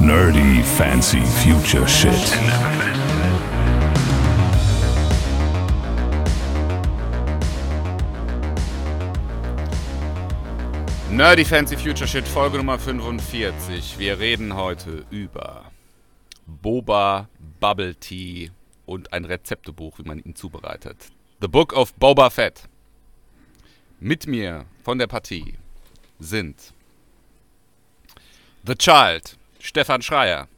Nerdy fancy future shit. Nerdy Fancy Future Shit, Folge Nummer 45. Wir reden heute über Boba Bubble Tea und ein Rezeptebuch, wie man ihn zubereitet. The Book of Boba Fett. Mit mir von der Partie sind The Child, Stefan Schreier,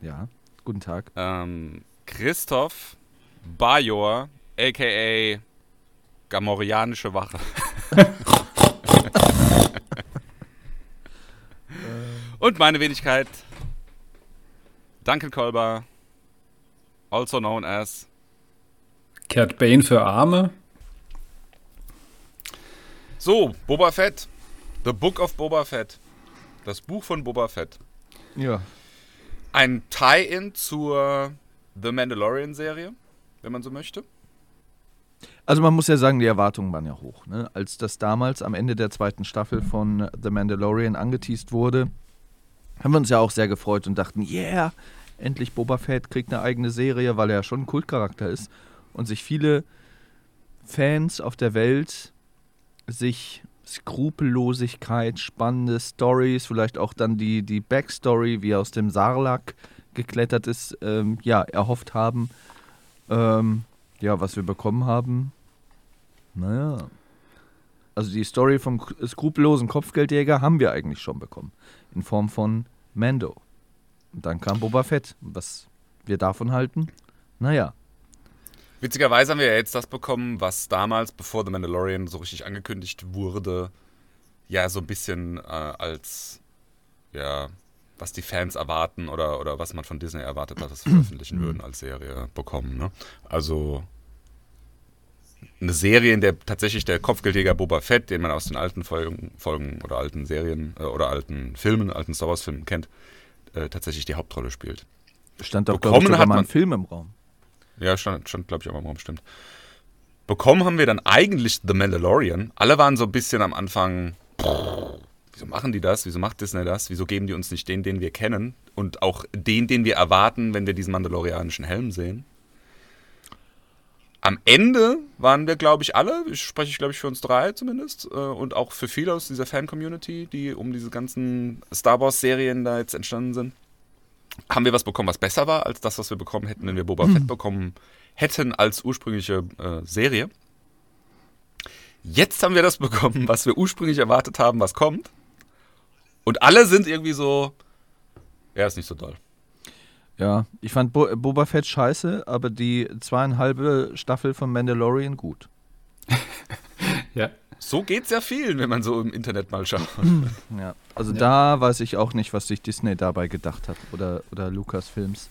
Ja, guten Tag. ähm, Christoph Bajor, a.k.a. Gamorianische Wache. Und meine Wenigkeit, Duncan Kolber, also known as Cat Bane für Arme. So, Boba Fett. The Book of Boba Fett. Das Buch von Boba Fett. Ja. Ein Tie-In zur The Mandalorian-Serie, wenn man so möchte. Also man muss ja sagen, die Erwartungen waren ja hoch. Ne? Als das damals am Ende der zweiten Staffel von The Mandalorian angeteased wurde, haben wir uns ja auch sehr gefreut und dachten, yeah, endlich Boba Fett kriegt eine eigene Serie, weil er ja schon ein Kultcharakter ist und sich viele Fans auf der Welt sich Skrupellosigkeit, spannende Stories, vielleicht auch dann die, die Backstory, wie er aus dem Sarlacc geklettert ist, ähm, ja, erhofft haben. Ähm, ja, was wir bekommen haben, naja. Also die Story vom skrupellosen Kopfgeldjäger haben wir eigentlich schon bekommen. In Form von Mando. Und dann kam Boba Fett. Was wir davon halten? Naja. Witzigerweise haben wir ja jetzt das bekommen, was damals, bevor The Mandalorian so richtig angekündigt wurde, ja so ein bisschen äh, als, ja, was die Fans erwarten oder, oder was man von Disney erwartet hat, dass sie veröffentlichen würden als Serie bekommen. Ne? Also eine Serie, in der tatsächlich der Kopfgeldjäger Boba Fett, den man aus den alten Folgen, Folgen oder alten Serien äh, oder alten Filmen, alten Star Wars Filmen kennt, äh, tatsächlich die Hauptrolle spielt. Stand doch, glaube Bekommen ich, sogar hat man- Film im Raum. Ja, stand, stand glaube ich, auch Raum, stimmt. Bekommen haben wir dann eigentlich The Mandalorian. Alle waren so ein bisschen am Anfang, wieso machen die das? Wieso macht Disney das? Wieso geben die uns nicht den, den wir kennen? Und auch den, den wir erwarten, wenn wir diesen mandalorianischen Helm sehen? Am Ende waren wir, glaube ich, alle, ich spreche, glaube ich, für uns drei zumindest, äh, und auch für viele aus dieser Fan-Community, die um diese ganzen Star Wars-Serien da jetzt entstanden sind, haben wir was bekommen, was besser war als das, was wir bekommen hätten, wenn wir Boba Fett bekommen hätten als ursprüngliche äh, Serie. Jetzt haben wir das bekommen, was wir ursprünglich erwartet haben, was kommt. Und alle sind irgendwie so, ja, ist nicht so doll. Ja, ich fand Bo Boba Fett scheiße, aber die zweieinhalbe Staffel von Mandalorian gut. Ja. So geht's ja vielen, wenn man so im Internet mal schaut. Ja. Also da weiß ich auch nicht, was sich Disney dabei gedacht hat oder, oder Lucasfilms.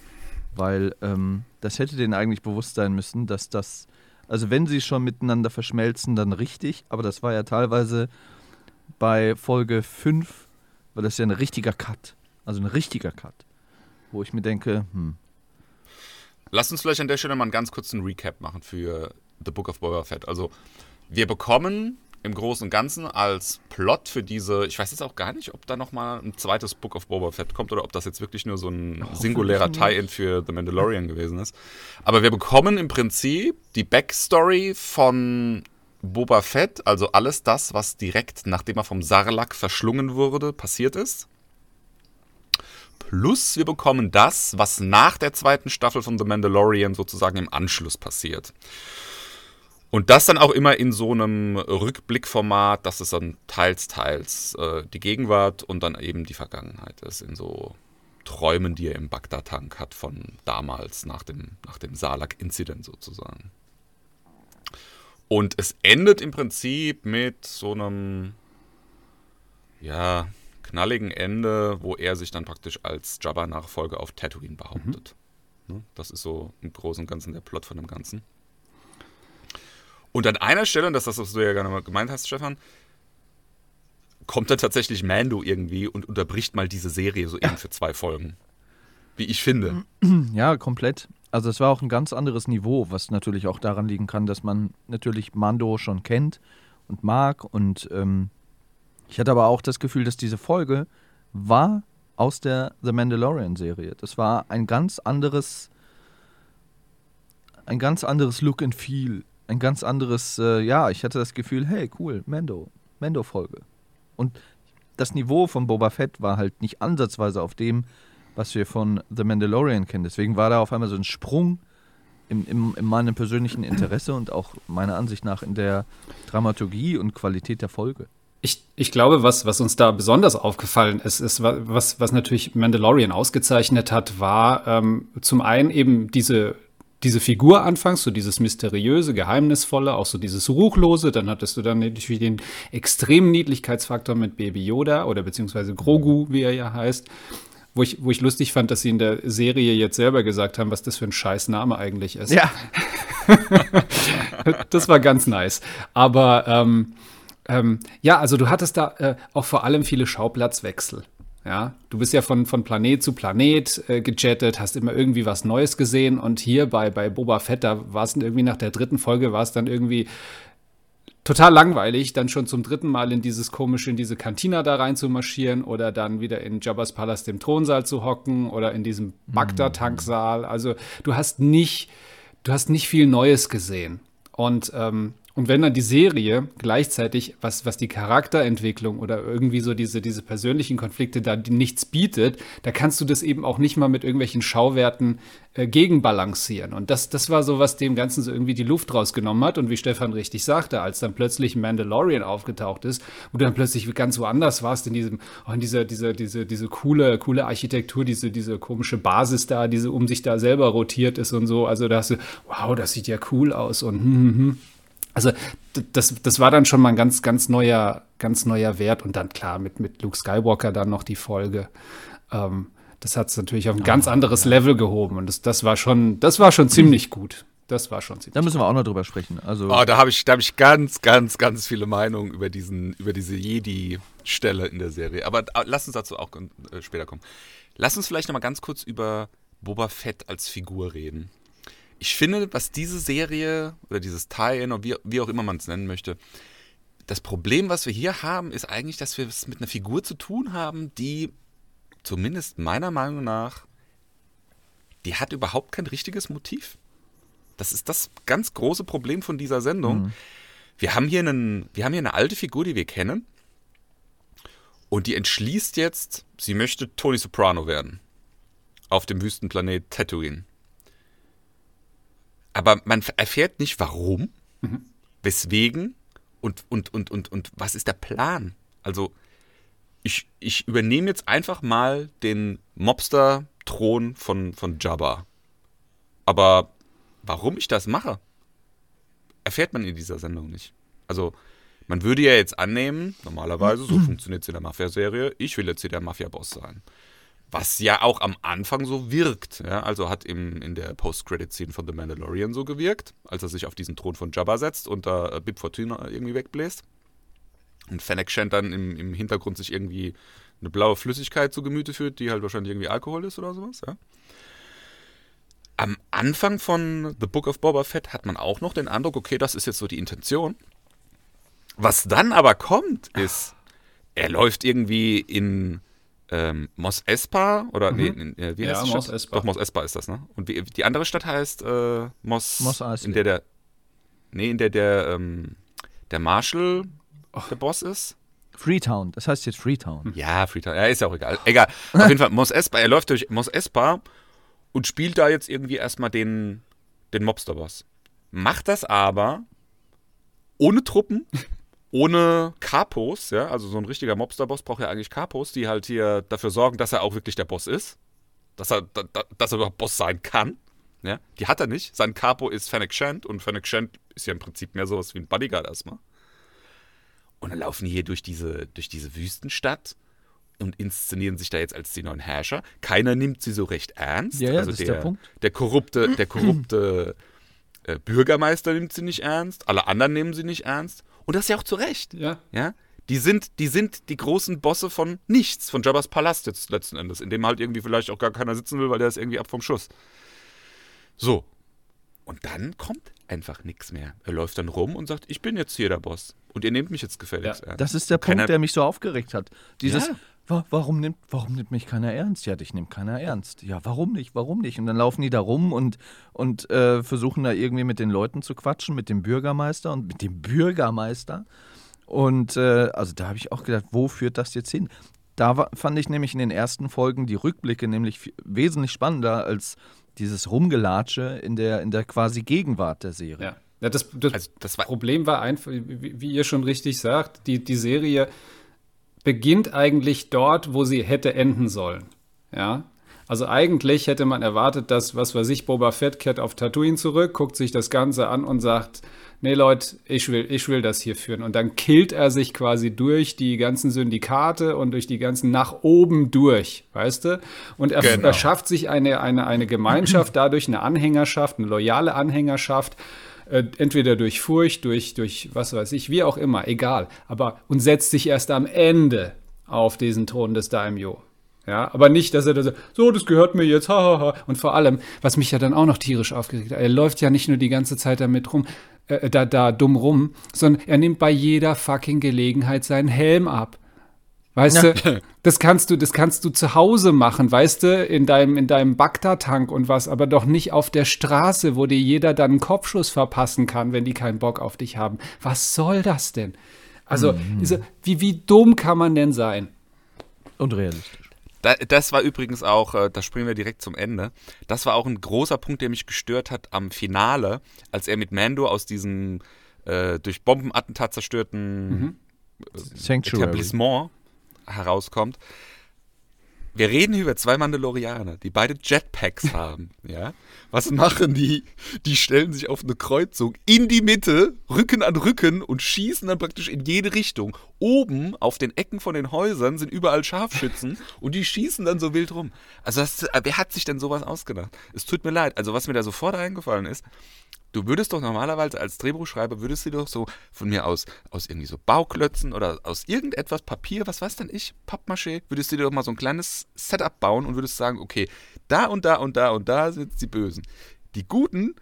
Weil ähm, das hätte denen eigentlich bewusst sein müssen, dass das, also wenn sie schon miteinander verschmelzen, dann richtig, aber das war ja teilweise bei Folge 5, war das ja ein richtiger Cut. Also ein richtiger Cut. Wo ich mir denke, hm, Lass uns vielleicht an der Stelle mal einen ganz kurzen Recap machen für The Book of Boba Fett. Also, wir bekommen im Großen und Ganzen als Plot für diese, ich weiß jetzt auch gar nicht, ob da nochmal ein zweites Book of Boba Fett kommt oder ob das jetzt wirklich nur so ein singulärer. Tie-In für The Mandalorian gewesen ist. Aber wir bekommen im Prinzip die Backstory von Boba Fett, also alles das, was direkt nachdem er vom Sarlacc verschlungen wurde, passiert ist. Plus wir bekommen das, was nach der zweiten Staffel von The Mandalorian sozusagen im Anschluss passiert. Und das dann auch immer in so einem Rückblickformat, dass es dann teils, teils äh, die Gegenwart und dann eben die Vergangenheit ist, in so Träumen, die er im Bagdad-Tank hat von damals, nach dem, nach dem Salak-Incident sozusagen. Und es endet im Prinzip mit so einem, ja, knalligen Ende, wo er sich dann praktisch als Jabba-Nachfolger auf Tatooine behauptet. Ne? Das ist so im Großen und Ganzen der Plot von dem Ganzen. Und an einer Stelle, und das ist das, was du ja gerne mal gemeint hast, Stefan, kommt dann tatsächlich Mando irgendwie und unterbricht mal diese Serie so eben für zwei Folgen. Wie ich finde. Ja, komplett. Also es war auch ein ganz anderes Niveau, was natürlich auch daran liegen kann, dass man natürlich Mando schon kennt und mag. Und ähm, ich hatte aber auch das Gefühl, dass diese Folge war aus der The Mandalorian-Serie. Das war ein ganz anderes, ein ganz anderes Look and Feel. Ein ganz anderes, äh, ja, ich hatte das Gefühl, hey, cool, Mando, Mando-Folge. Und das Niveau von Boba Fett war halt nicht ansatzweise auf dem, was wir von The Mandalorian kennen. Deswegen war da auf einmal so ein Sprung in, in, in meinem persönlichen Interesse und auch meiner Ansicht nach in der Dramaturgie und Qualität der Folge. Ich, ich glaube, was, was uns da besonders aufgefallen ist, ist, was, was natürlich Mandalorian ausgezeichnet hat, war ähm, zum einen eben diese, diese Figur anfangs, so dieses mysteriöse, geheimnisvolle, auch so dieses Ruchlose. Dann hattest du dann natürlich den extremen Niedlichkeitsfaktor mit Baby Yoda oder beziehungsweise Grogu, wie er ja heißt. Wo ich, wo ich lustig fand, dass sie in der Serie jetzt selber gesagt haben, was das für ein scheiß Name eigentlich ist. Ja. das war ganz nice. Aber ähm, ähm, ja, also du hattest da äh, auch vor allem viele Schauplatzwechsel. Ja, du bist ja von, von Planet zu Planet äh, gejettet, hast immer irgendwie was Neues gesehen und hier bei, bei Boba Fett, da war es irgendwie nach der dritten Folge, war es dann irgendwie total langweilig, dann schon zum dritten Mal in dieses komische, in diese Kantina da rein zu marschieren oder dann wieder in Jabba's Palast im Thronsaal zu hocken oder in diesem Bagdad-Tanksaal. Also du hast nicht, du hast nicht viel Neues gesehen. Und ähm, und wenn dann die Serie gleichzeitig, was, was die Charakterentwicklung oder irgendwie so diese, diese persönlichen Konflikte da nichts bietet, da kannst du das eben auch nicht mal mit irgendwelchen Schauwerten äh, gegenbalancieren. Und das, das war so, was dem Ganzen so irgendwie die Luft rausgenommen hat. Und wie Stefan richtig sagte, als dann plötzlich Mandalorian aufgetaucht ist, wo du dann plötzlich ganz woanders warst, in diesem, oh, in dieser, dieser, diese, diese coole, coole Architektur, diese, diese komische Basis da, diese um sich da selber rotiert ist und so. Also da hast du, wow, das sieht ja cool aus und hm, hm, hm. Also das, das war dann schon mal ein ganz, ganz neuer, ganz neuer Wert. Und dann klar, mit, mit Luke Skywalker dann noch die Folge. Ähm, das hat es natürlich auf ein ganz oh, anderes ja. Level gehoben. Und das, das war schon, das war schon ziemlich gut. Das war schon ziemlich. Da müssen wir auch noch drüber sprechen. Also oh, da habe ich, hab ich ganz, ganz, ganz viele Meinungen über, diesen, über diese Jedi-Stelle in der Serie. Aber äh, lass uns dazu auch äh, später kommen. Lass uns vielleicht noch mal ganz kurz über Boba Fett als Figur reden ich finde, was diese Serie oder dieses Tie-In oder wie, wie auch immer man es nennen möchte, das Problem, was wir hier haben, ist eigentlich, dass wir es mit einer Figur zu tun haben, die zumindest meiner Meinung nach, die hat überhaupt kein richtiges Motiv. Das ist das ganz große Problem von dieser Sendung. Mhm. Wir haben hier einen, wir haben hier eine alte Figur, die wir kennen. Und die entschließt jetzt, sie möchte Tony Soprano werden. Auf dem Wüstenplanet Tatooine. Aber man erfährt nicht warum, mhm. weswegen und, und, und, und, und was ist der Plan. Also ich, ich übernehme jetzt einfach mal den Mobster-Thron von, von Jabba. Aber warum ich das mache, erfährt man in dieser Sendung nicht. Also man würde ja jetzt annehmen, normalerweise, so funktioniert es in der Mafia-Serie, ich will jetzt hier der Mafia-Boss sein. Was ja auch am Anfang so wirkt. Ja? Also hat im, in der Post-Credit-Scene von The Mandalorian so gewirkt, als er sich auf diesen Thron von Jabba setzt und da äh, Bib Fortuna irgendwie wegbläst. Und Fennec Shand dann im, im Hintergrund sich irgendwie eine blaue Flüssigkeit zu Gemüte führt, die halt wahrscheinlich irgendwie Alkohol ist oder sowas. Ja? Am Anfang von The Book of Boba Fett hat man auch noch den Eindruck, okay, das ist jetzt so die Intention. Was dann aber kommt, ist, er läuft irgendwie in ähm, Mos Espa oder mhm. nee, wie heißt ja, Mos Espa. Doch, Mos Espa ist das, ne? Und wie, die andere Stadt heißt äh, Mos, Mos Eisley. in der der nee, in der der ähm, der Marshall Och. der Boss ist. Freetown, das heißt jetzt Freetown. Ja, Freetown, ja, ist ja auch egal. Egal. Auf jeden Fall, Mos Espa, er läuft durch Mos Espa und spielt da jetzt irgendwie erstmal den, den Mobster-Boss. Macht das aber ohne Truppen ohne Kapos, ja, also so ein richtiger Mobster-Boss braucht ja eigentlich Kapos, die halt hier dafür sorgen, dass er auch wirklich der Boss ist. Dass er, da, dass er überhaupt Boss sein kann. Ja, die hat er nicht. Sein Capo ist Fennec Shand und Fennec Shand ist ja im Prinzip mehr sowas wie ein Bodyguard erstmal. Und dann laufen die hier durch diese, durch diese Wüstenstadt und inszenieren sich da jetzt als die neuen Herrscher. Keiner nimmt sie so recht ernst. Ja, ja also das der, ist der Punkt. Der korrupte, der korrupte äh, Bürgermeister nimmt sie nicht ernst, alle anderen nehmen sie nicht ernst. Und das ist ja auch zu Recht. Ja. ja? Die sind, die sind die großen Bosse von nichts, von Jabba's Palast jetzt letzten Endes, in dem halt irgendwie vielleicht auch gar keiner sitzen will, weil der ist irgendwie ab vom Schuss. So. Und dann kommt einfach nichts mehr. Er läuft dann rum und sagt, ich bin jetzt hier der Boss. Und ihr nehmt mich jetzt gefälligst ja. ernst. Das ist der Punkt, der mich so aufgeregt hat. Dieses, ja. Wa warum, nimmt, warum nimmt mich keiner ernst? Ja, dich nimmt keiner ernst. Ja, warum nicht? Warum nicht? Und dann laufen die da rum und, und äh, versuchen da irgendwie mit den Leuten zu quatschen, mit dem Bürgermeister und mit dem Bürgermeister. Und äh, also da habe ich auch gedacht, wo führt das jetzt hin? Da war, fand ich nämlich in den ersten Folgen die Rückblicke nämlich wesentlich spannender als dieses Rumgelatsche in der, in der quasi Gegenwart der Serie. Ja. Ja, das, das, also das war Problem war einfach, wie, wie, ihr schon richtig sagt, die, die Serie beginnt eigentlich dort, wo sie hätte enden sollen. Ja. Also eigentlich hätte man erwartet, dass, was weiß ich, Boba Fett kehrt auf Tatooine zurück, guckt sich das Ganze an und sagt, nee Leute, ich will, ich will das hier führen. Und dann killt er sich quasi durch die ganzen Syndikate und durch die ganzen nach oben durch, weißt du? Und er, genau. er schafft sich eine, eine, eine Gemeinschaft, dadurch eine Anhängerschaft, eine loyale Anhängerschaft, äh, entweder durch Furcht, durch, durch was weiß ich, wie auch immer, egal. Aber und setzt sich erst am Ende auf diesen Thron des Daimyo. Ja, aber nicht, dass er da so, so, das gehört mir jetzt, hahaha. Ha, ha. Und vor allem, was mich ja dann auch noch tierisch aufgeregt hat, er läuft ja nicht nur die ganze Zeit damit rum, äh, da, da dumm rum, sondern er nimmt bei jeder fucking Gelegenheit seinen Helm ab. Weißt ja. du, das kannst du, das kannst du zu Hause machen, weißt du, in deinem, in deinem Bagdad-Tank und was, aber doch nicht auf der Straße, wo dir jeder dann einen Kopfschuss verpassen kann, wenn die keinen Bock auf dich haben. Was soll das denn? Also, mhm. wie, wie dumm kann man denn sein? Und realistisch. das war übrigens auch, äh, da springen wir direkt zum Ende. Das war auch ein großer Punkt, der mich gestört hat am Finale, als er mit Mando aus diesem äh, durch Bombenattentat zerstörten mhm. Äh, Etablissement herauskommt. Wir reden hier über zwei Mandalorianer, die beide Jetpacks haben. Ja? Was machen die? Die stellen sich auf eine Kreuzung in die Mitte, Rücken an Rücken und schießen dann praktisch in jede Richtung. Oben auf den Ecken von den Häusern sind überall Scharfschützen und die schießen dann so wild rum. Also, das, wer hat sich denn sowas ausgedacht? Es tut mir leid. Also, was mir da sofort eingefallen ist, Du würdest doch normalerweise als Drehbuchschreiber, würdest du doch so von mir aus, aus irgendwie so Bauklötzen oder aus irgendetwas Papier, was weiß denn ich, Pappmaché, würdest du dir doch mal so ein kleines Setup bauen und würdest sagen, okay, da und da und da und da sind die Bösen. Die Guten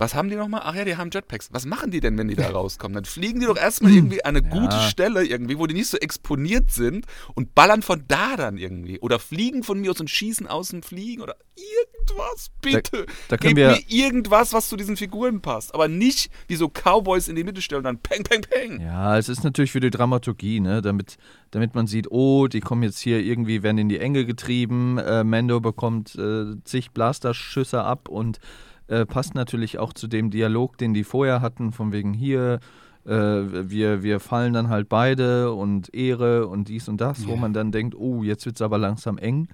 was haben die nochmal? Ach ja, die haben Jetpacks. Was machen die denn, wenn die da rauskommen? Dann fliegen die doch erstmal irgendwie an eine ja. gute Stelle irgendwie, wo die nicht so exponiert sind und ballern von da dann irgendwie. Oder fliegen von mir aus und schießen aus dem Fliegen oder irgendwas, bitte. Da, da Gib mir irgendwas, was zu diesen Figuren passt. Aber nicht wie so Cowboys in die Mitte stellen und dann peng, peng, peng. Ja, es ist natürlich für die Dramaturgie, ne? damit, damit man sieht, oh, die kommen jetzt hier irgendwie, werden in die Enge getrieben, äh, Mando bekommt äh, zig Blasterschüsse ab und äh, passt natürlich auch zu dem Dialog, den die vorher hatten, von wegen hier, äh, wir, wir fallen dann halt beide und Ehre und dies und das, yeah. wo man dann denkt, oh, jetzt wird es aber langsam eng.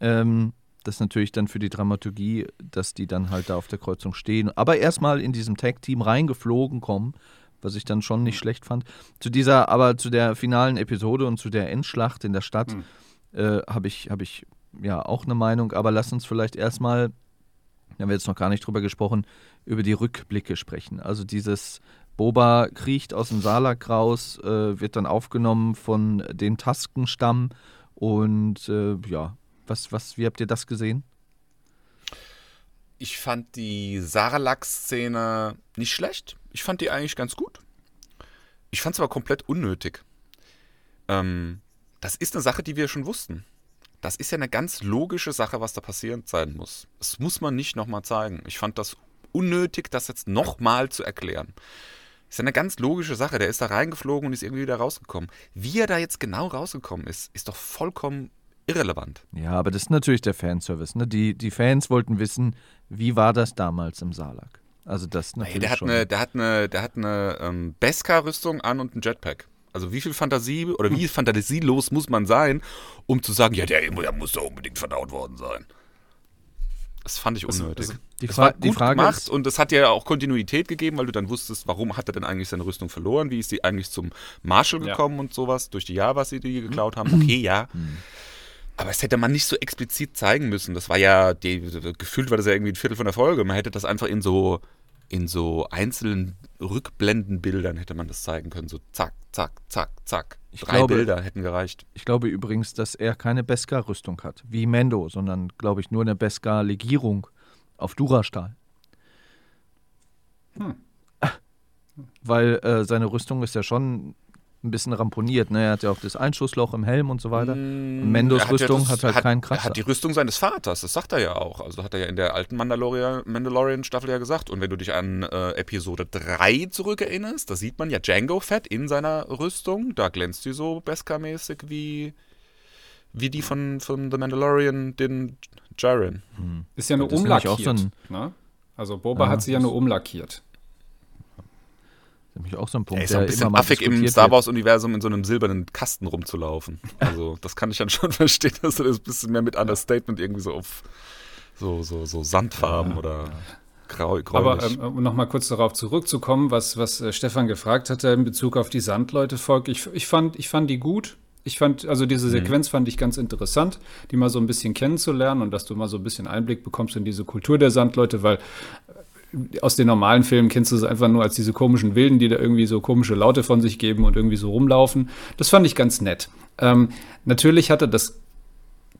Ähm, das ist natürlich dann für die Dramaturgie, dass die dann halt da auf der Kreuzung stehen, aber erstmal in diesem Tag-Team reingeflogen kommen, was ich dann schon nicht schlecht fand. Zu dieser, aber zu der finalen Episode und zu der Endschlacht in der Stadt mhm. äh, habe ich, hab ich ja auch eine Meinung, aber lass uns vielleicht erstmal da haben wir jetzt noch gar nicht drüber gesprochen, über die Rückblicke sprechen. Also dieses Boba kriecht aus dem Salak raus, äh, wird dann aufgenommen von dem Taskenstamm und äh, ja, was, was, wie habt ihr das gesehen? Ich fand die Sarlacc-Szene nicht schlecht. Ich fand die eigentlich ganz gut. Ich fand es aber komplett unnötig. Ähm, das ist eine Sache, die wir schon wussten. Das ist ja eine ganz logische Sache, was da passiert sein muss. Das muss man nicht nochmal zeigen. Ich fand das unnötig, das jetzt nochmal zu erklären. Das ist eine ganz logische Sache. Der ist da reingeflogen und ist irgendwie wieder rausgekommen. Wie er da jetzt genau rausgekommen ist, ist doch vollkommen irrelevant. Ja, aber das ist natürlich der Fanservice. Ne? Die, die Fans wollten wissen, wie war das damals im Salak? Also das natürlich hey, der hat schon. Eine, der hat eine, der hat eine ähm, Beskar-Rüstung an und einen Jetpack. Also wie viel Fantasie oder wie hm. fantasielos muss man sein, um zu sagen, ja, der, der muss da unbedingt verdaut worden sein. Das fand ich unnötig. Also, also die, Fra die Frage gemacht ist, und es hat ja auch Kontinuität gegeben, weil du dann wusstest, warum hat er denn eigentlich seine Rüstung verloren, wie ist sie eigentlich zum Marshall gekommen ja. und sowas, durch die Javas, die die geklaut haben. Okay, ja. Hm. Aber es hätte man nicht so explizit zeigen müssen. Das war ja, die, gefühlt war das ja irgendwie ein Viertel von der Folge. Man hätte das einfach in so in so einzelnen Rückblendenbildern hätte man das zeigen können. So zack, zack, zack, zack. Ich Drei glaube, Bilder hätten gereicht. Ich glaube übrigens, dass er keine Beskar-Rüstung hat, wie Mendo, sondern, glaube ich, nur eine Beskar-Legierung auf Durastahl. Hm. Weil äh, seine Rüstung ist ja schon ein bisschen ramponiert. Ne? Er hat ja auch das Einschussloch im Helm und so weiter. Mm, Und Mendos er hat ja Rüstung das- hat halt hat, keinen Er Kratzer. hat die Rüstung seines Vaters, das sagt er ja auch. Also hat er ja in der alten Mandalorian, Mandalorian-Staffel ja gesagt. Und wenn du dich an äh, Episode 3 zurückerinnerst, da sieht man ja Django Fett in seiner Rüstung. Da glänzt die so Beskar-mäßig wie, wie die von, von The Mandalorian, den Jaren. Ist ja nur umlackiert. auch so ein- ne? Also Boba Ja, hat sie ja nur umlackiert. Das ist nämlich auch so ein Punkt, Er ist ein bisschen affig im Star. Wars-Universum in so einem silbernen Kasten rumzulaufen. Also, das kann ich dann schon verstehen, dass er das ein bisschen mehr mit Understatement irgendwie so auf so, so, so Sandfarben oder grau, gräulich. Aber ähm, um nochmal kurz darauf zurückzukommen, was, was äh, Stefan gefragt hatte in Bezug auf die Sandleute, Volk, ich, ich, fand, ich fand die gut. Ich fand, also diese Sequenz fand ich ganz interessant, die mal so ein bisschen kennenzulernen und dass du mal so ein bisschen Einblick bekommst in diese Kultur der Sandleute, weil aus den normalen Filmen kennst du sie einfach nur als diese komischen Wilden, die da irgendwie so komische Laute von sich geben und irgendwie so rumlaufen. Das fand ich ganz nett. Ähm, natürlich hatte das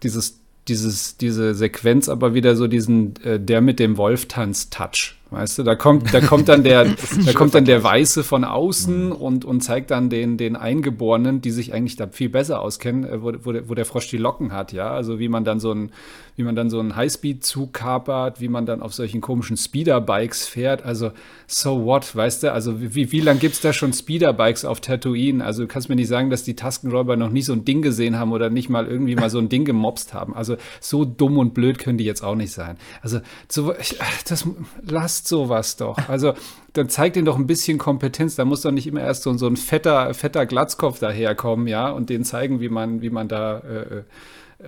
dieses, dieses, diese Sequenz aber wieder so diesen, äh, der mit dem Wolf-Tanz-Touch. Weißt du, da kommt, da kommt dann der, da kommt dann der Weiße von außen und, und zeigt dann den, den Eingeborenen, die sich eigentlich da viel besser auskennen, äh, wo, wo, der, wo der Frosch die Locken hat, ja. Also wie man dann so ein, wie man dann so einen Highspeed-Zug kapert, wie man dann auf solchen komischen Speederbikes fährt. Also, so what, weißt du? Also, wie, wie lange gibt es da schon Speederbikes auf Tatooine? Also, du kannst mir nicht sagen, dass die Taskenräuber noch nie so ein Ding gesehen haben oder nicht mal irgendwie mal so ein Ding gemobst haben. Also, so dumm und blöd können die jetzt auch nicht sein. Also, so, ich, das, lasst sowas doch. Also, dann zeigt ihnen doch ein bisschen Kompetenz. Da muss doch nicht immer erst so, so ein fetter, fetter Glatzkopf daherkommen, ja, und denen zeigen, wie man, wie man da äh, äh,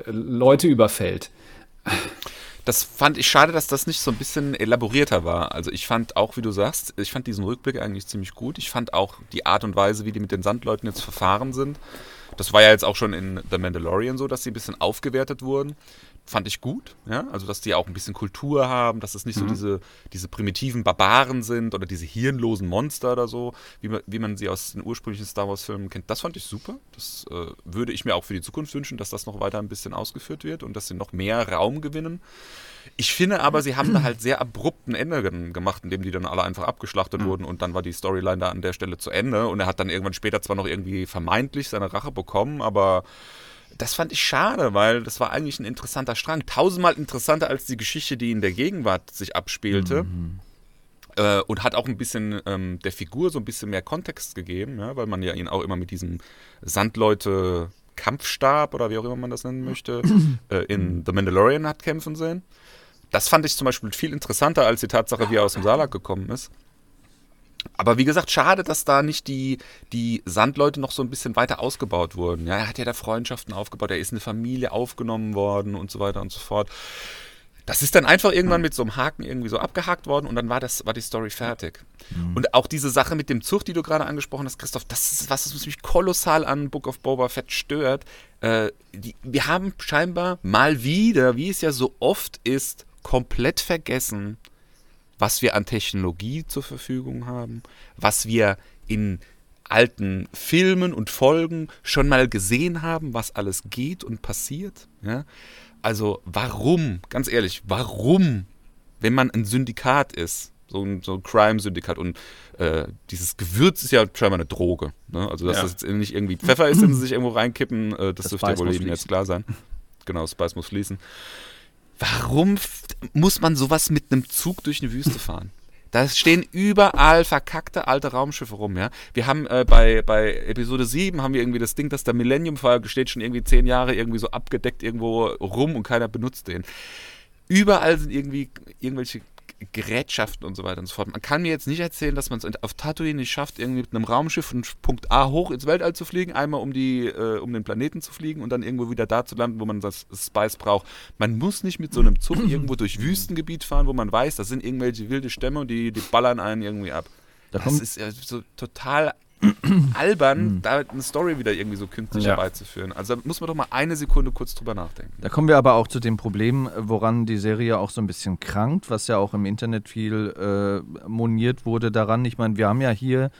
Leute überfällt. Das fand ich schade, dass das nicht so ein bisschen elaborierter war. Also ich fand auch, wie du sagst, ich fand diesen Rückblick eigentlich ziemlich gut. Ich fand auch die Art und Weise, wie die mit den Sandleuten jetzt verfahren sind. Das war ja jetzt auch schon in The Mandalorian so, dass sie ein bisschen aufgewertet wurden. Fand ich gut, ja. Also, dass die auch ein bisschen Kultur haben, dass es nicht so diese, diese primitiven Barbaren sind oder diese hirnlosen Monster oder so, wie man, wie man sie aus den ursprünglichen Star Wars-Filmen kennt. Das fand ich super. Das äh, würde ich mir auch für die Zukunft wünschen, dass das noch weiter ein bisschen ausgeführt wird und dass sie noch mehr Raum gewinnen. Ich finde aber, sie haben da halt sehr abrupt ein Ende ge- gemacht, indem die dann alle einfach abgeschlachtet wurden und dann war die Storyline da an der Stelle zu Ende und er hat dann irgendwann später zwar noch irgendwie vermeintlich seine Rache bekommen, aber das fand ich schade, weil das war eigentlich ein interessanter Strang. Tausendmal interessanter als die Geschichte, die in der Gegenwart sich abspielte. Äh, und hat auch ein bisschen ähm, der Figur so ein bisschen mehr Kontext gegeben, ja, weil man ja ihn auch immer mit diesem Sandleute Kampfstab oder wie auch immer man das nennen möchte, äh, in The Mandalorian hat kämpfen sehen. Das fand ich zum Beispiel viel interessanter als die Tatsache, wie er aus dem Salak gekommen ist. Aber wie gesagt, schade, dass da nicht die, die Sandleute noch so ein bisschen weiter ausgebaut wurden. Ja, er hat ja da Freundschaften aufgebaut, er ist in eine Familie aufgenommen worden und so weiter und so fort. Das ist dann einfach irgendwann mit so einem Haken irgendwie so abgehakt worden und dann war das, war die Story fertig. Und auch diese Sache mit dem Zug, die du gerade angesprochen hast, Christoph, das ist was, was mich kolossal an Book of Boba Fett stört. Äh, die, wir haben scheinbar mal wieder, wie es ja so oft ist, komplett vergessen, was wir an Technologie zur Verfügung haben, was wir in alten Filmen und Folgen schon mal gesehen haben, was alles geht und passiert. Ja? Also warum, ganz ehrlich, warum, wenn man ein Syndikat ist, so ein, so ein Crime-Syndikat und äh, dieses Gewürz ist ja scheinbar eine Droge. Ne? Also dass Ja. das jetzt nicht irgendwie Pfeffer ist, den sie sich irgendwo reinkippen, äh, das, Das dürfte ja wohl jedem jetzt klar sein. Genau, Spice muss fließen. Warum muss man sowas mit einem Zug durch eine Wüste fahren? Da stehen überall verkackte alte Raumschiffe rum, ja. Wir haben äh, bei, bei Episode 7 haben wir irgendwie das Ding, dass der Millennium Falcon steht schon irgendwie zehn Jahre irgendwie so abgedeckt irgendwo rum und keiner benutzt den. Überall sind irgendwie irgendwelche Gerätschaften und so weiter und so fort. Man kann mir jetzt nicht erzählen, dass man es auf Tatooine nicht schafft, irgendwie mit einem Raumschiff von Punkt A hoch ins Weltall zu fliegen, einmal um, die, äh, um den Planeten zu fliegen und dann irgendwo wieder da zu landen, wo man das Spice braucht. Man muss nicht mit so einem Zug irgendwo durch Wüstengebiet fahren, wo man weiß, das sind irgendwelche wilde Stämme und die, die ballern einen irgendwie ab. Da das ist ja so total albern, da eine Story wieder irgendwie so künstlich Ja. herbeizuführen. Also da muss man doch mal eine Sekunde kurz drüber nachdenken. Da kommen wir aber auch zu dem Problem, woran die Serie auch so ein bisschen krankt, was ja auch im Internet viel äh, moniert wurde daran. Ich meine, wir haben ja hier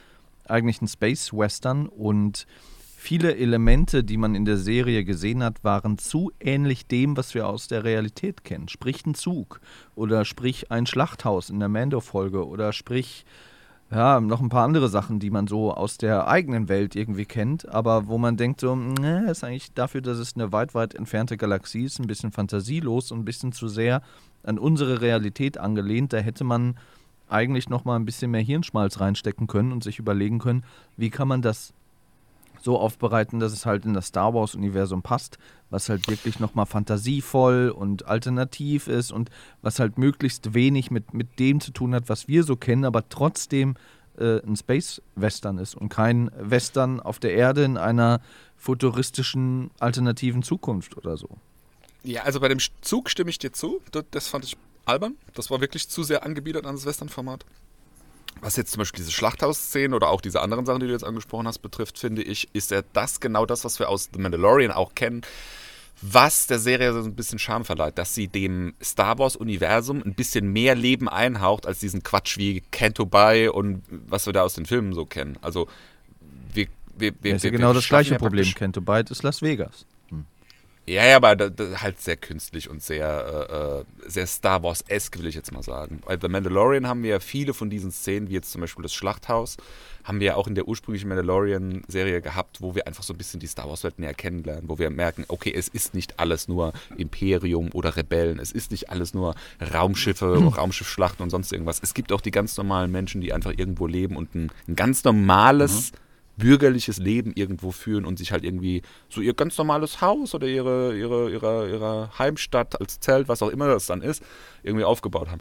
eigentlich einen Space Western und viele Elemente, die man in der Serie gesehen hat, waren zu ähnlich dem, was wir aus der Realität kennen. Sprich ein Zug oder sprich ein Schlachthaus in der Mando-Folge oder sprich ja, noch ein paar andere Sachen, die man so aus der eigenen Welt irgendwie kennt, aber wo man denkt so, ne, ist eigentlich dafür, dass es eine weit, weit entfernte Galaxie ist, ein bisschen fantasielos und ein bisschen zu sehr an unsere Realität angelehnt. Da hätte man eigentlich noch mal ein bisschen mehr Hirnschmalz reinstecken können und sich überlegen können, wie kann man das so aufbereiten, dass es halt in das Star Wars Universum passt, was halt wirklich noch mal fantasievoll und alternativ ist und was halt möglichst wenig mit, mit dem zu tun hat, was wir so kennen, aber trotzdem äh, ein Space Western ist und kein Western auf der Erde in einer futuristischen alternativen Zukunft oder so. Ja, also bei dem Zug stimme ich dir zu. Das, das fand ich albern. Das war wirklich zu sehr angebiedert an das Western-Format. Was jetzt zum Beispiel diese Schlachthausszenen oder auch diese anderen Sachen, die du jetzt angesprochen hast, betrifft, finde ich, ist ja das genau das, was wir aus The Mandalorian auch kennen, was der Serie so ein bisschen Charme verleiht, dass sie dem Star Wars-Universum ein bisschen mehr Leben einhaucht, als diesen Quatsch wie Canto Bay und was wir da aus den Filmen so kennen. Also wir, wir, wir, ja wir- genau das gleiche Problem. Kento Byte ist Las Vegas. Ja, ja, aber da, da, halt sehr künstlich und sehr, äh, äh, sehr Star Wars-esque, will ich jetzt mal sagen. Bei The Mandalorian haben wir ja viele von diesen Szenen, wie jetzt zum Beispiel das Schlachthaus, haben wir ja auch in der ursprünglichen Mandalorian-Serie gehabt, wo wir einfach so ein bisschen die Star Wars-Welt näher kennenlernen, wo wir merken, okay, es ist nicht alles nur Imperium oder Rebellen, es ist nicht alles nur Raumschiffe, Raumschiffschlachten und sonst irgendwas. Es gibt auch die ganz normalen Menschen, die einfach irgendwo leben und ein, ein ganz normales bürgerliches Leben irgendwo führen und sich halt irgendwie so ihr ganz normales Haus oder ihre, ihre, ihre, ihre Heimstadt als Zelt, was auch immer das dann ist, irgendwie aufgebaut haben.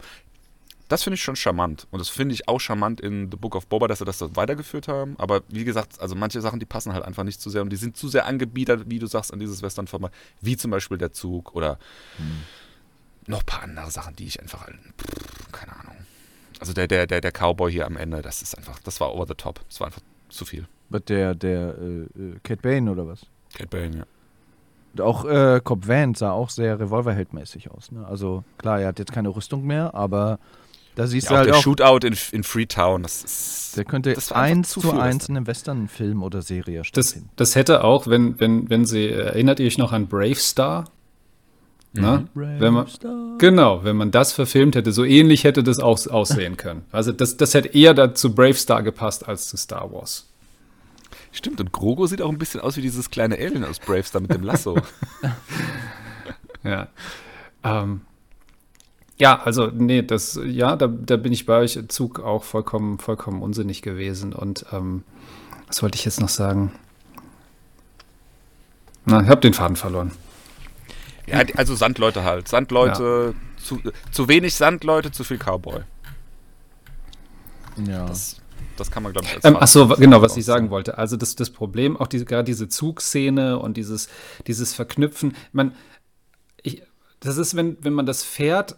Das finde ich schon charmant. Und das finde ich auch charmant in The Book of Boba, dass sie das so weitergeführt haben. Aber wie gesagt, also manche Sachen, die passen halt einfach nicht zu sehr und die sind zu sehr angebiedert, wie du sagst, an dieses Western-Format. Wie zum Beispiel der Zug oder noch ein paar andere Sachen, die ich einfach, halt- pff, keine Ahnung. Also der, der, der, der Cowboy hier am Ende, das ist einfach, das war over the top. Das war einfach zu viel. Wird der, der äh, äh, Cat Bane oder was? Cat Bane, ja. Und auch äh, Cobb Vance sah auch sehr Revolverheldmäßig aus. Ne? Also klar, er hat jetzt keine Rüstung mehr, aber da siehst ja du auch halt der auch, Shootout in, in Freetown, das ist. der könnte das eins zu zu eins Western. in einem Western-Film oder Serie Das, stattfinden. das hätte auch, wenn, wenn, wenn Sie, erinnert ihr euch noch an Brave Star? Na? Wenn man, genau, wenn man das verfilmt hätte, so ähnlich hätte das auch aussehen können. Also das, das hätte eher dazu Brave Star gepasst als zu Star Wars. Stimmt, und Grogo sieht auch ein bisschen aus wie dieses kleine Alien aus Bravestar mit dem Lasso. Ja. Ähm, ja, also, nee, das, ja, da, da bin ich bei euch. Zug auch vollkommen, vollkommen unsinnig gewesen. Und ähm, was wollte ich jetzt noch sagen? Na, ich habe den Faden verloren. Ja, also Sandleute halt. Sandleute, zu, zu wenig Sandleute, zu viel Cowboy. Ja. Das, das kann man, glaube ich, als Ähm, Fazit ach so, genau, was ich sagen wollte. Also das, das Problem, auch diese, gerade diese Zugszene und dieses, dieses Verknüpfen, man, ich, das ist, wenn, wenn man das Pferd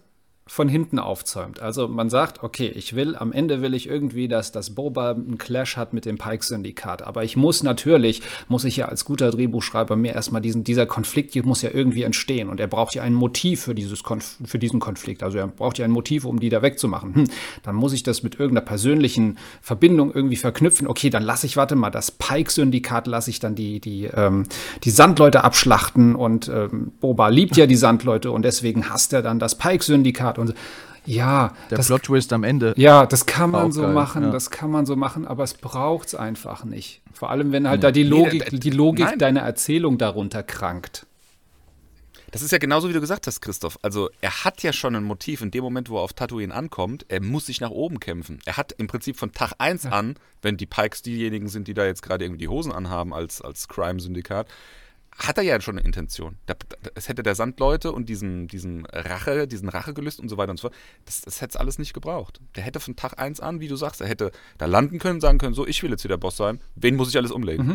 von hinten aufzäumt. Also man sagt, okay, ich will, am Ende will ich irgendwie, dass das Boba einen Clash hat mit dem Pike-Syndikat. Aber ich muss natürlich, muss ich ja als guter Drehbuchschreiber mir erstmal diesen, dieser Konflikt hier muss ja irgendwie entstehen. Und er braucht ja ein Motiv für, dieses Konf für diesen Konflikt. Also er braucht ja ein Motiv, um die da wegzumachen. Hm, dann muss ich das mit irgendeiner persönlichen Verbindung irgendwie verknüpfen. Okay, dann lasse ich, warte mal, das Pike-Syndikat lasse ich dann die, die, ähm, die Sandleute abschlachten und ähm, Boba liebt ja die Sandleute und deswegen hasst er dann das Pike-Syndikat und so. ja, Der das, Plot-Twist am Ende. ja, das kann man so geil, machen, ja. das kann man so machen, aber es braucht es einfach nicht. Vor allem, wenn halt da die Logik, Nee, die Logik nein. deiner Erzählung darunter krankt. Das ist ja genauso, wie du gesagt hast, Christoph. Also, er hat ja schon ein Motiv in dem Moment, wo er auf Tatooine ankommt. Er muss sich nach oben kämpfen. Er hat im Prinzip von Tag 1 an, wenn die Pikes diejenigen sind, die da jetzt gerade irgendwie die Hosen anhaben als, als Crime-Syndikat, hat er ja schon eine Intention. Es hätte der Sandleute und diesen, diesen Rache, diesen Rachegelüst und so weiter und so fort, das, das hätte es alles nicht gebraucht. Der hätte von Tag 1 an, wie du sagst, er hätte da landen können, sagen können, so, ich will jetzt hier der Boss sein. Wen muss ich alles umlegen?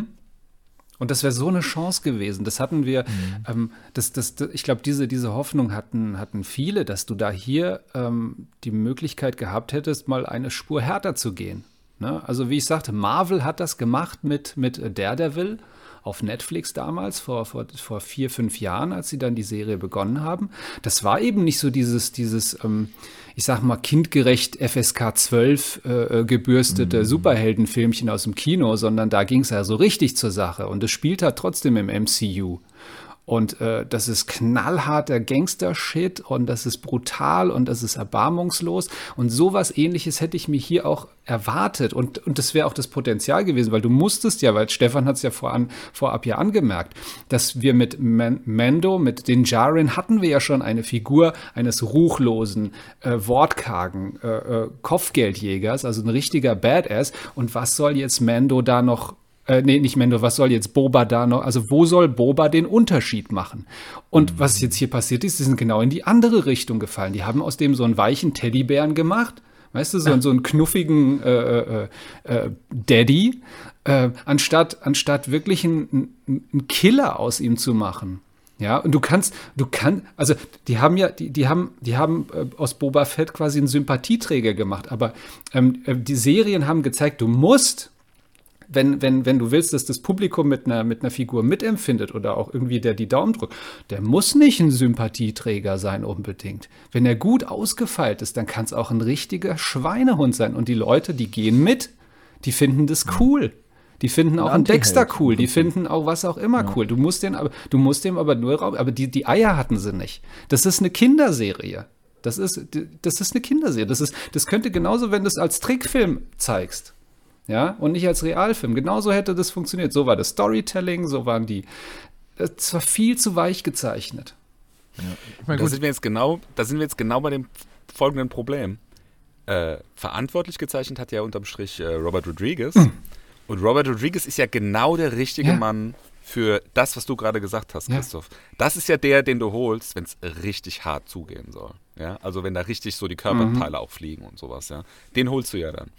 Und das wäre so eine Chance gewesen. Das hatten wir, ähm, das, das, das, ich glaube, diese, diese Hoffnung hatten, hatten viele, dass du da hier ähm, die Möglichkeit gehabt hättest, mal eine Spur härter zu gehen. Ne? Also wie ich sagte, Marvel hat das gemacht mit, mit Daredevil auf Netflix damals, vor, vor, vor vier, fünf Jahren, als sie dann die Serie begonnen haben. Das war eben nicht so dieses, dieses ähm, ich sag mal, kindgerecht FSK 12 äh, äh, gebürstete Superheldenfilmchen aus dem Kino, sondern da ging es ja so richtig zur Sache. Und es spielt halt trotzdem im MCU. Und äh, das ist knallharter Gangster-Shit und das ist brutal und das ist erbarmungslos. Und sowas ähnliches hätte ich mir hier auch erwartet. Und, und das wäre auch das Potenzial gewesen, weil du musstest ja, weil Stefan hat es ja voran, vorab ja angemerkt, dass wir mit Man Mando, mit den Jaren hatten wir ja schon eine Figur eines ruchlosen, äh, wortkargen äh, äh, Kopfgeldjägers, also ein richtiger Badass. Und was soll jetzt Mando da noch äh, nee, nicht Mendo, was soll jetzt Boba da noch, also wo soll Boba den Unterschied machen? Und mhm. was jetzt hier passiert ist, die sind genau in die andere Richtung gefallen. Die haben aus dem so einen weichen Teddybären gemacht, weißt du, so, ja. so einen knuffigen äh, äh, äh, Daddy, äh, anstatt, anstatt wirklich einen, einen Killer aus ihm zu machen. Ja, und du kannst, du kannst, also die haben ja, die, die haben, die haben äh, aus Boba Fett quasi einen Sympathieträger gemacht, aber ähm, äh, die Serien haben gezeigt, du musst, wenn, wenn, wenn du willst, dass das Publikum mit einer, mit einer Figur mitempfindet oder auch irgendwie der die Daumen drückt, der muss nicht ein Sympathieträger sein unbedingt. Wenn er gut ausgefeilt ist, dann kann es auch ein richtiger Schweinehund sein. Und die Leute, die gehen mit, die finden das cool. Die finden auch einen Dexter cool, die finden auch was auch immer ja. cool. Du musst den aber, du musst dem aber nur Raum, aber die, die Eier hatten sie nicht. Das ist eine Kinderserie. Das ist, das ist eine Kinderserie. Das, ist, das könnte genauso, wenn du es als Trickfilm zeigst ja, und nicht als Realfilm. Genauso hätte das funktioniert. So war das Storytelling, so waren die. Es war viel zu weich gezeichnet. Ja. Ich meine, da sind wir jetzt genau, da sind wir jetzt genau bei dem folgenden Problem. Äh, verantwortlich gezeichnet hat ja unterm Strich äh, Robert Rodriguez. Mhm. Und Robert Rodriguez ist ja genau der richtige ja. Mann für das, was du gerade gesagt hast, Christoph. Ja. Das ist ja der, den du holst, wenn es richtig hart zugehen soll. Ja, also wenn da richtig so die Körperteile mhm. auch fliegen und sowas, ja. Den holst du ja dann.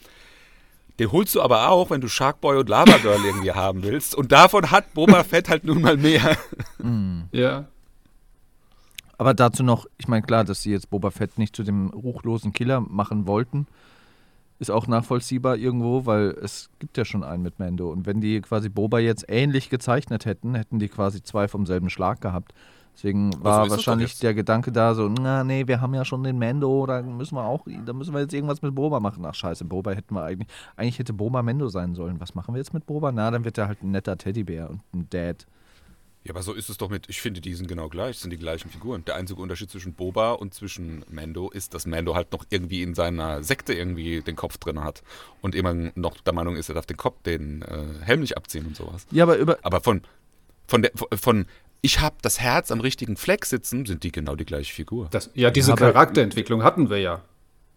Den holst du aber auch, wenn du Sharkboy und Lava Girl irgendwie haben willst. Und davon hat Boba Fett halt nun mal mehr. Mm. Ja. Aber dazu noch, ich meine, klar, dass sie jetzt Boba Fett nicht zu dem ruchlosen Killer machen wollten, ist auch nachvollziehbar irgendwo, weil es gibt ja schon einen mit Mando. Und wenn die quasi Boba jetzt ähnlich gezeichnet hätten, hätten die quasi zwei vom selben Schlag gehabt. Deswegen war also wahrscheinlich der Gedanke da so, na nee, wir haben ja schon den Mendo, da müssen wir auch, da müssen wir jetzt irgendwas mit Boba machen. Ach scheiße, Boba hätten wir eigentlich, eigentlich hätte Boba Mendo sein sollen. Was machen wir jetzt mit Boba? Na, dann wird er halt ein netter Teddybär und ein Dad. Ja, aber so ist es doch mit, ich finde, die sind genau gleich, sind die gleichen Figuren. Der einzige Unterschied zwischen Boba und zwischen Mando ist, dass Mando halt noch irgendwie in seiner Sekte irgendwie den Kopf drin hat und immer noch der Meinung ist, er darf den Kopf, den äh, Helm nicht abziehen und sowas. Ja, aber über. Aber von, von, der, von ich habe das Herz am richtigen Fleck sitzen, sind die genau die gleiche Figur. Das, ja, diese ja, Charakterentwicklung hatten wir ja.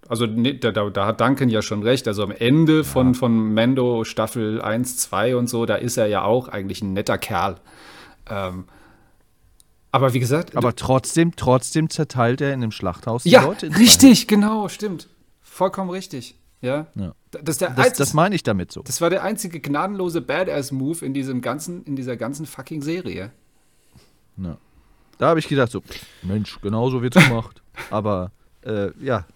Also da, da, da, hat Duncan ja schon recht. Also am Ende ja. von, von Mando Staffel 1, 2 und so, da ist er ja auch eigentlich ein netter Kerl. Ähm, aber wie gesagt. Aber trotzdem, trotzdem zerteilt er in dem Schlachthaus die ja, Leute. Ja, richtig, genau, stimmt. Vollkommen richtig. Ja. ja. Das, das, das, meine ich damit so. Das war der einzige gnadenlose Badass-Move in diesem ganzen, in dieser ganzen fucking Serie. Ja. Da habe ich gedacht, so, Mensch, genauso wird es gemacht. Aber äh, ja,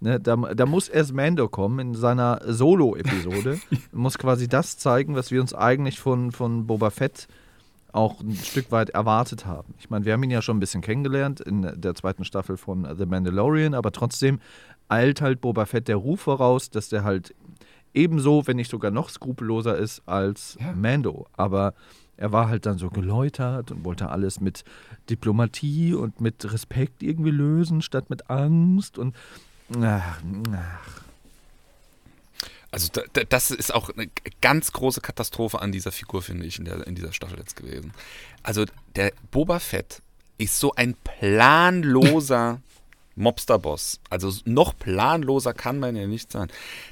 ne, da, da muss erst Mando kommen in seiner Solo-Episode. muss quasi das zeigen, was wir uns eigentlich von, von Boba Fett auch ein Stück weit erwartet haben. Ich meine, wir haben ihn ja schon ein bisschen kennengelernt in der zweiten Staffel von The Mandalorian, aber trotzdem eilt halt Boba Fett der Ruf voraus, dass der halt ebenso, wenn nicht sogar noch skrupelloser ist als ja. Mando. Aber er war halt dann so geläutert und wollte alles mit Diplomatie und mit Respekt irgendwie lösen, statt mit Angst und ach, ach. Also das ist auch eine ganz große Katastrophe an dieser Figur, finde ich, in, der, in dieser Staffel jetzt gewesen. Also der Boba Fett ist so ein planloser Mobsterboss. Also noch planloser kann man ja nicht sein.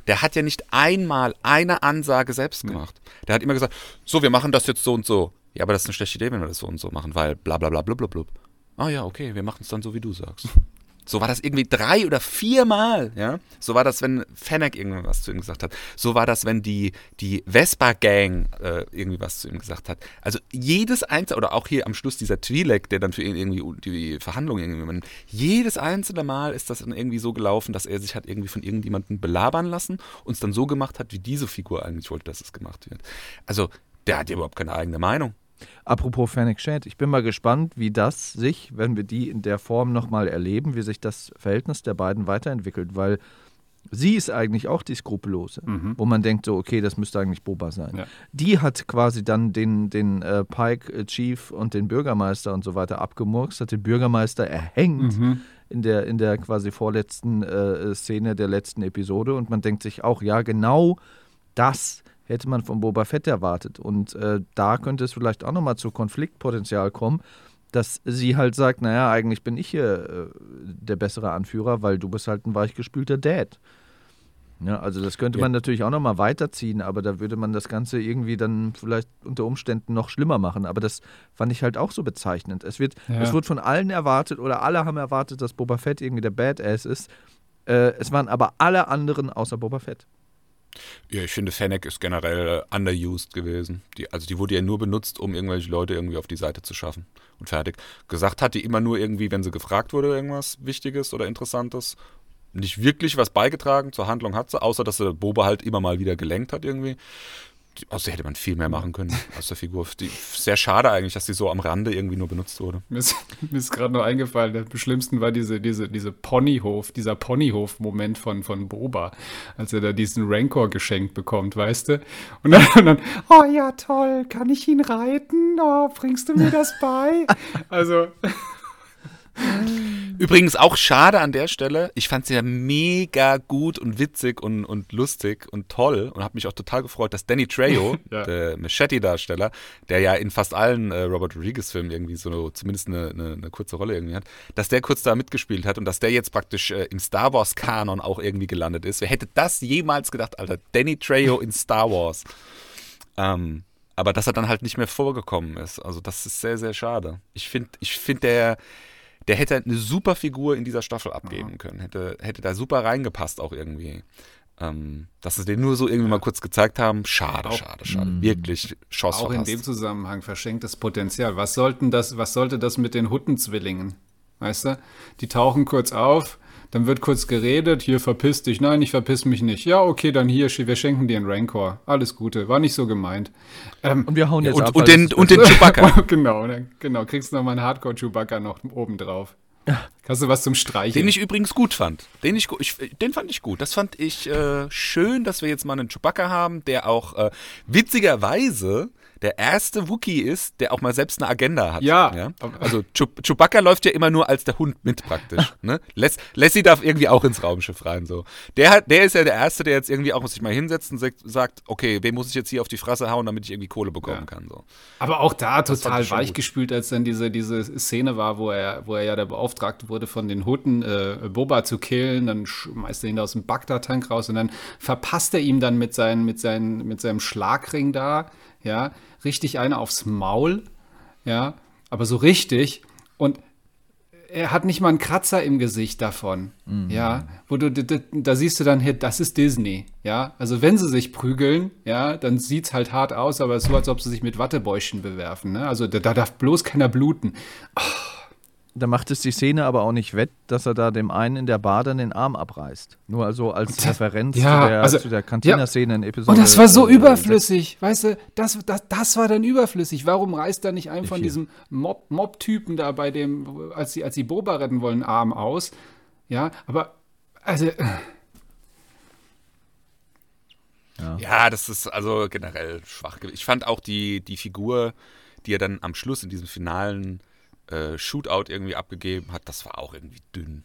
Der hat ja nicht einmal eine Ansage selbst gemacht. Der hat immer gesagt, so, wir machen das jetzt so und so. Ja, aber das ist eine schlechte Idee, wenn wir das so und so machen, weil bla bla bla blub blub blub. Ah ja, okay, wir machen es dann so, wie du sagst. So war das irgendwie drei oder viermal, ja. So war das, wenn Fennec irgendwas zu ihm gesagt hat. So war das, wenn die, die Vespa-Gang äh, irgendwie was zu ihm gesagt hat. Also jedes einzelne, oder auch hier am Schluss dieser Twi'lek, der dann für ihn irgendwie die Verhandlungen irgendwie, jedes einzelne Mal ist das dann irgendwie so gelaufen, dass er sich hat irgendwie von irgendjemandem belabern lassen und es dann so gemacht hat, wie diese Figur eigentlich wollte, dass es gemacht wird. Also der hat ja überhaupt keine eigene Meinung. Apropos Fennec Shad, ich bin mal gespannt, wie das sich, wenn wir die in der Form nochmal erleben, wie sich das Verhältnis der beiden weiterentwickelt, weil Sie ist eigentlich auch die Skrupellose, wo man denkt, so, okay, das müsste eigentlich Boba sein. Ja. Die hat quasi dann den, den äh, Pike äh, Chief und den Bürgermeister und so weiter abgemurkst, hat den Bürgermeister erhängt in, der, in der quasi vorletzten äh, Szene der letzten Episode und man denkt sich auch, ja, genau das hätte man von Boba Fett erwartet. Und äh, da könnte es vielleicht auch nochmal zu Konfliktpotenzial kommen, dass sie halt sagt, naja, eigentlich bin ich hier äh, der bessere Anführer, weil du bist halt ein weichgespülter Dad. Ja, also das könnte man natürlich auch nochmal weiterziehen, aber da würde man das Ganze irgendwie dann vielleicht unter Umständen noch schlimmer machen. Aber das fand ich halt auch so bezeichnend. Es wird, Ja. es wird von allen erwartet oder alle haben erwartet, dass Boba Fett irgendwie der Badass ist. Äh, es waren aber alle anderen außer Boba Fett. Ja, ich finde, Fennec ist generell underused gewesen. Die, also die wurde ja nur benutzt, um irgendwelche Leute irgendwie auf die Seite zu schaffen. Und fertig. Gesagt hat die immer nur irgendwie, wenn sie gefragt wurde, irgendwas Wichtiges oder Interessantes. Nicht wirklich was beigetragen zur Handlung hat sie, außer dass sie Boba halt immer mal wieder gelenkt hat irgendwie. Die, außer hätte man viel mehr machen können aus der Figur. Die, sehr schade eigentlich, dass die so am Rande irgendwie nur benutzt wurde. Mir ist, ist gerade noch eingefallen, der schlimmsten war diese, diese, diese Ponyhof, dieser Ponyhof-Moment von, von Boba, als er da diesen Rancor geschenkt bekommt, weißt du? Und dann, und dann, oh ja, toll, kann ich ihn reiten? Oh, bringst du mir das bei? Also, Übrigens auch schade an der Stelle. Ich fand sie ja mega gut und witzig und, und lustig und toll und habe mich auch total gefreut, dass Danny Trejo, Ja. der Machete-Darsteller, der ja in fast allen äh, Robert Rodriguez-Filmen irgendwie so zumindest eine, eine, eine kurze Rolle irgendwie hat, dass der kurz da mitgespielt hat und dass der jetzt praktisch äh, im Star Wars-Kanon auch irgendwie gelandet ist. Wer hätte das jemals gedacht, Alter? Danny Trejo in Star Wars. Ähm, aber dass er dann halt nicht mehr vorgekommen ist. Also das ist sehr, sehr schade. Ich finde, ich finde, der, der hätte eine super Figur in dieser Staffel abgeben können. Hätte, hätte da super reingepasst auch irgendwie. Ähm, dass sie den nur so irgendwie mal kurz gezeigt haben, schade, Auch- schade, schade. Wirklich Chance auch in verpasst. dem Zusammenhang verschenktes Potenzial. Was sollten das, was sollte das mit den Huttenzwillingen? Weißt du? Die tauchen kurz auf, dann wird kurz geredet, hier verpiss dich. Nein, ich verpiss mich nicht. Ja, okay, dann hier, wir schenken dir einen Rancor. Alles Gute, war nicht so gemeint. Ähm, Und wir hauen jetzt und, ab. und, den, und den Chewbacca. genau, genau, kriegst du noch mal einen Hardcore-Chewbacca noch oben drauf. Hast du was zum Streicheln? Den ich übrigens gut fand. Den, ich, ich, den fand ich gut. Das fand ich äh, schön, dass wir jetzt mal einen Chewbacca haben, der auch äh, witzigerweise der erste Wookie ist, der auch mal selbst eine Agenda hat. Ja. Also Chew Chewbacca läuft ja immer nur als der Hund mit praktisch. Ne? Les Lassie darf irgendwie auch ins Raumschiff rein. So. Der, hat, der ist ja der Erste, der jetzt irgendwie auch sich mal hinsetzt und sagt- okay, wem muss ich jetzt hier auf die Fresse hauen, damit ich irgendwie Kohle bekommen Ja. kann. So. Aber auch da fand total weichgespült, als dann diese, diese Szene war, wo er, wo er ja der Beauftragte wurde, von den Hutten äh, Boba zu killen. Dann schmeißt er ihn da aus dem Bagdad-Tank raus und dann verpasst er ihm dann mit, seinen, mit, seinen, mit seinem Schlagring da, ja, richtig eine aufs Maul, ja, aber so richtig. Und er hat nicht mal einen Kratzer im Gesicht davon. Ja, wo du, da, siehst du dann, hey, das ist Disney. Ja, also wenn sie sich prügeln, ja, dann sieht's halt hart aus, aber es ist so, als ob sie sich mit Wattebäuschen bewerfen. Ne? Also da, da darf bloß keiner bluten. Da macht es die Szene aber auch nicht wett, dass er da dem einen in der Bar dann den Arm abreißt. Nur also als Das- Referenz ja, zu der, also- zu der Cantina-Szene in Episode. Und das war so äh, überflüssig, weißt du, das, das, das war dann überflüssig. Warum reißt da nicht ein von diesem Mob- Mob-Typen da bei dem, als sie, als sie Boba retten wollen, Arm aus? Ja, aber, also, Ja, das ist also generell schwach. gewesen. Ich fand auch die, die Figur, die er dann am Schluss in diesem finalen äh, Shootout irgendwie abgegeben hat, das war auch irgendwie dünn.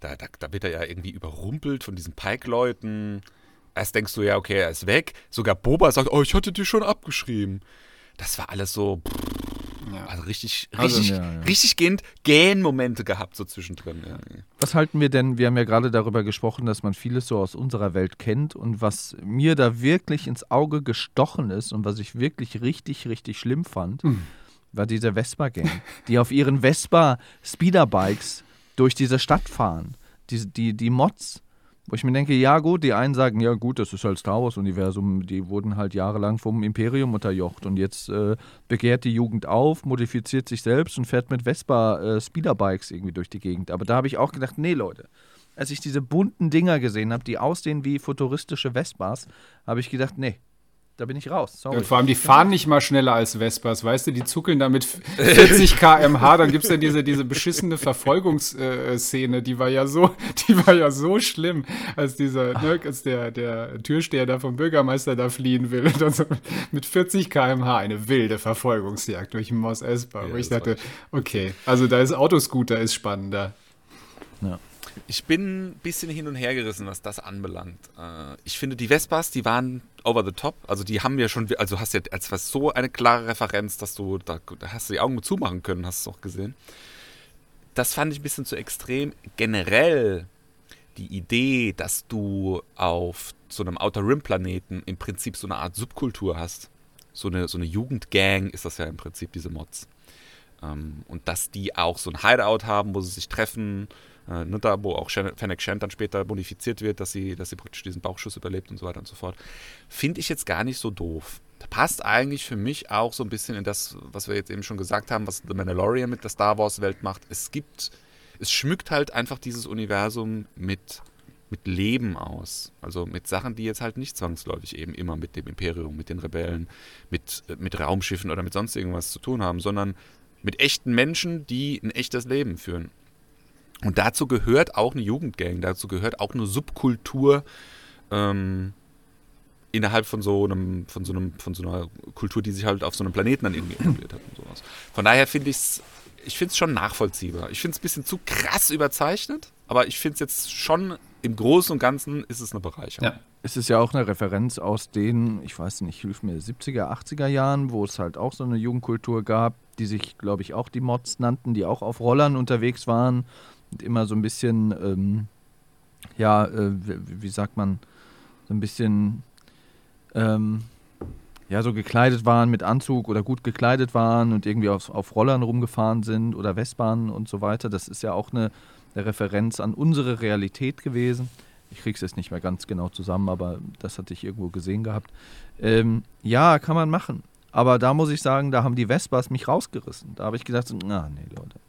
Da, da, da wird er ja irgendwie überrumpelt von diesen Pike-Leuten. Erst denkst du ja, okay, er ist weg. Sogar Boba sagt, oh, ich hatte dir schon abgeschrieben. Das war alles so, ja. also richtig, Also, richtig, ja, ja. richtig gehend Gähn-Momente gehabt so zwischendrin. Was halten wir denn? Wir haben ja gerade darüber gesprochen, dass man vieles so aus unserer Welt kennt. Und was mir da wirklich ins Auge gestochen ist und was ich wirklich richtig, richtig schlimm fand, war diese Vespa-Gang, die auf ihren Vespa-Speederbikes durch diese Stadt fahren. Die, die, die Mods. Wo ich mir denke, ja gut, die einen sagen, ja gut, das ist halt Star Wars-Universum, die wurden halt jahrelang vom Imperium unterjocht und jetzt äh, begehrt die Jugend auf, modifiziert sich selbst und fährt mit Vespa äh, Speederbikes irgendwie durch die Gegend. Aber da habe ich auch gedacht, nee Leute, als ich diese bunten Dinger gesehen habe, die aussehen wie futuristische Vespas, habe ich gedacht, nee, da bin ich raus. Sorry. Und vor allem, die fahren nicht mal schneller als Vespas, weißt du? Die zuckeln da mit 40 km/h. Dann gibt es ja diese, diese beschissene Verfolgungsszene, die war ja so, die war ja so schlimm, als dieser, ne, als der, der Türsteher da vom Bürgermeister da fliehen will. Und dann so mit 40 km/h eine wilde Verfolgungsjagd durch Moss Espa. Ja, wo ich dachte, okay, also da ist Autoscooter ist spannender. Ja. Ich bin ein bisschen hin und her gerissen, was das anbelangt. Äh, ich finde, die Vespas, die waren over the top. Also die haben ja schon, also hast ja als was so eine klare Referenz, dass du, da, hast du die Augen zumachen können, hast du es auch gesehen. Das fand ich ein bisschen zu extrem. Generell die Idee, dass du auf so einem Outer Rim Planeten im Prinzip so eine Art Subkultur hast. So eine, so eine Jugendgang ist das ja im Prinzip, diese Mods. Ähm, und dass die auch so ein Hideout haben, wo sie sich treffen, äh, ne, da, wo auch Fennec Shand dann später modifiziert wird, dass sie, dass sie praktisch diesen Bauchschuss überlebt und so weiter und so fort. Finde ich jetzt gar nicht so doof. Passt eigentlich für mich auch so ein bisschen in das, was wir jetzt eben schon gesagt haben, was The Mandalorian mit der Star Wars-Welt macht. Es gibt, es schmückt halt einfach dieses Universum mit, mit Leben aus. Also mit Sachen, die jetzt halt nicht zwangsläufig eben immer mit dem Imperium, mit den Rebellen, mit, mit Raumschiffen oder mit sonst irgendwas zu tun haben, sondern mit echten Menschen, die ein echtes Leben führen. Und dazu gehört auch eine Jugendgang, dazu gehört auch eine Subkultur ähm, innerhalb von so einem, von so einem, von so einer Kultur, die sich halt auf so einem Planeten dann irgendwie etabliert hat und sowas. Von daher finde ich es, ich finde es schon nachvollziehbar. Ich finde es ein bisschen zu krass überzeichnet, aber ich finde es jetzt schon im Großen und Ganzen ist es eine Bereicherung. Ja. Es ist ja auch eine Referenz aus den, ich weiß nicht, hilf mir, 70er, 80er Jahren, wo es halt auch so eine Jugendkultur gab, die sich, glaube ich, auch die Mods nannten, die auch auf Rollern unterwegs waren immer so ein bisschen, ähm, ja, äh, wie, wie sagt man, so ein bisschen, ähm, ja, so gekleidet waren mit Anzug oder gut gekleidet waren und irgendwie auf, auf Rollern rumgefahren sind oder Westbahnen und so weiter. Das ist ja auch eine, eine Referenz an unsere Realität gewesen. Ich krieg's jetzt nicht mehr ganz genau zusammen, aber das hatte ich irgendwo gesehen gehabt. Ähm, ja, kann man machen. Aber da muss ich sagen, da haben die Vespas mich rausgerissen. Da habe ich gedacht, so, na, nee, Leute.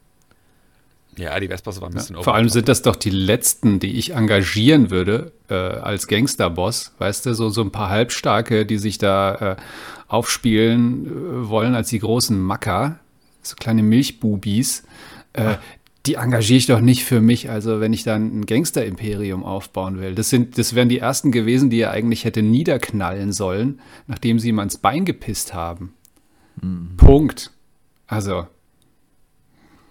Ja, die Vespas waren ein bisschen Vor allem sind das doch die letzten, die ich engagieren würde äh, als Gangsterboss. Weißt du, so, so ein paar Halbstarke, die sich da äh, aufspielen äh, wollen als die großen Macker, so kleine Milchbubis. Äh, die engagiere ich doch nicht für mich, also wenn ich dann ein Gangster-Imperium aufbauen will. Das, sind, das wären die ersten gewesen, die er eigentlich hätte niederknallen sollen, nachdem sie ihm ans Bein gepisst haben. Punkt. Also,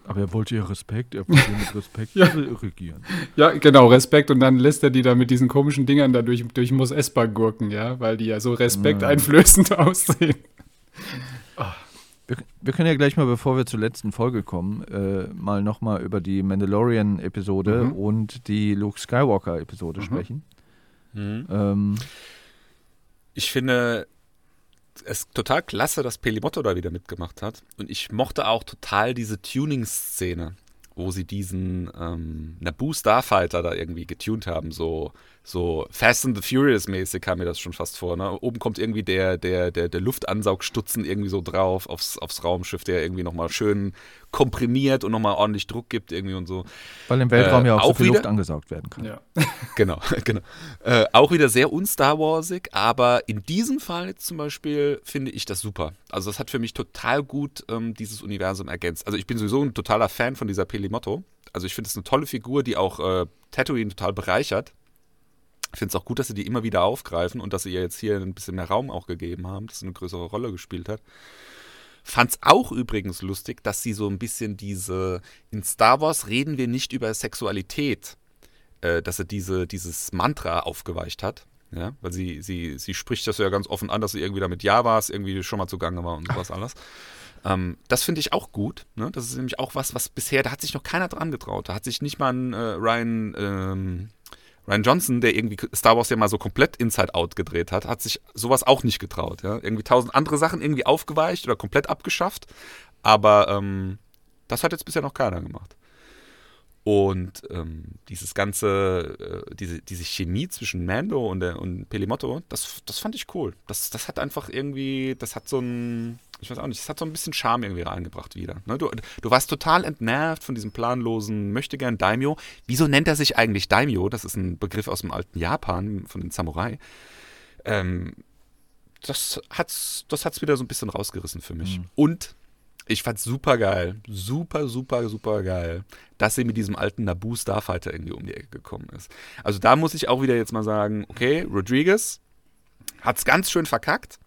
Aber er wollte ja Respekt, er wollte mit Respekt regieren. Ja, genau, Respekt. Und dann lässt er die da mit diesen komischen Dingern da durch, durch Mos Espa gurken, ja, weil die ja so respekteinflößend aussehen. Wir, wir können ja gleich mal, bevor wir zur letzten Folge kommen, äh, mal nochmal über die Mandalorian-Episode Mhm. und die Luke Skywalker-Episode sprechen. Mhm. Ähm, Ich finde es total klasse, dass Pelimotto da wieder mitgemacht hat. Und ich mochte auch total diese Tuning-Szene, wo sie diesen ähm, Naboo Starfighter da irgendwie getuned haben. So, so Fast and the Furious-mäßig kam mir das schon fast vor. Ne? Oben kommt irgendwie der, der, der, der Luftansaugstutzen irgendwie so drauf aufs, aufs Raumschiff, der irgendwie nochmal schön komprimiert und nochmal ordentlich Druck gibt irgendwie und so. weil im Weltraum Äh, ja auch, so auch viel wieder- Luft angesaugt werden kann. Ja. Genau, genau. Äh, auch wieder sehr un-Star Warsig, aber in diesem Fall jetzt zum Beispiel finde ich das super. Also das hat für mich total gut ähm, dieses Universum ergänzt. Also ich bin sowieso ein totaler Fan von dieser Pelimotto. Also ich finde es eine tolle Figur, die auch äh, Tatooine total bereichert. Ich finde es auch gut, dass sie die immer wieder aufgreifen und dass sie ihr jetzt hier ein bisschen mehr Raum auch gegeben haben, dass sie eine größere Rolle gespielt hat. Fand es auch übrigens lustig, dass sie so ein bisschen diese, in Star Wars reden wir nicht über Sexualität, äh, dass er diese, dieses Mantra aufgeweicht hat. Ja, weil sie, sie, sie spricht das ja ganz offen an, dass sie irgendwie damit Javas irgendwie schon mal zugange war und sowas alles. Ähm, das finde ich auch gut. Ne? Das ist nämlich auch was, was bisher, da hat sich noch keiner dran getraut. Da hat sich nicht mal ein äh, Ryan, ähm, Ryan Johnson, der irgendwie Star Wars ja mal so komplett Inside Out gedreht hat, hat sich sowas auch nicht getraut. Ja? Irgendwie tausend andere Sachen irgendwie aufgeweicht oder komplett abgeschafft. Aber ähm, das hat jetzt bisher noch keiner gemacht. Und ähm, dieses ganze, äh, diese, diese Chemie zwischen Mando und, der, und Pelimotto, das, das fand ich cool. Das, das hat einfach irgendwie, das hat so ein, ich weiß auch nicht, das hat so ein bisschen Charme irgendwie reingebracht wieder. Ne? Du, du warst total entnervt von diesem planlosen Möchtegern Daimyo. Wieso nennt er sich eigentlich Daimyo? Das ist ein Begriff aus dem alten Japan, von den Samurai. Ähm, das hat's, das hat's wieder so ein bisschen rausgerissen für mich. Und ich fand's super geil, super, super, super geil, dass sie mit diesem alten Naboo Starfighter irgendwie um die Ecke gekommen ist. Also da muss ich auch wieder jetzt mal sagen, okay, Rodriguez hat's ganz schön verkackt.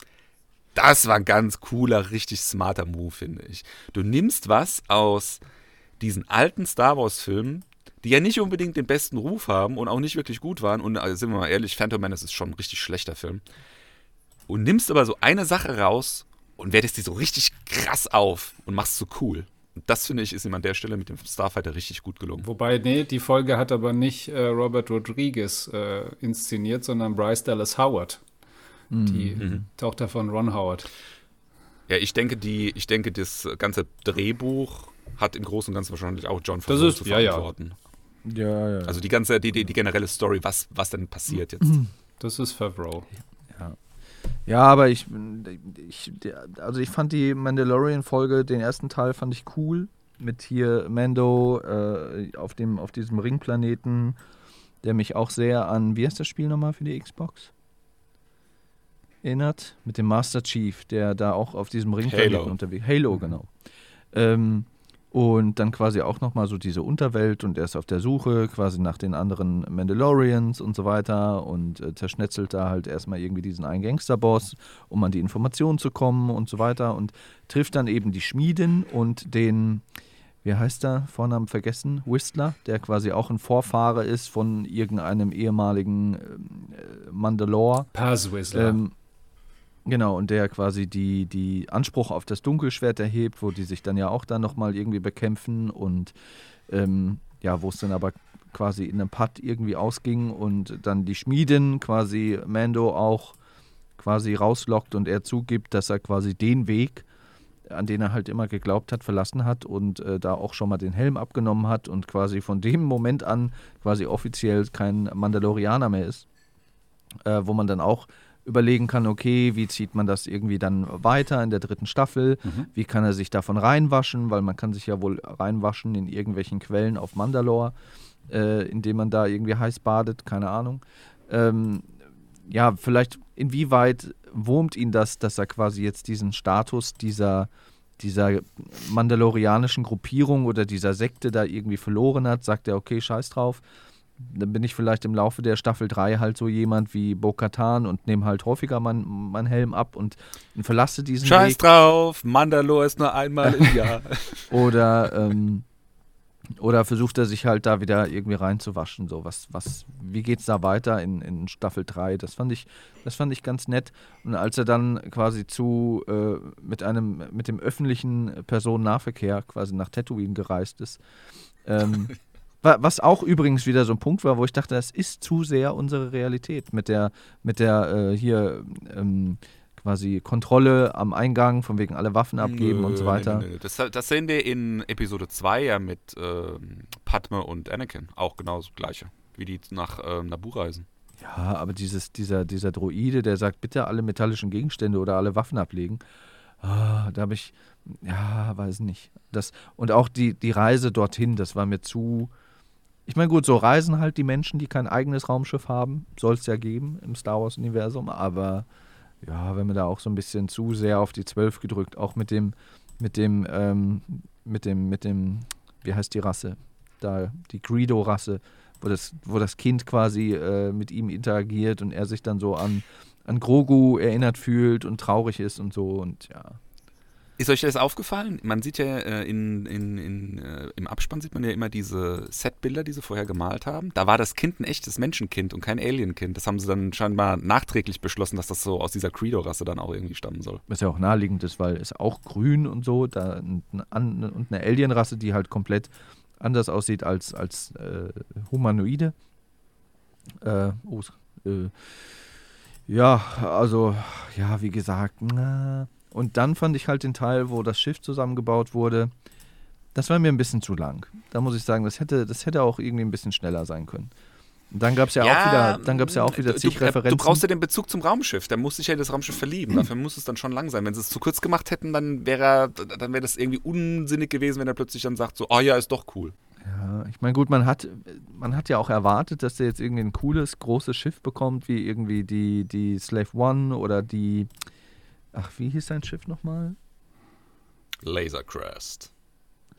Das war ein ganz cooler, richtig smarter Move, finde ich. Du nimmst was aus diesen alten Star Wars-Filmen, die ja nicht unbedingt den besten Ruf haben und auch nicht wirklich gut waren. Und also sind wir mal ehrlich, Phantom Menace ist schon ein richtig schlechter Film. Und nimmst aber so eine Sache raus und wertest die so richtig krass auf und machst so cool. Und das finde ich, ist ihm an der Stelle mit dem Starfighter richtig gut gelungen. Wobei, nee, die Folge hat aber nicht äh, Robert Rodriguez äh, inszeniert, sondern Bryce Dallas Howard, die Tochter von Ron Howard. Ja, ich denke, die, ich denke, das ganze Drehbuch hat im Großen und Ganzen wahrscheinlich auch John Das Favreau ist- zu ja, ja. verantworten. Ja, ja. Also die ganze, die, die, die generelle Story, was, was denn passiert jetzt. Das ist Favreau. Ja, aber ich, ich, also ich fand die Mandalorian-Folge, den ersten Teil fand ich cool. Mit hier Mando äh, auf, dem, auf diesem Ringplaneten, der mich auch sehr an, wie heißt das Spiel nochmal für die Xbox? Erinnert? Mit dem Master Chief, der da auch auf diesem Ringplaneten Halo. unterwegs Halo, genau. Ähm, und dann quasi auch nochmal so diese Unterwelt und er ist auf der Suche quasi nach den anderen Mandalorians und so weiter und äh, zerschnetzelt da halt erstmal irgendwie diesen einen Gangsterboss, um an die Informationen zu kommen und so weiter und trifft dann eben die Schmiedin und den, wie heißt er, Vornamen vergessen, Whistler, der quasi auch ein Vorfahre ist von irgendeinem ehemaligen ähm, äh, Mandalore. Paz Whistler. Ähm, genau, und der quasi die, die Anspruch auf das Dunkelschwert erhebt, wo die sich dann ja auch dann nochmal irgendwie bekämpfen und ähm, ja, wo es dann aber quasi in einem Putt irgendwie ausging und dann die Schmiedin quasi Mando auch quasi rauslockt und er zugibt, dass er quasi den Weg, an den er halt immer geglaubt hat, verlassen hat und äh, da auch schon mal den Helm abgenommen hat und quasi von dem Moment an quasi offiziell kein Mandalorianer mehr ist äh, wo man dann auch überlegen kann, okay, wie zieht man das irgendwie dann weiter in der dritten Staffel? Wie kann er sich davon reinwaschen? Weil man kann sich ja wohl reinwaschen in irgendwelchen Quellen auf Mandalore, äh, indem man da irgendwie heiß badet, keine Ahnung. Ähm, ja, vielleicht inwieweit wurmt ihn das, dass er quasi jetzt diesen Status dieser, dieser mandalorianischen Gruppierung oder dieser Sekte da irgendwie verloren hat? Sagt er, okay, scheiß drauf, dann bin ich vielleicht im Laufe der Staffel 3 halt so jemand wie Bo-Katan und nehme halt häufiger meinen mein Helm ab und, und verlasse diesen Scheiß Weg. drauf, Mandalore ist nur einmal im Jahr. Oder, ähm, oder versucht er sich halt da wieder irgendwie reinzuwaschen. So, was, was, wie geht's da weiter in, in Staffel 3? Das fand ich, das fand ich ganz nett. Und als er dann quasi zu äh, mit einem, mit dem öffentlichen Personennahverkehr quasi nach Tatooine gereist ist, ähm, was auch übrigens wieder so ein Punkt war, wo ich dachte, das ist zu sehr unsere Realität mit der, mit der äh, hier ähm, quasi Kontrolle am Eingang, von wegen alle Waffen abgeben und so Nö, weiter. nö, nö. Das, das sehen wir in Episode 2 ja mit ähm, Padme und Anakin. Auch genau das gleiche. Wie die nach ähm, Naboo reisen. Ja, aber dieses, dieser, dieser Droide, der sagt, bitte alle metallischen Gegenstände oder alle Waffen ablegen. Ah, da habe ich, ja, weiß nicht. Das, und auch die, die Reise dorthin, das war mir zu. Ich meine, gut, so reisen halt die Menschen, die kein eigenes Raumschiff haben. Soll es ja geben im Star Wars-Universum, aber ja, wenn man da auch so ein bisschen zu sehr auf die Zwölf gedrückt, auch mit dem, mit dem, ähm, mit dem, mit dem, wie heißt die Rasse? Da, die Greedo-Rasse, wo das, wo das Kind quasi äh, mit ihm interagiert und er sich dann so an, an Grogu erinnert fühlt und traurig ist und so und ja. Ist euch das aufgefallen? Man sieht ja äh, in, in, in, äh, im Abspann sieht man ja immer diese Setbilder, die sie vorher gemalt haben. Da war das Kind ein echtes Menschenkind und kein Alienkind. Das haben sie dann scheinbar nachträglich beschlossen, dass das so aus dieser Credo-Rasse dann auch irgendwie stammen soll. Was ja auch naheliegend ist, weil es auch grün und so, da ein, und eine Alienrasse, die halt komplett anders aussieht als, als äh, Humanoide. Äh, oh, äh, ja, also, ja, wie gesagt, na. Und dann fand ich halt den Teil, wo das Schiff zusammengebaut wurde, das war mir ein bisschen zu lang. Da muss ich sagen, das hätte, das hätte auch irgendwie ein bisschen schneller sein können. Und dann gab es ja, auch wieder, dann gab's ja auch wieder du, zig du, Referenzen. Du brauchst ja den Bezug zum Raumschiff. Da muss sich ja das Raumschiff verlieben. Dafür muss es dann schon lang sein. Wenn sie es zu kurz gemacht hätten, dann wäre dann wäre das irgendwie unsinnig gewesen, wenn er plötzlich dann sagt so, oh ja, ist doch cool. Ja, Ja, ich meine, gut, man hat, man hat ja auch erwartet, dass der jetzt irgendwie ein cooles, großes Schiff bekommt, wie irgendwie die, die Slave One oder die. Ach, wie hieß sein Schiff nochmal? Laser Crest.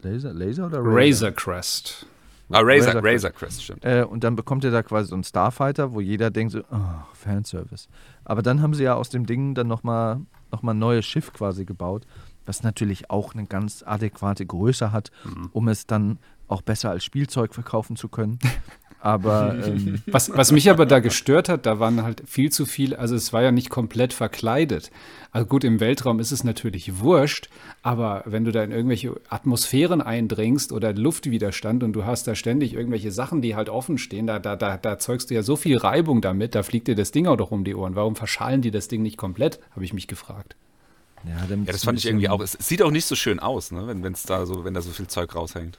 Laser, Laser oder Razor Crest. Ah, Razor, Razor Razor Crest, stimmt. Äh, und dann bekommt er da quasi so einen Starfighter, wo jeder denkt so, oh, Fanservice. Aber dann haben sie ja aus dem Ding dann nochmal noch mal ein neues Schiff quasi gebaut, was natürlich auch eine ganz adäquate Größe hat, um es dann auch besser als Spielzeug verkaufen zu können. Aber ähm, Was, was mich aber da gestört hat, da waren halt viel zu viel, also es war ja nicht komplett verkleidet. Also gut, im Weltraum ist es natürlich wurscht, aber wenn du da in irgendwelche Atmosphären eindringst oder Luftwiderstand und du hast da ständig irgendwelche Sachen, die halt offen stehen, da, da, da, da zeugst du ja so viel Reibung damit, da fliegt dir das Ding auch doch um die Ohren. Warum verschalen die das Ding nicht komplett, habe ich mich gefragt. ja, Ja, das es fand ich irgendwie auch. Es sieht auch nicht so schön aus, ne? wenn, wenn's da so, wenn da so viel Zeug raushängt.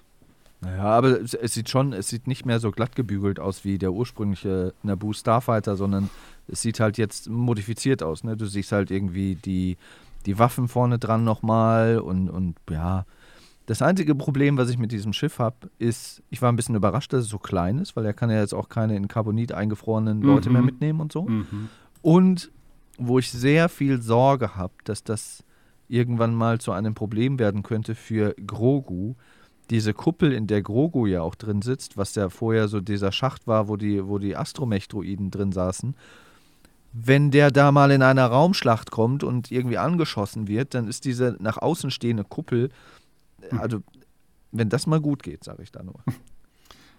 Ja, aber es, es sieht schon, es sieht nicht mehr so glatt gebügelt aus wie der ursprüngliche Naboo Starfighter, sondern es sieht halt jetzt modifiziert aus. Ne? Du siehst halt irgendwie die, die Waffen vorne dran nochmal und, und ja. Das einzige Problem, was ich mit diesem Schiff habe, ist, ich war ein bisschen überrascht, dass es so klein ist, weil er kann ja jetzt auch keine in Carbonit eingefrorenen Leute Mhm. mehr mitnehmen und so. Mhm. Und wo ich sehr viel Sorge habe, dass das irgendwann mal zu einem Problem werden könnte für Grogu. Diese Kuppel, in der Grogu ja auch drin sitzt, was ja vorher so dieser Schacht war, wo die, wo die Astromech-Droiden drin saßen. Wenn der da mal in einer Raumschlacht kommt und irgendwie angeschossen wird, dann ist diese nach außen stehende Kuppel, also wenn das mal gut geht, sage ich da nur.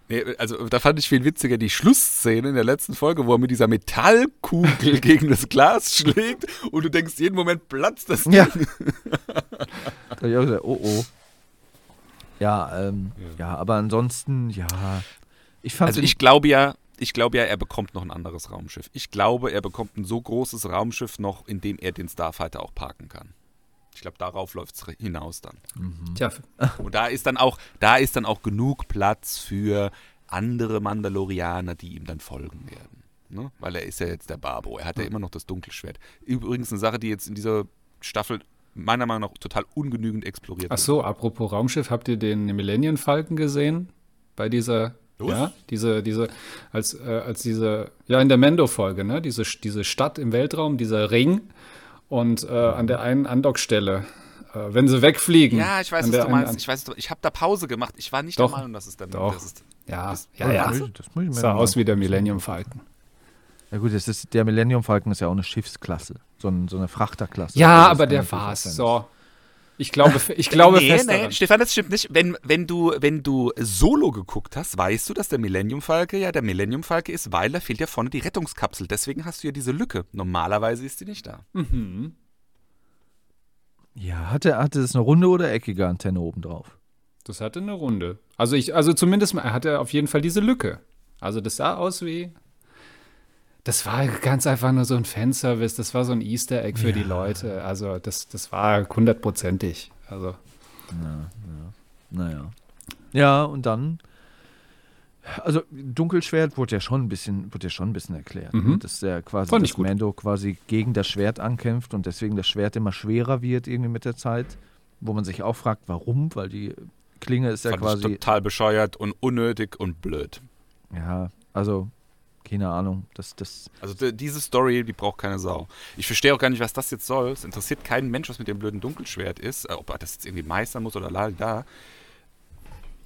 Nee, also da fand ich viel witziger die Schlussszene in der letzten Folge, wo er mit dieser Metallkugel gegen das Glas schlägt und du denkst, jeden Moment platzt das Ding. Ja. da hab ich auch gesagt, oh oh. Ja, ähm, ja. aber ansonsten, ja. Ich fand Also ich glaube ja, ich glaube ja, er bekommt noch ein anderes Raumschiff. Ich glaube, er bekommt ein so großes Raumschiff noch, in dem er den Starfighter auch parken kann. Ich glaube, darauf läuft es hinaus dann. Tja, Und da ist dann auch, da ist dann auch genug Platz für andere Mandalorianer, die ihm dann folgen werden. Ne? Weil er ist ja jetzt der Barbo. Er hat ja immer noch das Dunkelschwert. Übrigens eine Sache, die jetzt in dieser Staffel meiner Meinung nach total ungenügend exploriert Ach so, apropos Raumschiff, habt ihr den Millennium Falcon gesehen? Bei dieser, Los. ja, diese, diese, als, äh, als diese, ja, in der Mendo-Folge, ne? Diese, diese Stadt im Weltraum, dieser Ring und äh, an der einen Andockstelle, äh, wenn sie wegfliegen. Ja, ich weiß, was der du meinst. Ich weiß, ich habe da Pause gemacht. Ich war nicht Doch. der Meinung, dass es dann Doch. Das ist, ja, das- ja, ja. Das muss ich- das muss ich mir Sah aus wie der. Millennium Falcon. Ja gut, das ist, der Millennium Falcon ist ja auch eine Schiffsklasse, so, ein, so eine Frachterklasse. Ja, Also das aber der war's. So. Ich glaube, ich glaube nee, fest nee, daran. Stefan, das stimmt nicht. Wenn, wenn, du, wenn du Solo geguckt hast, weißt du, dass der Millennium Falke ja der Millennium Falke ist, weil da fehlt ja vorne die Rettungskapsel. Deswegen hast du ja diese Lücke. Normalerweise ist die nicht da. Mhm. Ja, hatte, hatte es eine runde oder eckige Antenne oben drauf? Das hatte eine Runde. Also ich, also zumindest mal, er hatte auf jeden Fall diese Lücke. Also das sah aus wie. Das war ganz einfach nur so ein Fanservice, das war so ein Easter Egg für die Leute. Also das, das war hundertprozentig. Also Naja. Ja, und dann. Also Dunkelschwert wurde ja schon ein bisschen, wurde ja schon ein bisschen erklärt. Mhm. ne? Dass der quasi dass gut. Mando quasi gegen das Schwert ankämpft und deswegen das Schwert immer schwerer wird irgendwie mit der Zeit. Wo man sich auch fragt, warum, weil die Klinge ist ja Fand ich quasi. total bescheuert und unnötig und blöd. Ja, also, keine Ahnung. Das, das, Also diese Story, die braucht keine Sau. Ich verstehe auch gar nicht, was das jetzt soll. Es interessiert keinen Mensch, was mit dem blöden Dunkelschwert ist. Äh, Ob er das jetzt irgendwie meistern muss oder la da.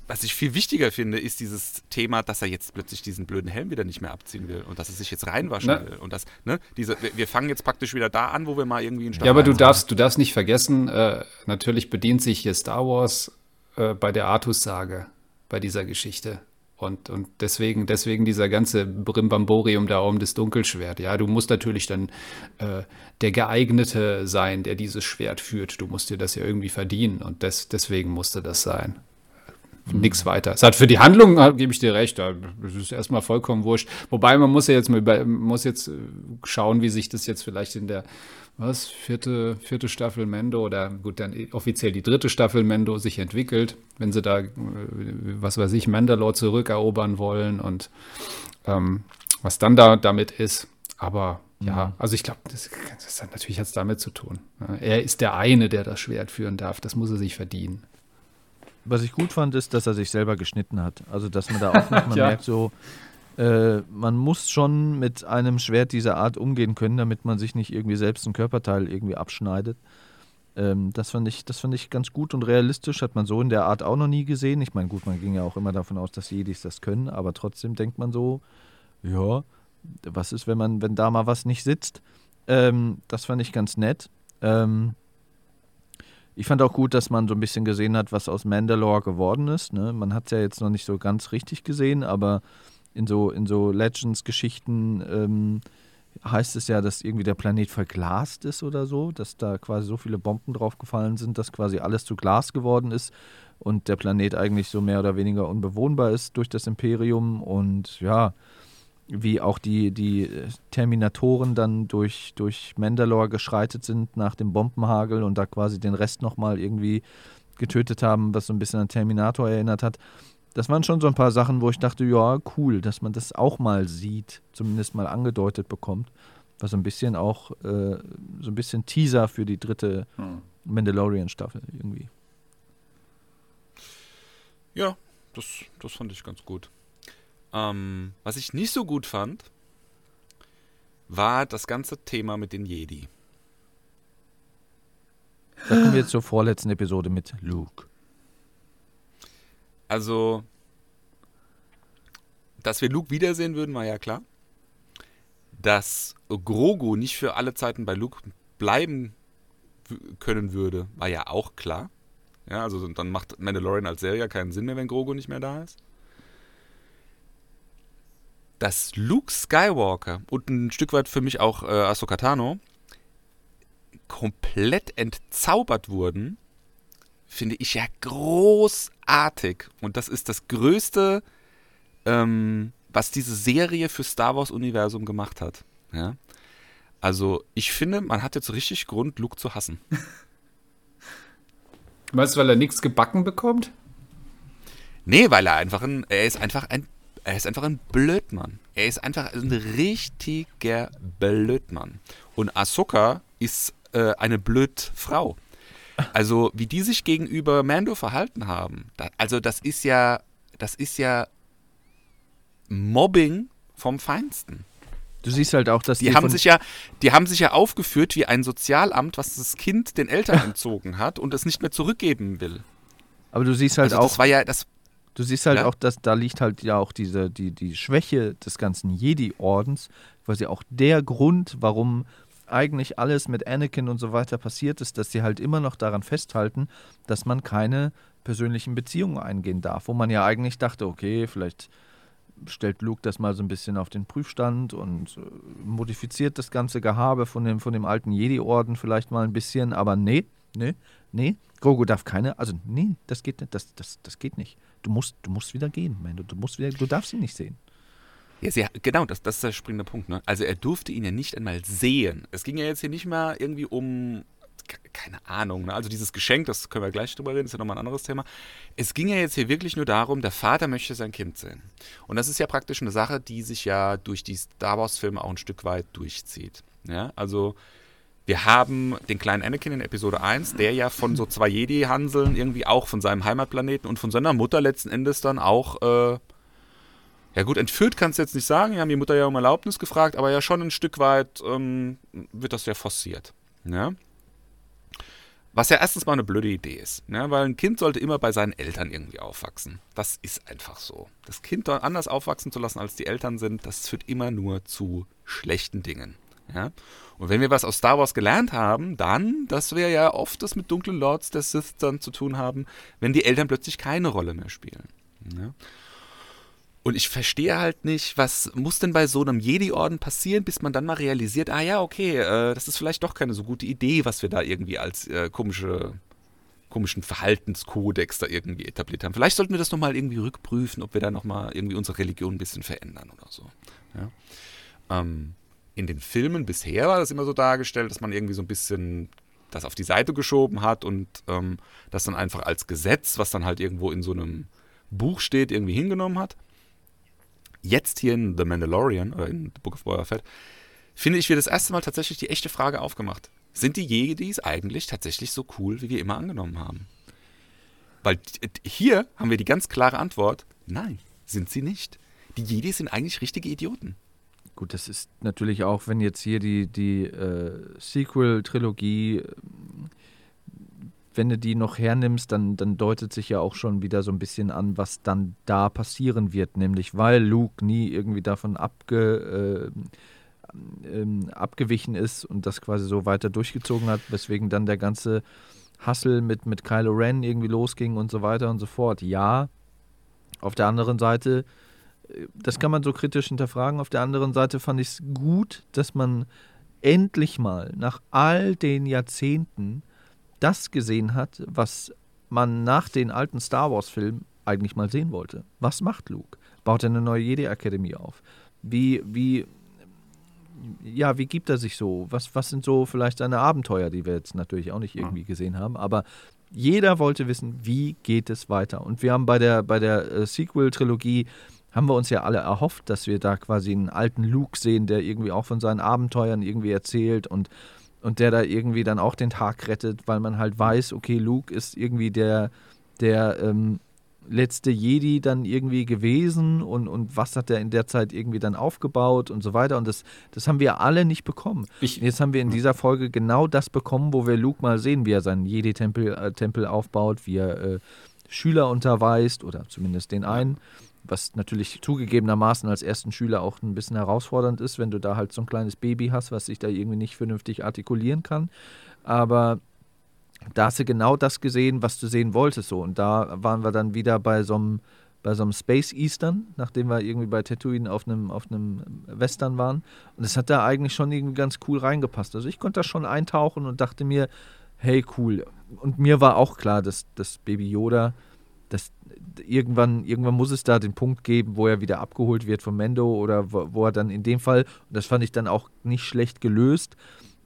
Was ich viel wichtiger finde, ist dieses Thema, dass er jetzt plötzlich diesen blöden Helm wieder nicht mehr abziehen will und dass er sich jetzt reinwaschen Na. will. Und das, ne, diese, wir- fangen jetzt praktisch wieder da an, wo wir mal irgendwie einen Ja, aber du darfst, du darfst nicht vergessen, äh, natürlich bedient sich hier Star Wars äh, bei der Artus-Sage, bei dieser Geschichte. Und, und deswegen, deswegen dieser ganze Brimbamborium da um das Dunkelschwert. Ja, du musst natürlich dann äh, der Geeignete sein, der dieses Schwert führt. Du musst dir das ja irgendwie verdienen. Und des, deswegen musste das sein. Nix weiter. Es hat für die Handlung, äh, gebe ich dir recht, da das ist erstmal vollkommen wurscht. Wobei man muss ja jetzt mal über, muss jetzt äh, schauen, wie sich das jetzt vielleicht in der was vierte vierte Staffel Mendo oder gut dann offiziell die dritte Staffel Mendo sich entwickelt, wenn sie da äh, was weiß ich Mandalore zurückerobern wollen und ähm, was dann da damit ist. Aber ja, also ich glaube, das, das hat natürlich jetzt damit zu tun. Ja, Er ist der eine, der das Schwert führen darf. Das muss er sich verdienen. Was ich gut fand, ist, dass er sich selber geschnitten hat. Also, dass man da auch noch mal Ja. merkt, so, äh, man muss schon mit einem Schwert dieser Art umgehen können, damit man sich nicht irgendwie selbst ein Körperteil irgendwie abschneidet. Ähm, das, fand ich, das fand ich ganz gut und realistisch, hat man so in der Art auch noch nie gesehen. Ich meine, gut, man ging ja auch immer davon aus, dass Jedis das können, aber trotzdem denkt man so, ja, was ist, wenn man, wenn da mal was nicht sitzt? Ähm, das fand ich ganz nett. Ähm, ich fand auch gut, dass man so ein bisschen gesehen hat, was aus Mandalore geworden ist. Ne? Man hat es ja jetzt noch nicht so ganz richtig gesehen, aber in so, in so Legends-Geschichten ähm, heißt es ja, dass irgendwie der Planet verglast ist oder so, dass da quasi so viele Bomben draufgefallen sind, dass quasi alles zu Glas geworden ist und der Planet eigentlich so mehr oder weniger unbewohnbar ist durch das Imperium und ja, wie auch die, die Terminatoren dann durch, durch Mandalore geschreitet sind nach dem Bombenhagel und da quasi den Rest nochmal irgendwie getötet haben, was so ein bisschen an Terminator erinnert hat. Das waren schon so ein paar Sachen, wo ich dachte, ja, cool, dass man das auch mal sieht, zumindest mal angedeutet bekommt. Was so ein bisschen auch, äh, so ein bisschen Teaser für die dritte Mandalorian-Staffel irgendwie. Ja, das, das fand ich ganz gut. Ähm, was ich nicht so gut fand, war das ganze Thema mit den Jedi. Da kommen wir zur vorletzten Episode mit Luke. Also, dass wir Luke wiedersehen würden, war ja klar. Dass Grogu nicht für alle Zeiten bei Luke bleiben können würde, war ja auch klar. Ja, also dann macht Mandalorian als Serie ja keinen Sinn mehr, wenn Grogu nicht mehr da ist. Dass Luke Skywalker und ein Stück weit für mich auch äh, Ahsoka komplett entzaubert wurden, finde ich ja großartig. Und das ist das Größte, ähm, was diese Serie für Star Wars-Universum gemacht hat. Ja? Also, ich finde, man hat jetzt richtig Grund, Luke zu hassen. Meinst du, weil er nichts gebacken bekommt? Nee, weil er einfach ein, er ist einfach ein, er ist einfach ein Blödmann. Er ist einfach ein richtiger Blödmann. Und Ahsoka ist äh, eine Blödfrau. Also, wie die sich gegenüber Mando verhalten haben, da, also das ist ja, das ist ja Mobbing vom Feinsten. Du siehst halt auch, dass Die, die, haben sich ja, die haben sich ja aufgeführt wie ein Sozialamt, was das Kind den Eltern entzogen hat und es nicht mehr zurückgeben will. aber du siehst halt Also auch, das war ja, das, Du siehst halt Ja? auch, dass da liegt halt ja auch diese, die, die Schwäche des ganzen Jedi-Ordens, quasi auch der Grund, warum eigentlich alles mit Anakin und so weiter passiert ist, dass sie halt immer noch daran festhalten, dass man keine persönlichen Beziehungen eingehen darf. Wo man ja eigentlich dachte, okay, vielleicht stellt Luke das mal so ein bisschen auf den Prüfstand und äh, modifiziert das ganze Gehabe von dem, von dem alten Jedi-Orden vielleicht mal ein bisschen, aber nee, nee, nee, Grogu darf keine, also nee, das geht nicht, das, das, das geht nicht. Du musst, du musst wieder gehen, Mando, du musst wieder, du darfst ihn nicht sehen. Ja, sie, genau, das, das ist der springende Punkt. Ne? Also er durfte ihn ja nicht einmal sehen. Es ging ja jetzt hier nicht mal irgendwie um, ke- keine Ahnung, ne? also dieses Geschenk, das können wir gleich drüber reden, ist ja nochmal ein anderes Thema. Es ging ja jetzt hier wirklich nur darum, der Vater möchte sein Kind sehen. Und das ist ja praktisch eine Sache, die sich ja durch die Star Wars-Filme auch ein Stück weit durchzieht. Ja, also wir haben den kleinen Anakin in Episode 1, der ja von so zwei Jedi-Hanseln irgendwie auch von seinem Heimatplaneten und von seiner Mutter letzten Endes dann auch, äh, ja gut, entführt kannst du jetzt nicht sagen, wir haben die Mutter ja um Erlaubnis gefragt, aber ja schon ein Stück weit ähm, wird das ja forciert. Ja? Was ja erstens mal eine blöde Idee ist, ne? weil ein Kind sollte immer bei seinen Eltern irgendwie aufwachsen. Das ist einfach so. Das Kind dort anders aufwachsen zu lassen, als die Eltern sind, das führt immer nur zu schlechten Dingen. Ja? Und wenn wir was aus Star Wars gelernt haben, dann, dass wir ja oft das mit dunklen Lords der Sith dann zu tun haben, wenn die Eltern plötzlich keine Rolle mehr spielen. Ja? Und ich verstehe halt nicht, was muss denn bei so einem Jedi-Orden passieren, bis man dann mal realisiert, ah ja, okay, äh, das ist vielleicht doch keine so gute Idee, was wir da irgendwie als äh, komische, komischen Verhaltenskodex da irgendwie etabliert haben. Vielleicht sollten wir das nochmal irgendwie rückprüfen, ob wir da nochmal irgendwie unsere Religion ein bisschen verändern oder so. Ja? Ähm, in den Filmen bisher war das immer so dargestellt, dass man irgendwie so ein bisschen das auf die Seite geschoben hat und ähm, das dann einfach als Gesetz, was dann halt irgendwo in so einem Buch steht, irgendwie hingenommen hat jetzt hier in The Mandalorian oder in The Book of Boba Fett, finde ich, wird das erste Mal tatsächlich die echte Frage aufgemacht. Sind die Jedis eigentlich tatsächlich so cool, wie wir immer angenommen haben? Weil hier haben wir die ganz klare Antwort, nein, sind sie nicht. Die Jedi sind eigentlich richtige Idioten. Gut, das ist natürlich auch, wenn jetzt hier die, die äh, Sequel-Trilogie, äh, wenn du die noch hernimmst, dann, dann deutet sich ja auch schon wieder so ein bisschen an, was dann da passieren wird. Nämlich, weil Luke nie irgendwie davon abge, äh, ähm, abgewichen ist und das quasi so weiter durchgezogen hat, weswegen dann der ganze Hassel mit, mit Kylo Ren irgendwie losging und so weiter und so fort. Ja, auf der anderen Seite das kann man so kritisch hinterfragen. Auf der anderen Seite fand ich es gut, dass man endlich mal nach all den Jahrzehnten das gesehen hat, was man nach den alten Star Wars-Filmen eigentlich mal sehen wollte. Was macht Luke? Baut er eine neue Jedi-Akademie auf? Wie, wie, ja, wie gibt er sich so? Was, was sind so vielleicht seine Abenteuer, die wir jetzt natürlich auch nicht irgendwie gesehen haben, aber jeder wollte wissen, wie geht es weiter? Und wir haben bei der, bei der äh, Sequel-Trilogie haben wir uns ja alle erhofft, dass wir da quasi einen alten Luke sehen, der irgendwie auch von seinen Abenteuern irgendwie erzählt und, und der da irgendwie dann auch den Tag rettet, weil man halt weiß, okay, Luke ist irgendwie der, der ähm, letzte Jedi dann irgendwie gewesen und, und was hat er in der Zeit irgendwie dann aufgebaut und so weiter. Und das, das haben wir alle nicht bekommen. Ich, Jetzt haben wir in dieser Folge genau das bekommen, wo wir Luke mal sehen, wie er seinen Jedi-Tempel äh, Tempel aufbaut, wie er äh, Schüler unterweist oder zumindest den einen was natürlich zugegebenermaßen als ersten Schüler auch ein bisschen herausfordernd ist, wenn du da halt so ein kleines Baby hast, was sich da irgendwie nicht vernünftig artikulieren kann. Aber da hast du genau das gesehen, was du sehen wolltest. So. Und da waren wir dann wieder bei so einem, bei so einem Space Eastern, nachdem wir irgendwie bei Tatooine auf einem, auf einem Western waren. Und es hat da eigentlich schon irgendwie ganz cool reingepasst. Also ich konnte da schon eintauchen und dachte mir, hey, cool. Und mir war auch klar, dass das Baby Yoda das, irgendwann, irgendwann muss es da den Punkt geben, wo er wieder abgeholt wird von Mendo oder wo, wo er dann in dem Fall, und das fand ich dann auch nicht schlecht gelöst,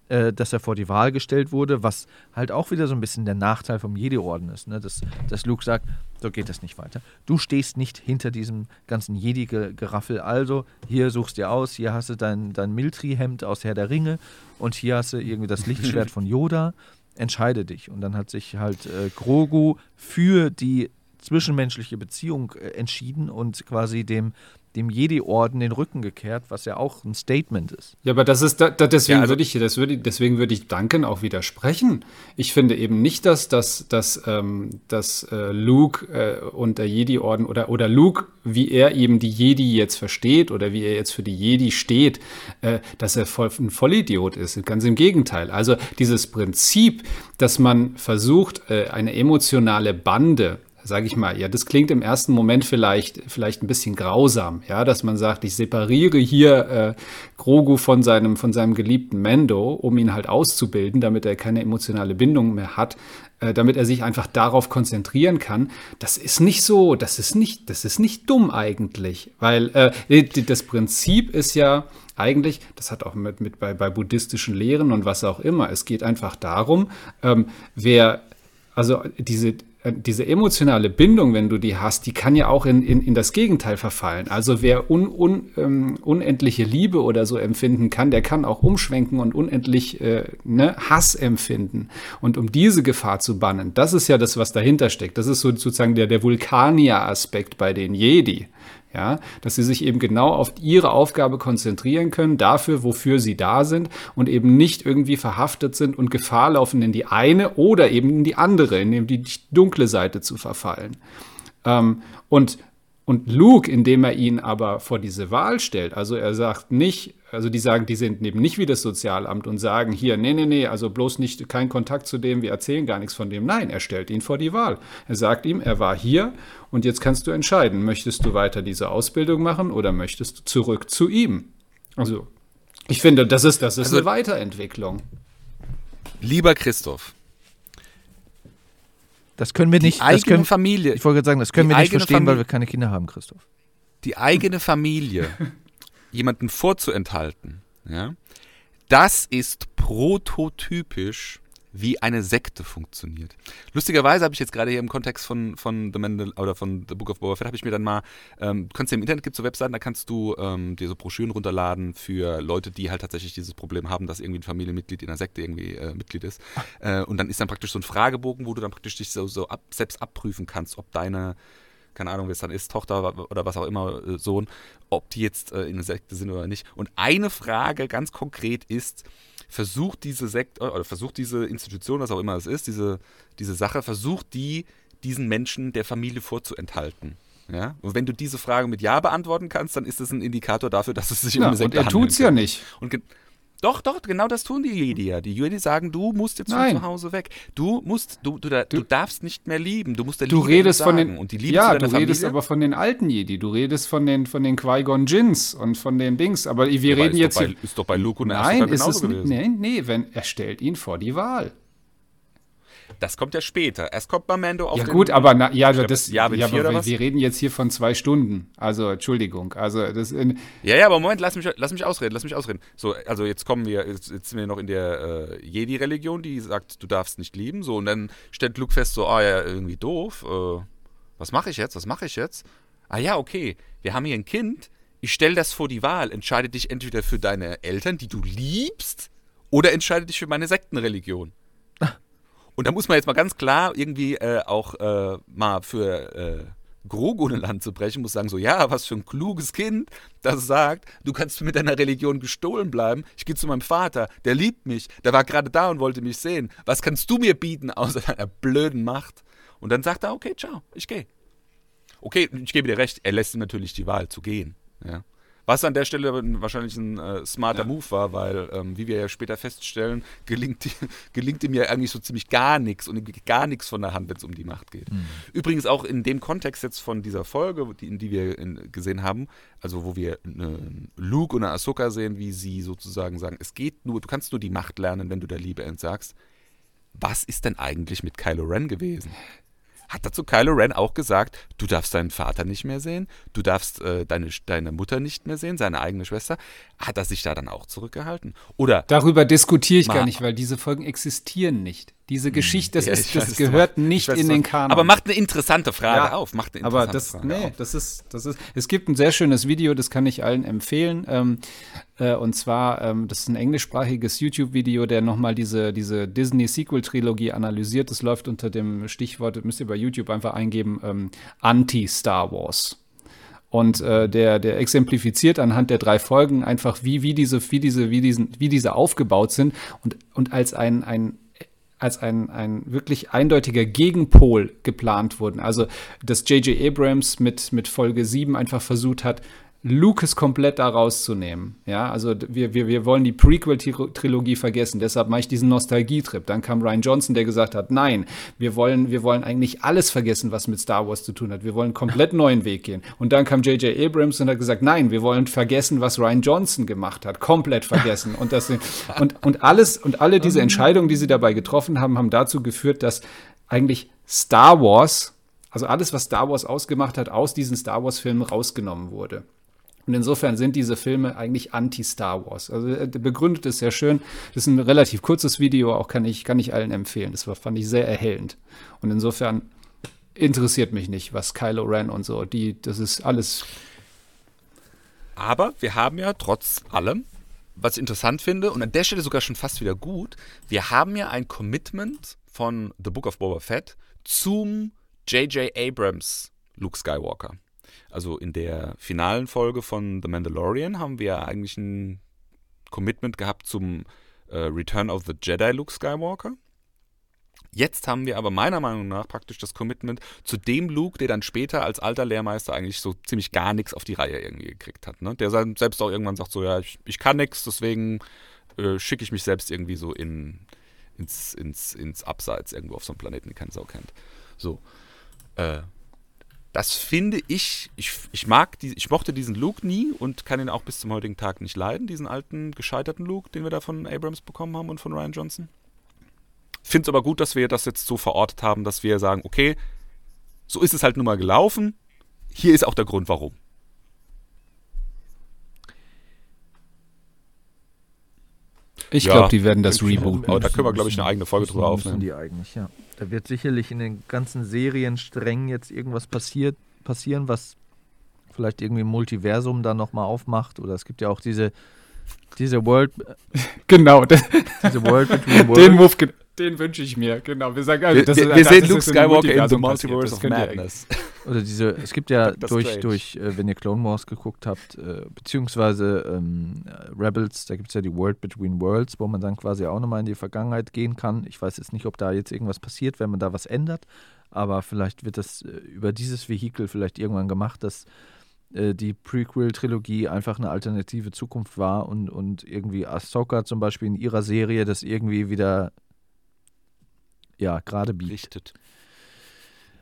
äh, dass er vor die Wahl gestellt wurde, was halt auch wieder so ein bisschen der Nachteil vom Jedi-Orden ist, ne? dass, dass Luke sagt, so geht das nicht weiter. Du stehst nicht hinter diesem ganzen Jedi-Geraffel, also hier suchst du dir aus, hier hast du dein, dein Miltri-Hemd aus Herr der Ringe und hier hast du irgendwie das Lichtschwert von Yoda entscheide dich. Und dann hat sich halt äh, Grogu für die zwischenmenschliche Beziehung äh, entschieden und quasi dem, dem Jedi-Orden den Rücken gekehrt, was ja auch ein Statement ist. Ja, aber das ist, da, da, deswegen ja, also würde ich, das würde, deswegen würde ich Duncan auch widersprechen. Ich finde eben nicht, dass, dass, dass, ähm, dass äh, Luke äh, und der Jedi-Orden oder, oder Luke, wie er eben die Jedi jetzt versteht oder wie er jetzt für die Jedi steht, äh, dass er voll, ein Vollidiot ist. Ganz im Gegenteil. Also dieses Prinzip, dass man versucht, äh, eine emotionale Bande sage ich mal, ja, das klingt im ersten Moment vielleicht, vielleicht ein bisschen grausam, ja, dass man sagt, ich separiere hier äh, Grogu von seinem, von seinem geliebten Mendo, um ihn halt auszubilden, damit er keine emotionale Bindung mehr hat, äh, damit er sich einfach darauf konzentrieren kann. Das ist nicht so, das ist nicht, das ist nicht dumm eigentlich, weil äh, das Prinzip ist ja, eigentlich, das hat auch mit, mit bei, bei buddhistischen Lehren und was auch immer, es geht einfach darum, ähm, wer, also diese, äh, diese emotionale Bindung, wenn du die hast, die kann ja auch in, in, in das Gegenteil verfallen. Also wer un, un, ähm, unendliche Liebe oder so empfinden kann, der kann auch umschwenken und unendlich äh, ne, Hass empfinden. Und um diese Gefahr zu bannen, das ist ja das, was dahinter steckt. Das ist so sozusagen der, der Vulkanier-Aspekt bei den Jedi ja, dass sie sich eben genau auf ihre Aufgabe konzentrieren können, dafür, wofür sie da sind und eben nicht irgendwie verhaftet sind und Gefahr laufen, in die eine oder eben in die andere, in die dunkle Seite zu verfallen. Ähm, und und Luke, indem er ihn aber vor diese Wahl stellt, also er sagt nicht, also die sagen, die sind eben nicht wie das Sozialamt und sagen hier, nee, nee, nee, also bloß nicht, kein Kontakt zu dem, wir erzählen gar nichts von dem. Nein, er stellt ihn vor die Wahl. Er sagt ihm, er war hier und jetzt kannst du entscheiden, möchtest du weiter diese Ausbildung machen oder möchtest du zurück zu ihm? Also, ich finde, das ist, das ist also, eine Weiterentwicklung. Lieber Christoph, das können wir nicht. Die eigene können, Familie. Ich wollte gerade sagen, das können wir nicht verstehen, Familie, weil wir keine Kinder haben, Christoph. Die eigene Familie jemanden vorzuenthalten, ja, das ist prototypisch, wie eine Sekte funktioniert. Lustigerweise habe ich jetzt gerade hier im Kontext von, von The Mandal oder von The Book of Boba Fett habe ich mir dann mal, ähm, kannst du im Internet gibt es so Webseiten, da kannst du ähm, dir so Broschüren runterladen für Leute, die halt tatsächlich dieses Problem haben, dass irgendwie ein Familienmitglied in einer Sekte irgendwie äh, Mitglied ist. Äh, und dann ist dann praktisch so ein Fragebogen, wo du dann praktisch dich so, so ab, selbst abprüfen kannst, ob deine keine Ahnung, wer es dann ist, Tochter oder was auch immer, äh, Sohn, ob die jetzt äh, in einer Sekte sind oder nicht. Und eine Frage ganz konkret ist, versucht diese Sekte oder versucht diese Institution, was auch immer es ist, diese, diese Sache, versucht die diesen Menschen der Familie vorzuenthalten. Ja? Und wenn du diese Frage mit Ja beantworten kannst, dann ist das ein Indikator dafür, dass es sich um Ja, eine und Sekte er handelt. tut's ja nicht. Und doch, doch, genau das tun die Jedi ja. Die Jedi sagen, du musst jetzt von Nein. zu Hause weg. Du musst, du, du, du, darfst nicht mehr lieben. Du musst der Du Liebe redest von entsagen. den und die Liebe Ja, du redest Familie, aber von den alten Jedi, du redest von den von den Qui-Gon Jinns und von den Dings, aber wir Aber reden jetzt doch bei, hier ist doch bei Luke und Nein, ist es nicht. gewesen. Nee, nee, wenn er stellt ihn vor die Wahl. Das kommt ja später. Erst kommt bei Mando auf Ja gut, aber na, ja, glaub, das ja, vier aber wir, reden jetzt hier von zwei Stunden. Also Entschuldigung, also das in, Ja, ja, aber Moment, lass mich, lass mich ausreden, lass mich ausreden. So, also jetzt kommen wir, jetzt, jetzt sind wir noch in der äh, Jedi-Religion, die sagt, du darfst nicht lieben. So, und dann stellt Luke fest, so, ah ja, irgendwie doof. Äh, was mache ich jetzt? Was mache ich jetzt? Ah ja, okay, wir haben hier ein Kind. Ich stelle das vor die Wahl. Entscheide dich entweder für deine Eltern, die du liebst, oder entscheide dich für meine Sektenreligion. Und da muss man jetzt mal ganz klar irgendwie äh, auch äh, mal für äh, Grogu ein Land zu brechen, muss sagen so, ja, was für ein kluges Kind, das sagt, du kannst mit deiner Religion gestohlen bleiben. Ich gehe zu meinem Vater, der liebt mich, der war gerade da und wollte mich sehen. Was kannst du mir bieten außer deiner blöden Macht? Und dann sagt er, okay, ciao, ich gehe. Okay, ich gebe dir recht, er lässt ihm natürlich die Wahl zu gehen. Ja. Was an der Stelle wahrscheinlich ein äh, smarter Move war, weil, ähm, wie wir ja später feststellen, gelingt, gelingt ihm ja eigentlich so ziemlich gar nichts und ihm geht gar nichts von der Hand, wenn es um die Macht geht. Übrigens auch in dem Kontext jetzt von dieser Folge, die, in die wir in, gesehen haben, also wo wir eine Luke und eine Ahsoka sehen, wie sie sozusagen sagen, es geht nur, du kannst nur die Macht lernen, wenn du der Liebe entsagst. Was ist denn eigentlich mit Kylo Ren gewesen? Hat dazu Kylo Ren auch gesagt, du darfst deinen Vater nicht mehr sehen, du darfst äh, deine, deine Mutter nicht mehr sehen, seine eigene Schwester. Hat er sich da dann auch zurückgehalten? Oder darüber diskutiere ich gar nicht, weil diese Folgen existieren nicht. Diese Geschichte, das, Ja, ist, das weiß, gehört ich nicht weiß, in was- den Kanon. Aber macht eine interessante Frage Ja, auf. Macht eine Aber interessante das, Frage nee, auf. das ist, das ist, es gibt ein sehr schönes Video, das kann ich allen empfehlen. Ähm, äh, und zwar, ähm, das ist ein englischsprachiges YouTube-Video, der nochmal diese, diese Disney-Sequel-Trilogie analysiert. Das läuft unter dem Stichwort, das müsst ihr bei YouTube einfach eingeben, ähm, Anti-Star Wars. Und äh, der, der exemplifiziert anhand der drei Folgen einfach, wie, wie, diese, wie, diese, wie, diesen, wie diese aufgebaut sind und, und als ein, ein als ein, ein wirklich eindeutiger Gegenpol geplant wurden. Also, dass J.J. Abrams mit, mit Folge 7 einfach versucht hat, Lucas komplett da rauszunehmen. Ja, also wir, wir, wir wollen die Prequel-Trilogie vergessen, deshalb mache ich diesen Nostalgietrip. Dann kam Ryan Johnson, der gesagt hat, nein, wir wollen, wir wollen eigentlich alles vergessen, was mit Star Wars zu tun hat. Wir wollen einen komplett neuen Weg gehen. Und dann kam J.J. Abrams und hat gesagt, nein, wir wollen vergessen, was Ryan Johnson gemacht hat. Komplett vergessen. Und, das, und, und alles und alle diese Entscheidungen, die sie dabei getroffen haben, haben dazu geführt, dass eigentlich Star Wars, also alles, was Star Wars ausgemacht hat, aus diesen Star Wars-Filmen rausgenommen wurde. Und insofern sind diese Filme eigentlich anti-Star Wars. Also er begründet es sehr schön. Das ist ein relativ kurzes Video, auch kann ich, kann ich allen empfehlen. Das war, fand ich sehr erhellend. Und insofern interessiert mich nicht, was Kylo Ren und so, die, das ist alles. Aber wir haben ja trotz allem, was ich interessant finde, und an der Stelle sogar schon fast wieder gut, wir haben ja ein Commitment von The Book of Boba Fett zum J.J. Abrams Luke Skywalker. Also in der finalen Folge von The Mandalorian haben wir eigentlich ein Commitment gehabt zum äh, Return of the Jedi Luke Skywalker. Jetzt haben wir aber meiner Meinung nach praktisch das Commitment zu dem Luke, der dann später als alter Lehrmeister eigentlich so ziemlich gar nichts auf die Reihe irgendwie gekriegt hat. Ne? Der selbst auch irgendwann sagt so, ja, ich, ich kann nichts, deswegen äh, schicke ich mich selbst irgendwie so in, ins, ins, ins Abseits irgendwo auf so einem Planeten, den keine Sau kennt. So. Äh, das finde ich, ich, ich mag, die, ich mochte diesen Luke nie und kann ihn auch bis zum heutigen Tag nicht leiden, diesen alten, gescheiterten Luke, den wir da von Abrams bekommen haben und von Ryan Johnson. Finde es aber gut, dass wir das jetzt so verortet haben, dass wir sagen, okay, so ist es halt nun mal gelaufen. Hier ist auch der Grund, warum. Ich Ja. glaube, die werden das rebooten. Aber da können wir, glaube ich, eine eigene Folge müssen, drüber müssen aufnehmen. die eigentlich, ja. Da wird sicherlich in den ganzen Seriensträngen jetzt irgendwas passiert, passieren, was vielleicht irgendwie im Multiversum dann nochmal aufmacht. Oder es gibt ja auch diese, diese World, Genau, den, diese World Between den Worlds. Move, ge- den wünsche ich mir. Genau, wir sagen, also, Wir, das wir, ist- wir das sehen ist Luke Skywalker in The Multiverse of Madness. Oder diese, es gibt ja durch, durch äh, wenn ihr Clone Wars geguckt habt, äh, beziehungsweise ähm, äh, Rebels, da gibt es ja die World Between Worlds, wo man dann quasi auch nochmal in die Vergangenheit gehen kann. Ich weiß jetzt nicht, ob da jetzt irgendwas passiert, wenn man da was ändert, aber vielleicht wird das äh, über dieses Vehikel vielleicht irgendwann gemacht, dass äh, die Prequel-Trilogie einfach eine alternative Zukunft war und, und irgendwie Ahsoka zum Beispiel in ihrer Serie das irgendwie wieder ja, gerade biegt. Richtet.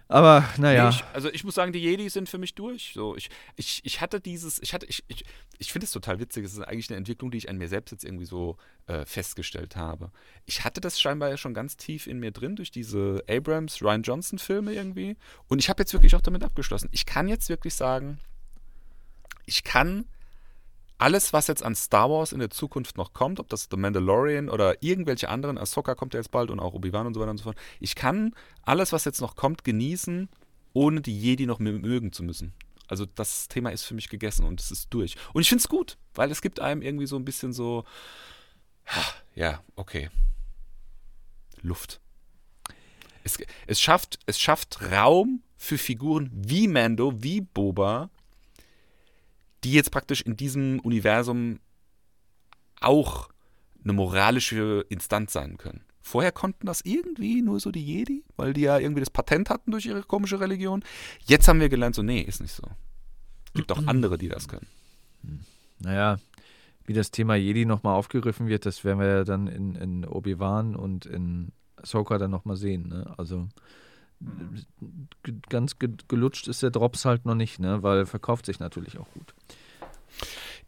Aber naja. Nee, ich, also ich muss sagen, die Jedi sind für mich durch. So, ich, ich, ich hatte dieses, ich hatte, ich, ich, ich finde es total witzig. Es ist eigentlich eine Entwicklung, die ich an mir selbst jetzt irgendwie so äh, festgestellt habe. Ich hatte das scheinbar ja schon ganz tief in mir drin durch diese Abrams, Ryan Johnson Filme irgendwie. Und ich habe jetzt wirklich auch damit abgeschlossen. Ich kann jetzt wirklich sagen, ich kann alles, was jetzt an Star Wars in der Zukunft noch kommt, ob das The Mandalorian oder irgendwelche anderen, Ahsoka kommt ja jetzt bald und auch Obi-Wan und so weiter und so fort, ich kann alles, was jetzt noch kommt, genießen, ohne die Jedi noch mö- mögen zu müssen. Also das Thema ist für mich gegessen und es ist durch. Und ich finde es gut, weil es gibt einem irgendwie so ein bisschen so, ja, okay, Luft. Es, es, schafft, es schafft Raum für Figuren wie Mando, wie Boba, die jetzt praktisch in diesem Universum auch eine moralische Instanz sein können. Vorher konnten das irgendwie nur so die Jedi, weil die ja irgendwie das Patent hatten durch ihre komische Religion. Jetzt haben wir gelernt, so, nee, ist nicht so. Gibt auch andere, die das können. Naja, wie das Thema Jedi nochmal aufgegriffen wird, das werden wir ja dann in, in Obi-Wan und in Ahsoka dann nochmal sehen. Ne? Also ganz ge gelutscht ist der Drops halt noch nicht, ne? weil verkauft sich natürlich auch gut.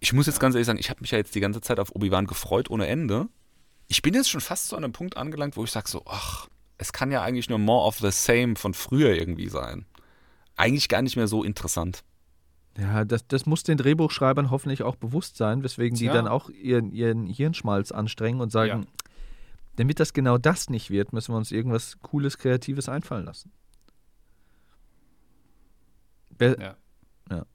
Ich muss jetzt ganz ehrlich sagen, ich habe mich ja jetzt die ganze Zeit auf Obi-Wan gefreut ohne Ende. Ich bin jetzt schon fast zu einem Punkt angelangt, wo ich sage so, ach, es kann ja eigentlich nur more of the same von früher irgendwie sein. Eigentlich gar nicht mehr so interessant. Ja, das, das muss den Drehbuchschreibern hoffentlich auch bewusst sein, weswegen die Tja. dann auch ihren, ihren Hirnschmalz anstrengen und sagen, damit das genau das nicht wird, müssen wir uns irgendwas Cooles, Kreatives einfallen lassen. Wer- Ja. Ja.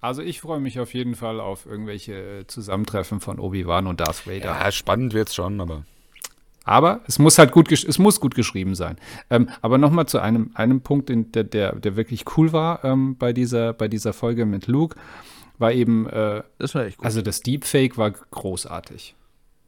Also ich freue mich auf jeden Fall auf irgendwelche äh, Zusammentreffen von Obi-Wan und Darth Vader. Ja, spannend wird's schon, aber. Aber es muss halt gut, gesch- es muss gut geschrieben sein. Ähm, aber nochmal zu einem, einem Punkt, den, der, der, der wirklich cool war ähm, bei, dieser, bei dieser Folge mit Luke, war eben, äh, Das war echt gut. also das Deepfake war großartig.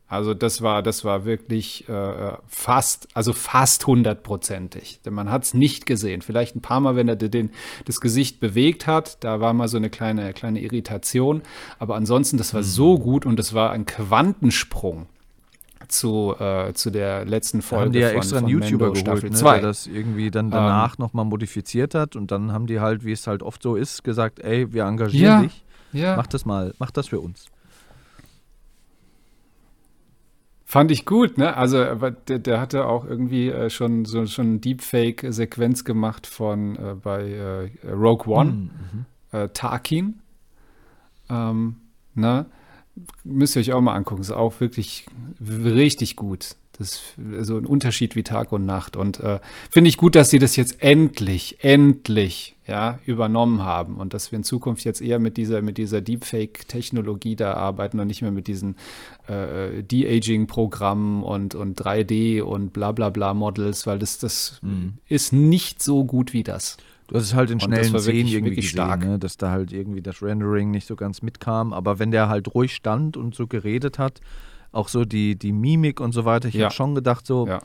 Also das war, das war wirklich äh, fast, also fast hundertprozentig. Denn man hat es nicht gesehen. Vielleicht ein paar Mal, wenn er den, das Gesicht bewegt hat, da war mal so eine kleine, kleine Irritation. Aber ansonsten, das war so gut und das war ein Quantensprung zu, äh, zu der letzten Da Folge haben die ja von, extra einen YouTuber Mando geholt, Staffel ne, 2. der das irgendwie dann danach nochmal modifiziert hat und dann haben die halt, wie es halt oft so ist, gesagt, ey, wir engagieren Ja. dich, ja. mach das mal, mach das für uns. Fand ich gut, ne? Also, aber der, der hatte auch irgendwie äh, schon so schon eine Deepfake-Sequenz gemacht von äh, bei äh, Rogue One, Mhm. äh, Tarkin. Ähm, ne? Müsst ihr euch auch mal angucken. Ist auch wirklich richtig gut. Das ist so ein Unterschied wie Tag und Nacht. Und äh, finde ich gut, dass sie das jetzt endlich, endlich ja, übernommen haben und dass wir in Zukunft jetzt eher mit dieser, mit dieser Deepfake-Technologie da arbeiten und nicht mehr mit diesen äh, De-Aging-Programmen und, und 3D und bla bla bla Models, weil das, das ist nicht so gut wie das. Du hast es halt in schnellen Szenen wirklich- irgendwie wirklich gesehen, stark. Ne, dass da halt irgendwie das Rendering nicht so ganz mitkam. Aber wenn der halt ruhig stand und so geredet hat, auch so die, die Mimik und so weiter, ich Ja. habe schon gedacht, so, Ja.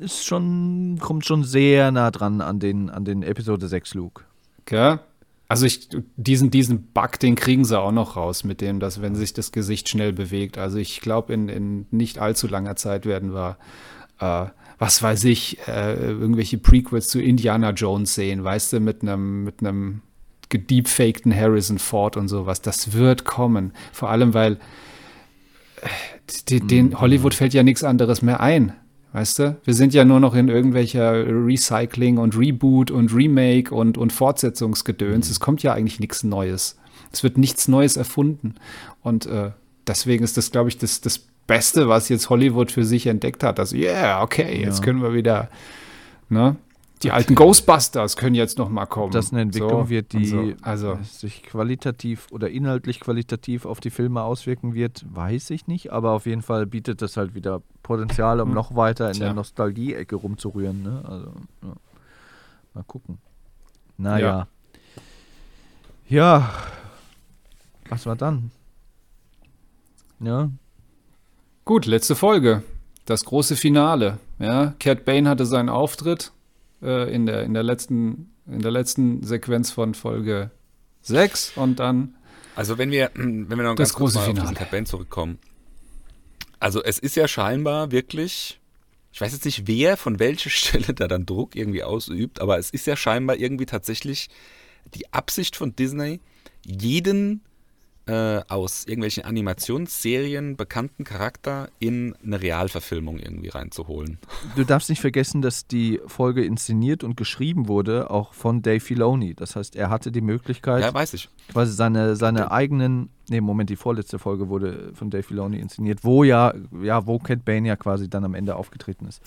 ist schon, kommt schon sehr nah dran an den, an den Episode 6 Luke. Gell? Also ich, diesen, diesen Bug, den kriegen sie auch noch raus, mit dem, dass wenn sich das Gesicht schnell bewegt. Also ich glaube, in, in nicht allzu langer Zeit werden wir, äh, was weiß ich, äh, irgendwelche Prequels zu Indiana Jones sehen, weißt du, mit einem, mit einem gedeepfakten Harrison Ford und sowas. Das wird kommen. Vor allem, weil die, den Hollywood fällt ja nichts anderes mehr ein. Weißt du? Wir sind ja nur noch in irgendwelcher Recycling und Reboot und Remake und, und Fortsetzungsgedöns. Es kommt ja eigentlich nichts Neues. Es wird nichts Neues erfunden. Und äh, deswegen ist das, glaube ich, das, das Beste, was jetzt Hollywood für sich entdeckt hat. Also, yeah, okay, jetzt Ja. können wir wieder, ne? Die alten Ghostbusters können jetzt noch mal kommen. Das eine Entwicklung So, wird, und die so. Also, sich qualitativ oder inhaltlich qualitativ auf die Filme auswirken wird, weiß ich nicht. Aber auf jeden Fall bietet das halt wieder Potenzial, um Hm. noch weiter in Tja. der Nostalgie-Ecke rumzurühren. Ne? Also, ja. mal gucken. Naja. Ja. Was war dann? Ja. Gut, letzte Folge. Das große Finale. Ja, Cat Bane hatte seinen Auftritt äh, in, der, in, der letzten, in der letzten Sequenz von Folge 6 und dann Also wenn wir, wenn wir noch Das ganz kurz große mal auf Finale. diesen Cat Bane zurückkommen. Also es ist ja scheinbar wirklich, ich weiß jetzt nicht, wer von welcher Stelle da dann Druck irgendwie ausübt, aber es ist ja scheinbar irgendwie tatsächlich die Absicht von Disney, jeden äh, aus irgendwelchen Animationsserien bekannten Charakter in eine Realverfilmung irgendwie reinzuholen. Du darfst nicht vergessen, dass die Folge inszeniert und geschrieben wurde, auch von Dave Filoni. Das heißt, er hatte die Möglichkeit, Ja, weiß ich. quasi seine, seine eigenen, nee, Moment, die vorletzte Folge wurde von Dave Filoni inszeniert, wo ja, ja, wo Cat Bane ja quasi dann am Ende aufgetreten ist.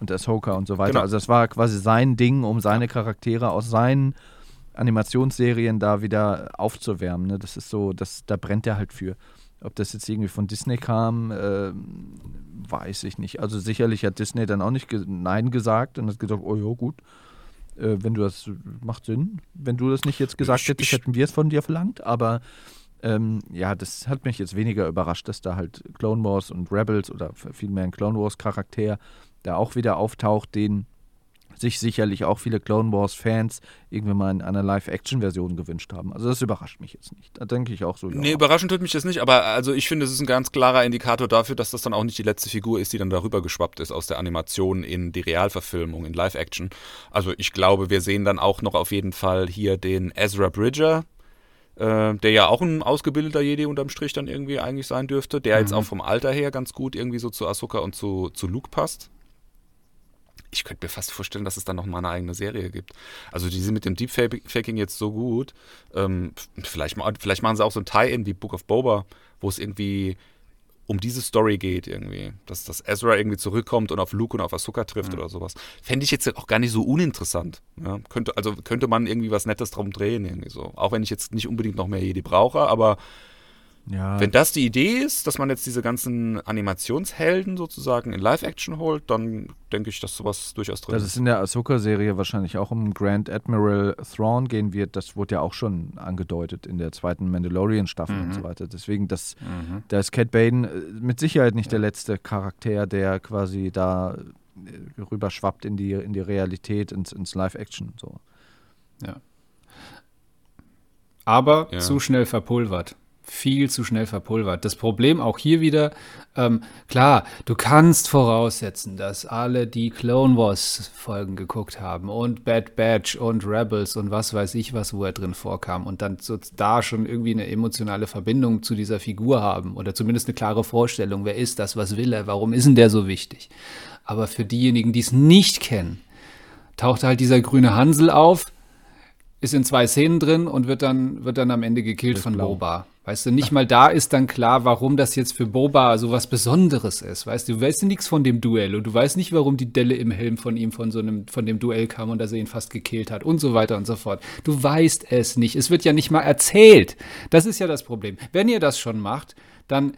Und Ahsoka und so weiter. Genau. Also das war quasi sein Ding, um seine Charaktere aus seinen Animationsserien da wieder aufzuwärmen. Ne? Das ist so, das, da brennt er halt für. Ob das jetzt irgendwie von Disney kam, ähm, weiß ich nicht. Also sicherlich hat Disney dann auch nicht ge Nein gesagt und hat gesagt, oh ja, gut, äh, wenn du das, macht Sinn. Wenn du das nicht jetzt gesagt hättest, hätten wir es von dir verlangt. Aber ähm, ja, das hat mich jetzt weniger überrascht, dass da halt Clone Wars und Rebels oder vielmehr ein Clone Wars Charakter da auch wieder auftaucht, den sich sicherlich auch viele Clone Wars Fans irgendwann mal in einer Live-Action-Version gewünscht haben. Also das überrascht mich jetzt nicht. Da denke ich auch so. Nee, ja. überraschend tut mich das nicht, aber also ich finde, es ist ein ganz klarer Indikator dafür, dass das dann auch nicht die letzte Figur ist, die dann darüber geschwappt ist aus der Animation in die Realverfilmung, in Live-Action. Also ich glaube, wir sehen dann auch noch auf jeden Fall hier den Ezra Bridger, äh, der ja auch ein ausgebildeter Jedi unterm Strich dann irgendwie eigentlich sein dürfte, der jetzt auch vom Alter her ganz gut irgendwie so zu Ahsoka und zu, zu Luke passt. Ich könnte mir fast vorstellen, dass es dann noch mal eine eigene Serie gibt. Also die sind mit dem Deepfaking jetzt so gut. Ähm, vielleicht, vielleicht machen sie auch so ein Tie-In wie Book of Boba, wo es irgendwie um diese Story geht irgendwie. Dass, dass Ezra irgendwie zurückkommt und auf Luke und auf Ahsoka trifft oder sowas. Fände ich jetzt auch gar nicht so uninteressant. Ja? Könnte, also könnte man irgendwie was Nettes drum drehen irgendwie so. Auch wenn ich jetzt nicht unbedingt noch mehr Jedi brauche, aber ja, wenn das die Idee ist, dass man jetzt diese ganzen Animationshelden sozusagen in Live-Action holt, dann denke ich, dass sowas durchaus drin dass ist. es in der Ahsoka-Serie wahrscheinlich auch um Grand Admiral Thrawn gehen wird, das wurde ja auch schon angedeutet in der zweiten Mandalorian-Staffel und so weiter. Deswegen, das, da ist Cat Bane äh, mit Sicherheit nicht der letzte Charakter, der quasi da äh, rüberschwappt in die, in die Realität, ins, ins Live-Action. So. aber Ja. zu schnell verpulvert. Viel zu schnell verpulvert. Das Problem auch hier wieder, ähm, klar, du kannst voraussetzen, dass alle die Clone Wars Folgen geguckt haben und Bad Batch und Rebels und was weiß ich was, wo er drin vorkam und dann so da schon irgendwie eine emotionale Verbindung zu dieser Figur haben oder zumindest eine klare Vorstellung, wer ist das, was will er, warum ist denn der so wichtig. Aber für diejenigen, die es nicht kennen, taucht halt dieser grüne Hansel auf, ist in zwei Szenen drin und wird dann, wird dann am Ende gekillt von blau. Weißt du, nicht mal da ist dann klar, warum das jetzt für Boba so was Besonderes ist. Weißt du, du weißt nichts von dem Duell und du weißt nicht, warum die Delle im Helm von ihm von so einem, von dem Duell kam und dass er ihn fast gekillt hat und so weiter und so fort. Du weißt es nicht. Es wird ja nicht mal erzählt. Das ist ja das Problem. Wenn ihr das schon macht, dann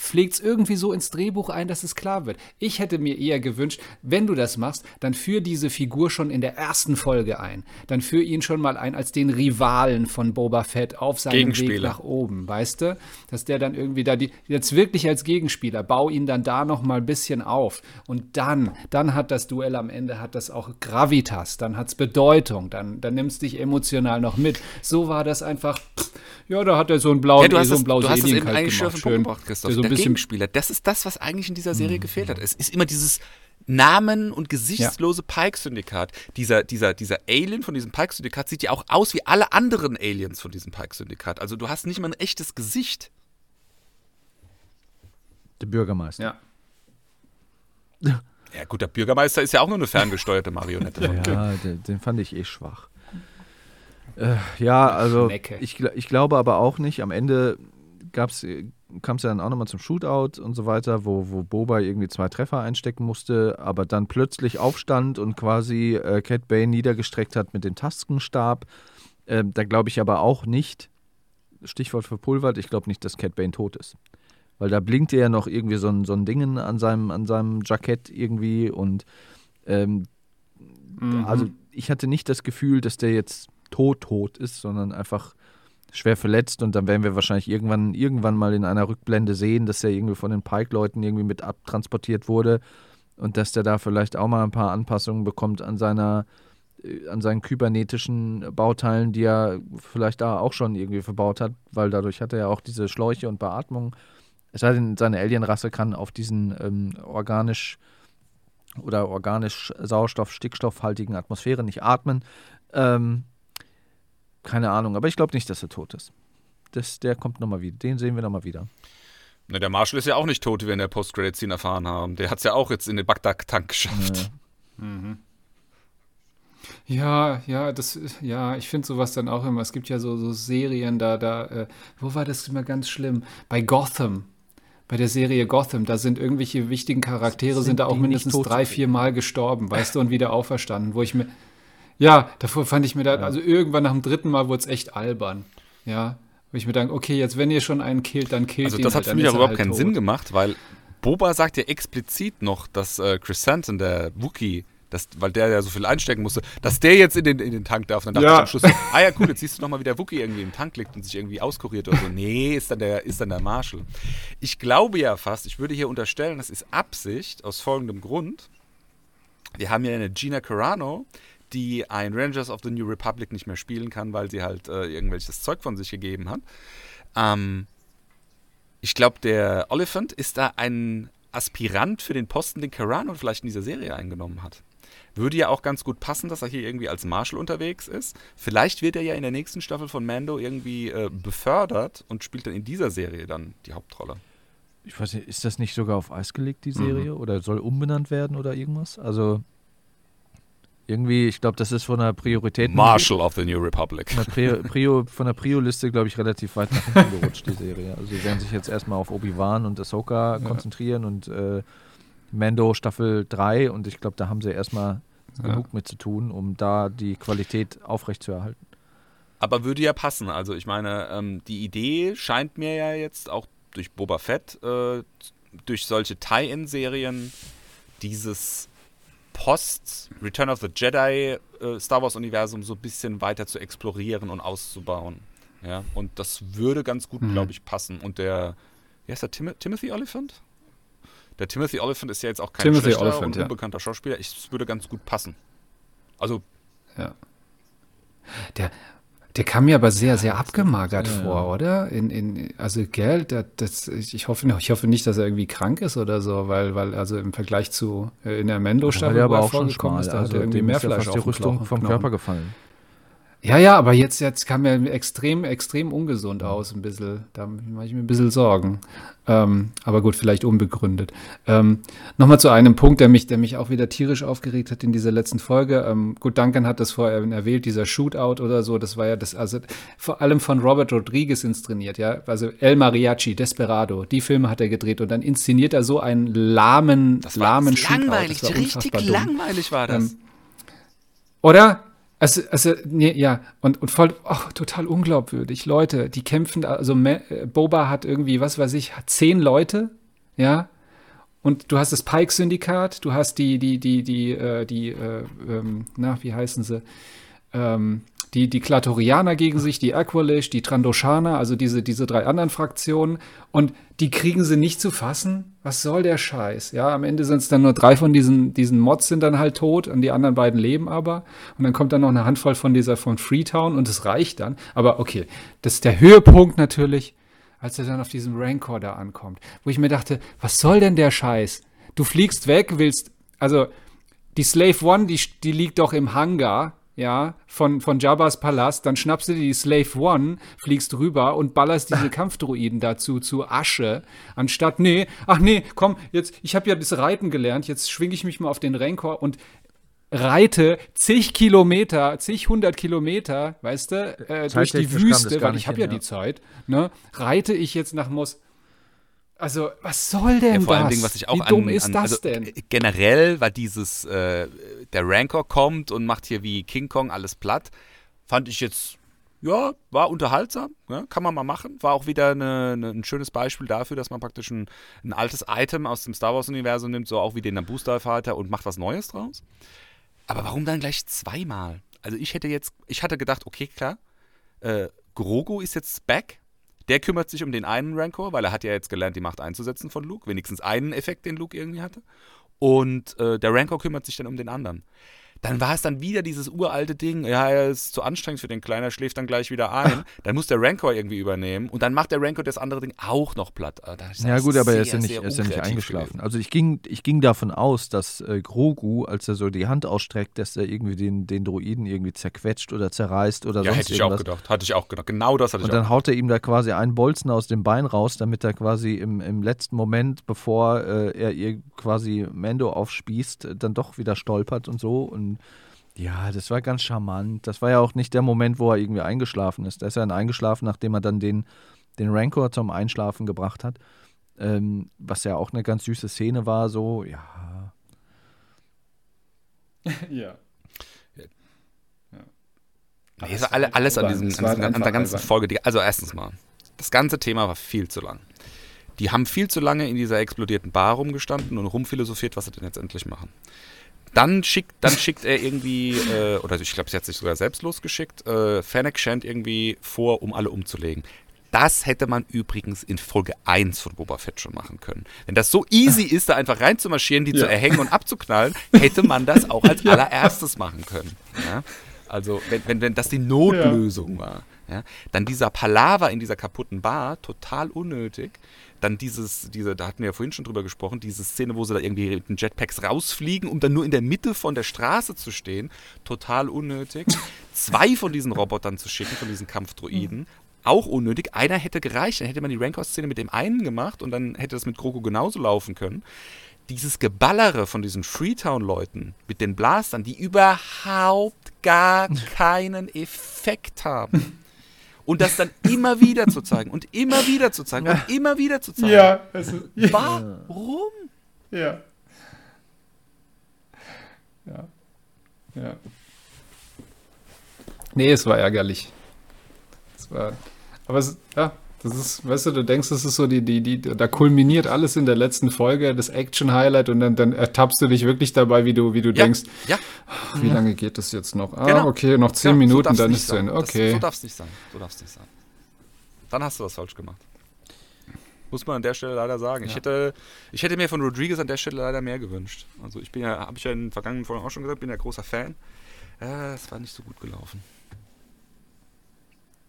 pflegt es irgendwie so ins Drehbuch ein, dass es klar wird. Ich hätte mir eher gewünscht, wenn du das machst, dann führ diese Figur schon in der ersten Folge ein. Dann führ ihn schon mal ein als den Rivalen von Boba Fett auf seinem Weg Gegenspieler. nach oben, weißt du? Dass der dann irgendwie da die, jetzt wirklich als Gegenspieler, bau ihn dann da noch mal ein bisschen auf. Und dann, dann hat das Duell am Ende, hat das auch Gravitas, dann hat es Bedeutung, dann, dann nimmst dich emotional noch mit. So war das einfach, pff, ja, da hat er so einen blauen, Ja, du hast, so das, ein blaues du hast das eben eigentlich auf gemacht. Punkt Schön. gebracht, Christoph. So bisschen Gegenspieler, das ist das, was eigentlich in dieser Serie gefehlt hat. Es ist immer dieses Namen- und gesichtslose Pike-Syndikat. Dieser, dieser, dieser Alien von diesem Pike-Syndikat sieht ja auch aus wie alle anderen Aliens von diesem Pike-Syndikat. Also du hast nicht mal ein echtes Gesicht. Der Bürgermeister. Ja. Ja gut, der Bürgermeister ist ja auch nur eine ferngesteuerte Marionette. Ja, den, den fand ich eh schwach. Äh, ja, also ich, ich glaube aber auch nicht. Am Ende gab's, kam es ja dann auch nochmal zum Shootout und so weiter, wo, wo Boba irgendwie zwei Treffer einstecken musste, aber dann plötzlich aufstand und quasi äh, Cat Bane niedergestreckt hat mit dem Taskenstab. Ähm, da glaube ich aber auch nicht, Stichwort verpulvert, ich glaube nicht, dass Cat Bane tot ist. Weil da blinkt ja noch irgendwie so ein, so ein Dingen an seinem, an seinem Jackett irgendwie und ähm, Mhm. also ich hatte nicht das Gefühl, dass der jetzt tot tot ist, sondern einfach schwer verletzt und dann werden wir wahrscheinlich irgendwann irgendwann mal in einer Rückblende sehen, dass er irgendwie von den Pike-Leuten irgendwie mit abtransportiert wurde und dass der da vielleicht auch mal ein paar Anpassungen bekommt an seiner äh, an seinen kybernetischen Bauteilen, die er vielleicht da auch schon irgendwie verbaut hat, weil dadurch hat er ja auch diese Schläuche und Beatmung. Es sei denn, seine Alienrasse kann auf diesen ähm, organisch oder organisch Sauerstoff, Stickstoffhaltigen Atmosphäre nicht atmen. Ähm, keine Ahnung, aber ich glaube nicht, dass er tot ist. Das, der kommt nochmal wieder. Den sehen wir nochmal wieder. Ne, der Marshall ist ja auch nicht tot, wie wir in der Post-Credit-Scene erfahren haben. Der hat es ja auch jetzt in den Bagdad-Tank geschafft. Äh, Ja, ja, das, ja, ich finde sowas dann auch immer. Es gibt ja so, so Serien, da, da, äh, wo war das immer ganz schlimm? Bei Gotham, bei der Serie Gotham, da sind irgendwelche wichtigen Charaktere, sind, Sind da auch mindestens drei, vier Mal gestorben, weißt du, und wieder auferstanden, wo ich mir, ja, davor fand ich mir da, also irgendwann nach dem dritten Mal wurde es echt albern, ja, wo ich mir denke, okay, jetzt wenn ihr schon einen killt, dann killt Also ihn das halt, hat für dann mich auch er überhaupt halt keinen tot. Sinn gemacht, weil Boba sagt ja explizit noch, dass äh, Chris Santon, der Wookie, das, weil der ja so viel einstecken musste, dass der jetzt in den, in den Tank darf. Dann dachte Ja. ich am Schluss, ah ja cool, jetzt siehst du nochmal, wie der Wookie irgendwie im Tank liegt und sich irgendwie auskuriert oder so. Nee, ist dann, der, ist dann der Marshall. Ich glaube ja fast, ich würde hier unterstellen, das ist Absicht aus folgendem Grund. Wir haben ja eine Gina Carano, die ein Rangers of the New Republic nicht mehr spielen kann, weil sie halt äh, irgendwelches Zeug von sich gegeben hat. Ähm, ich glaube, der Oliphant ist da ein Aspirant für den Posten, den Carano vielleicht in dieser Serie eingenommen hat. Würde ja auch ganz gut passen, dass er hier irgendwie als Marshal unterwegs ist. Vielleicht wird er ja in der nächsten Staffel von Mando irgendwie äh, befördert und spielt dann in dieser Serie dann die Hauptrolle. ich weiß nicht, ist das nicht sogar auf Eis gelegt, die Serie? Oder soll umbenannt werden oder irgendwas? Also irgendwie, ich glaube, das ist von der Priorität. Marshal of the New Republic. Von der, Prio, Prio, von der Prio-Liste, glaube ich, relativ weit nach hinten gerutscht, die Serie. Also sie werden sich jetzt erstmal auf Obi-Wan und Ahsoka konzentrieren und äh, Mando Staffel 3 und ich glaube, da haben sie erstmal genug mit zu tun, um da die Qualität aufrechtzuerhalten. Aber würde ja passen. Also ich meine, ähm, die Idee scheint mir ja jetzt auch durch Boba Fett, äh, durch solche Tie-In-Serien, dieses Post-Return of the Jedi äh, Star Wars-Universum so ein bisschen weiter zu explorieren und auszubauen. Ja, und das würde ganz gut, Mhm. glaube ich, passen. Und der, wie heißt der, Tim Timothy Oliphant? Der Timothy Oliphant ist ja jetzt auch kein Timothy schlechter Olyphant, und ja. unbekannter Schauspieler. Ich- Es würde ganz gut passen. Also Ja. Der, der kam mir aber sehr, sehr abgemagert Ja, vor, oder? In, in, also, gell, der, das, ich, hoffe, ich hoffe nicht, dass er irgendwie krank ist oder so, weil, weil also im Vergleich zu äh, in der Mendo-Staffel, der wo aber er auch schon vorgekommen schmal. ist, da hat Also er irgendwie dem mehr ist ja Fleisch die auf dem Rüstung Knochen- vom. Körper gefallen. Ja, ja, aber jetzt, jetzt kam er extrem, extrem ungesund aus, ein bisschen. Da mache ich mir ein bisschen Sorgen. Ähm, aber gut, vielleicht unbegründet. Ähm, Nochmal zu einem Punkt, der mich, der mich auch wieder tierisch aufgeregt hat in dieser letzten Folge. Ähm, gut, Duncan hat das vorher erwähnt, dieser Shootout oder so, das war ja das, also vor allem von Robert Rodriguez inszeniert, ja. Also El Mariachi, Desperado, die Filme hat er gedreht und dann inszeniert er so einen lahmen, das lahmen langweilig, Shootout. Das war richtig langweilig war das. Ähm, Oder? Also, also nee, ja, und, und voll, ach, total unglaubwürdig. Leute, die kämpfen, also äh, Boba hat irgendwie, was weiß ich, zehn Leute, ja, und du hast das Pike-Syndikat, du hast die, die, die, die, äh, die, äh, ähm, na, wie heißen sie? Ähm, die, die Klatorianer gegen sich, die Aqualish, die Trandoshaner, also diese, diese drei anderen Fraktionen. Und die kriegen sie nicht zu fassen. Was soll der Scheiß? Ja, am Ende sind es dann nur drei von diesen, diesen Mods sind dann halt tot und die anderen beiden leben aber. Und dann kommt dann noch eine Handvoll von dieser von Freetown und es reicht dann. Aber okay, das ist der Höhepunkt natürlich, als er dann auf diesem Rancor da ankommt. Wo ich mir dachte, was soll denn der Scheiß? Du fliegst weg, willst, also die Slave One, die, die liegt doch im Hangar, ja, von, von Jabba's Palast, dann schnappst du dir die Slave One, fliegst rüber und ballerst diese Kampfdroiden dazu zu Asche, anstatt, nee, ach nee, komm, jetzt, ich habe ja das Reiten gelernt, jetzt schwinge ich mich mal auf den Rancor und reite zig Kilometer, zig hundert Kilometer, weißt du, äh, durch die Wüste, weil ich habe ja ja. die Zeit, ne, reite ich jetzt nach Mos. Also, was soll denn Ja, vor das? allen Dingen, was ich auch Wie an, dumm ist an, das also, denn? Generell war dieses, äh, der Rancor kommt und macht hier wie King Kong alles platt, fand ich jetzt, ja, war unterhaltsam, ja, kann man mal machen. War auch wieder eine, eine, ein schönes Beispiel dafür, dass man praktisch ein, ein altes Item aus dem Star Wars-Universum nimmt, so auch wie den Naboo Starfighter und macht was Neues draus. Aber warum dann gleich zweimal? Also ich hätte jetzt, ich hatte gedacht, okay, klar, äh, Grogu ist jetzt back. Der kümmert sich um den einen Rancor, weil er hat ja jetzt gelernt, die Macht einzusetzen von Luke. Wenigstens einen Effekt, den Luke irgendwie hatte. Und äh, der Rancor kümmert sich dann um den anderen. Dann war es dann wieder dieses uralte Ding, ja, er ist zu anstrengend für den Kleinen, er schläft dann gleich wieder ein. Dann muss der Rancor irgendwie übernehmen und dann macht der Rancor das andere Ding auch noch platt. Ah, Ja gut, aber er ist ja nicht, er ist ja nicht eingeschlafen. gewesen. Also ich ging, ich ging davon aus, dass äh, Grogu, als er so die Hand ausstreckt, dass er irgendwie den, den Droiden irgendwie zerquetscht oder zerreißt oder Ja, sonst hätte ich auch gedacht. Hatte ich auch gedacht. Genau das hatte Und ich auch dann haut er ihm da quasi einen Bolzen aus dem Bein raus, damit er quasi im, im letzten Moment, bevor äh, er ihr quasi Mando aufspießt, dann doch wieder stolpert und so. Und ja, das war ganz charmant. Das war ja auch nicht der Moment, wo er irgendwie eingeschlafen ist. Da ist er dann eingeschlafen, nachdem er dann den, den Rancor zum Einschlafen gebracht hat. Ähm, was ja auch eine ganz süße Szene war, so, ja. Ja. Nee, es war alle, alles an, diesem, Es an, diesem, an der ganzen albern. Folge. die- Also erstens mal, das ganze Thema war viel zu lang. Die haben viel zu lange in dieser explodierten Bar rumgestanden und rumphilosophiert, was sie denn jetzt endlich machen. Dann schickt, dann schickt er irgendwie, äh, oder ich glaube, sie hat sich sogar selbst losgeschickt, äh, Fennec Shand irgendwie vor, um alle umzulegen. Das hätte man übrigens in Folge 1 von Boba Fett schon machen können. Wenn das so easy ist, da einfach reinzumarschieren, die zu erhängen und abzuknallen, hätte man das auch als allererstes machen können. Ja? Also, wenn, wenn, wenn das die Notlösung war. Ja? Dann dieser Palaver in dieser kaputten Bar, total unnötig. Dann dieses, diese, da hatten wir ja vorhin schon drüber gesprochen, diese Szene, wo sie da irgendwie mit den Jetpacks rausfliegen, um dann nur in der Mitte von der Straße zu stehen, total unnötig. Zwei von diesen Robotern zu schicken, von diesen Kampfdroiden, auch unnötig. Einer hätte gereicht, dann hätte man die Rancor-Szene mit dem einen gemacht und dann hätte das mit Grogu genauso laufen können. Dieses Geballere von diesen Freetown-Leuten mit den Blastern, die überhaupt gar keinen Effekt haben. Und das dann immer wieder zu zeigen und immer wieder zu zeigen und immer wieder zu zeigen. es ist, ja. Warum? Ja. Ja. Ja. Nee, es war ärgerlich. Es war, aber es, ja, das ist, weißt du, du denkst, das ist so die, die, die, da kulminiert alles in der letzten Folge, das Action-Highlight und dann, dann ertappst du dich wirklich dabei, wie du, wie du Ja, denkst, ja, wie lange geht das jetzt noch? Ah, Genau. okay, noch zehn ja, so Minuten, darf's dann ist zu sein. Ende. Das, Okay. so darf es nicht sein. So darf es nicht sein. Dann hast du was falsch gemacht. Muss man an der Stelle leider sagen. Ich, hätte, ich hätte mir von Rodriguez an der Stelle leider mehr gewünscht. Also ich bin ja, habe ich ja in den vergangenen Folgen auch schon gesagt, bin ja großer Fan. Ja, es war nicht so gut gelaufen.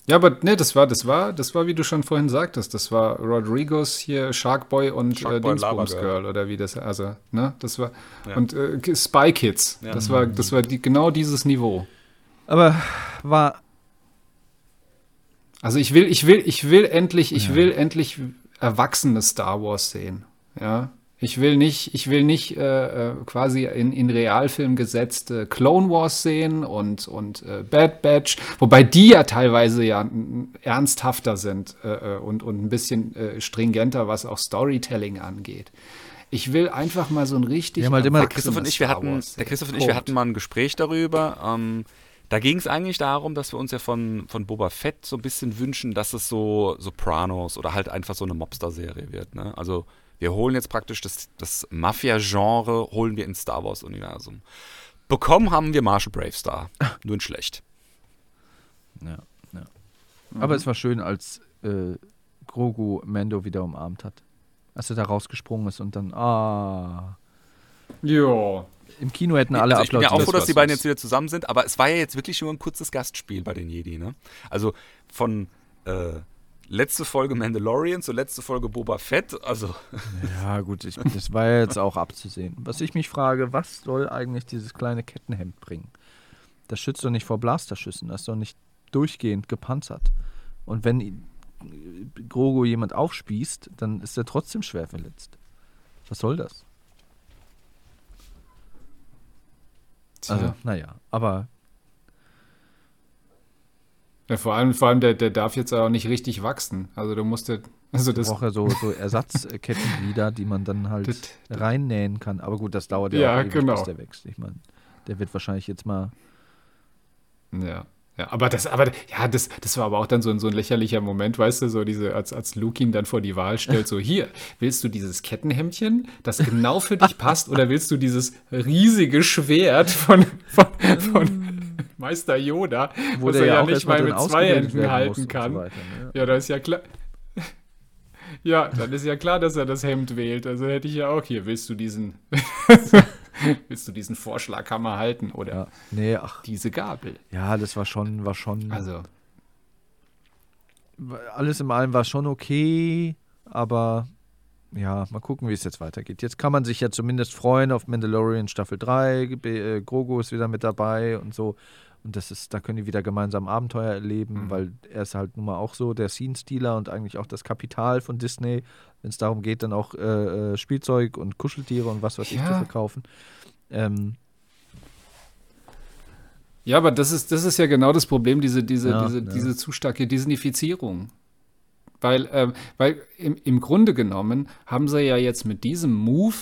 Ja, aber nee, das war, das war, das war, wie du schon vorhin sagtest, das war Rodrigos hier, Sharkboy und Sharkboy äh, Dingsbums Girl. Oder wie das, also, ne, das war, Ja. und äh, Spy Kids, Ja. das war, das war die, genau dieses Niveau. Aber war Also ich will, ich will, ich will endlich, ich will endlich erwachsene Star Wars sehen, ja. Ich will nicht, ich will nicht äh, äh, quasi in, in Realfilm gesetzte Clone Wars sehen und, und äh, Bad Batch, wobei die ja teilweise ja ernsthafter sind äh, äh, und, und ein bisschen äh, stringenter, was auch Storytelling angeht. Ich will einfach mal so ein richtig. Wir haben halt immer- Der Christoph und ich, wir hatten, der. Christoph und ich, wir hatten mal ein Gespräch darüber. Ähm, da ging es eigentlich darum, dass wir uns ja von, von Boba Fett so ein bisschen wünschen, dass es so Sopranos oder halt einfach so eine Mobster-Serie wird. Ne? Also wir holen jetzt praktisch das, das Mafia-Genre, holen wir ins Star Wars-Universum. Bekommen haben wir Marshall Bravestar. Nur in schlecht. Ja, ja. Aber es war schön, als äh, Grogu Mando wieder umarmt hat. Als er da rausgesprungen ist und dann, ah. Ja. Im Kino hätten alle also ich bin ja auch froh, dass die beiden jetzt wieder zusammen sind, aber es war ja jetzt wirklich nur ein kurzes Gastspiel bei den Jedi. Ne? Also von äh, letzte Folge Mandalorian zur letzte Folge Boba Fett, also Ja, gut, ich, das war ja jetzt auch abzusehen. Was ich mich frage, was soll eigentlich dieses kleine Kettenhemd bringen? Das schützt doch nicht vor Blasterschüssen, das ist doch nicht durchgehend gepanzert. Und wenn Grogu jemand aufspießt, dann ist er trotzdem schwer verletzt. Was soll das? Also, Tja. naja, aber Ja, vor allem, vor allem der, der darf jetzt auch nicht richtig wachsen. Also du musst, also das, braucht er so, so Ersatzkettenglieder, die man dann halt Das- reinnähen kann. Aber gut, das dauert ja, Ja, auch ewig, genau. bis der wächst. Ich meine, der wird wahrscheinlich jetzt mal. Ja. Ja, aber das, aber ja, das, das war aber auch dann so ein, so ein lächerlicher Moment, weißt du, so diese, als, als Luke ihn dann vor die Wahl stellt, so hier, willst du dieses Kettenhemdchen, das genau für dich passt, oder willst du dieses riesige Schwert von, von, von Meister Yoda, Wo was der er ja, auch nicht mal mit zwei Händen halten kann? So weiter, ne? Ja, da ist ja klar. Ja, dann ist ja klar, dass er das Hemd wählt. Also hätte ich ja auch hier, willst du diesen, willst du diesen Vorschlaghammer halten oder ja. Nee, ach, diese Gabel? ja, das war schon, war schon. Also, alles in allem war schon okay, aber ja, mal gucken, wie es jetzt weitergeht. Jetzt kann man sich ja zumindest freuen auf Mandalorian Staffel 3, Be- äh, Grogu ist wieder mit dabei und so. Und das ist, da können die wieder gemeinsam Abenteuer erleben, Mhm. weil er ist halt nun mal auch so der Scene-Stealer und eigentlich auch das Kapital von Disney, wenn es darum geht, dann auch äh, äh, Spielzeug und Kuscheltiere und was weiß ich zu Ja. verkaufen. Ähm, Ja, aber das ist, das ist ja genau das Problem, diese, diese, Ja, diese, ja. diese zu starke Disneyfizierung. Weil, ähm, weil im, im Grunde genommen haben sie ja jetzt mit diesem Move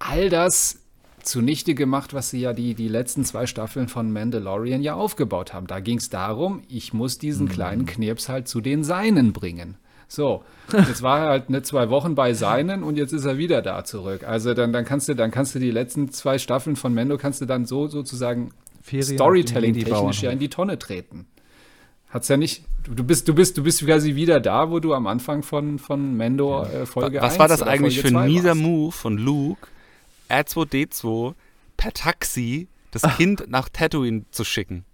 all das zunichte gemacht, was sie ja die, die letzten zwei Staffeln von Mandalorian ja aufgebaut haben. Da ging es darum, ich muss diesen kleinen Knirps halt zu den Seinen bringen. So, jetzt war er halt ne, zwei Wochen bei Seinen und jetzt ist er wieder da zurück. Also dann, dann kannst du, dann kannst du die letzten zwei Staffeln von Mando kannst du dann so sozusagen Storytelling-technisch ja in die Tonne treten. Hat's ja nicht. Du, du bist, du bist, du bist quasi wieder da, wo du am Anfang von, von Mendo äh, Folge Was 1 war das eigentlich für ein 2 mieser warst. Move von Luke, R2D2 per Taxi das Kind nach Tatooine zu schicken?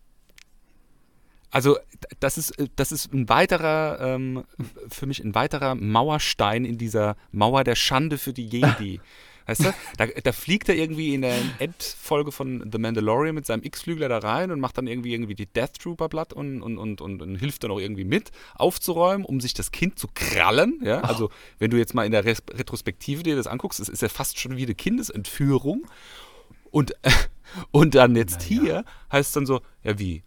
Also, das ist, äh, das ist ein weiterer, ähm, für mich ein weiterer Mauerstein in dieser Mauer der Schande für die Jedi. Weißt du, da, da fliegt er irgendwie in der Endfolge von The Mandalorian mit seinem X-Flügler da rein und macht dann irgendwie, irgendwie die Death Trooper platt und, und, und, und, und hilft dann auch irgendwie mit aufzuräumen, um sich das Kind zu krallen. Ja? Also, wenn du jetzt mal in der Retrospektive dir das anguckst, es ist ja fast schon wie eine Kindesentführung. Und, und dann jetzt hier heißt es dann so, ja wie,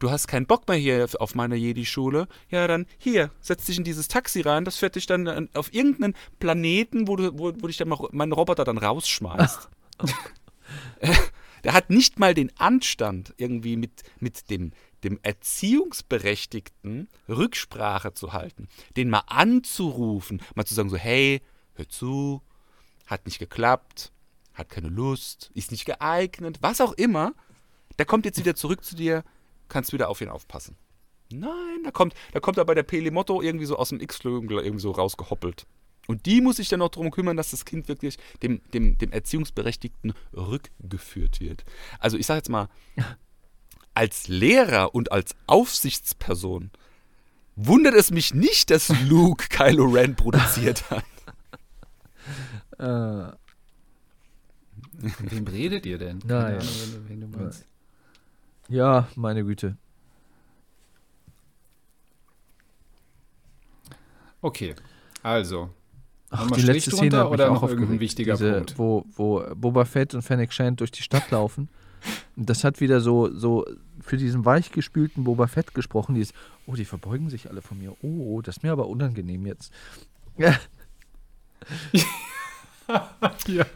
du hast keinen Bock mehr hier auf meiner Jedi-Schule, ja dann hier, setz dich in dieses Taxi rein, das fährt dich dann an- auf irgendeinen Planeten, wo, du, wo, wo dich dann mal, mein Roboter dann rausschmeißt. Der hat nicht mal den Anstand, irgendwie mit, mit dem, dem Erziehungsberechtigten Rücksprache zu halten, den mal anzurufen, mal zu sagen so, hey, hör zu, hat nicht geklappt, hat keine Lust, ist nicht geeignet, was auch immer, der kommt jetzt wieder zurück zu dir, kannst wieder auf ihn aufpassen. Nein, da kommt, da kommt er bei der Pelimotto irgendwie so aus dem X-Flügel irgendwie so rausgehoppelt. Und die muss sich dann noch darum kümmern, dass das Kind wirklich dem, dem, dem Erziehungsberechtigten rückgeführt wird. Also ich sage jetzt mal, als Lehrer und als Aufsichtsperson wundert es mich nicht, dass Luke Kylo Ren produziert hat. äh, wem redet ihr denn? Ja. Ahnung, du- wen du meinst. Ja, meine Güte. Okay, also. Ach, die Strich letzte Szene hat mich oder auch aufgeregt. wichtiger Diese, Punkt? Wo, wo Boba Fett und Fennec Shand durch die Stadt laufen. Und das hat wieder so, so für diesen weichgespülten Boba Fett gesprochen. Dieses, oh, die verbeugen sich alle von mir. Oh, das ist mir aber unangenehm jetzt. Ja, Ja.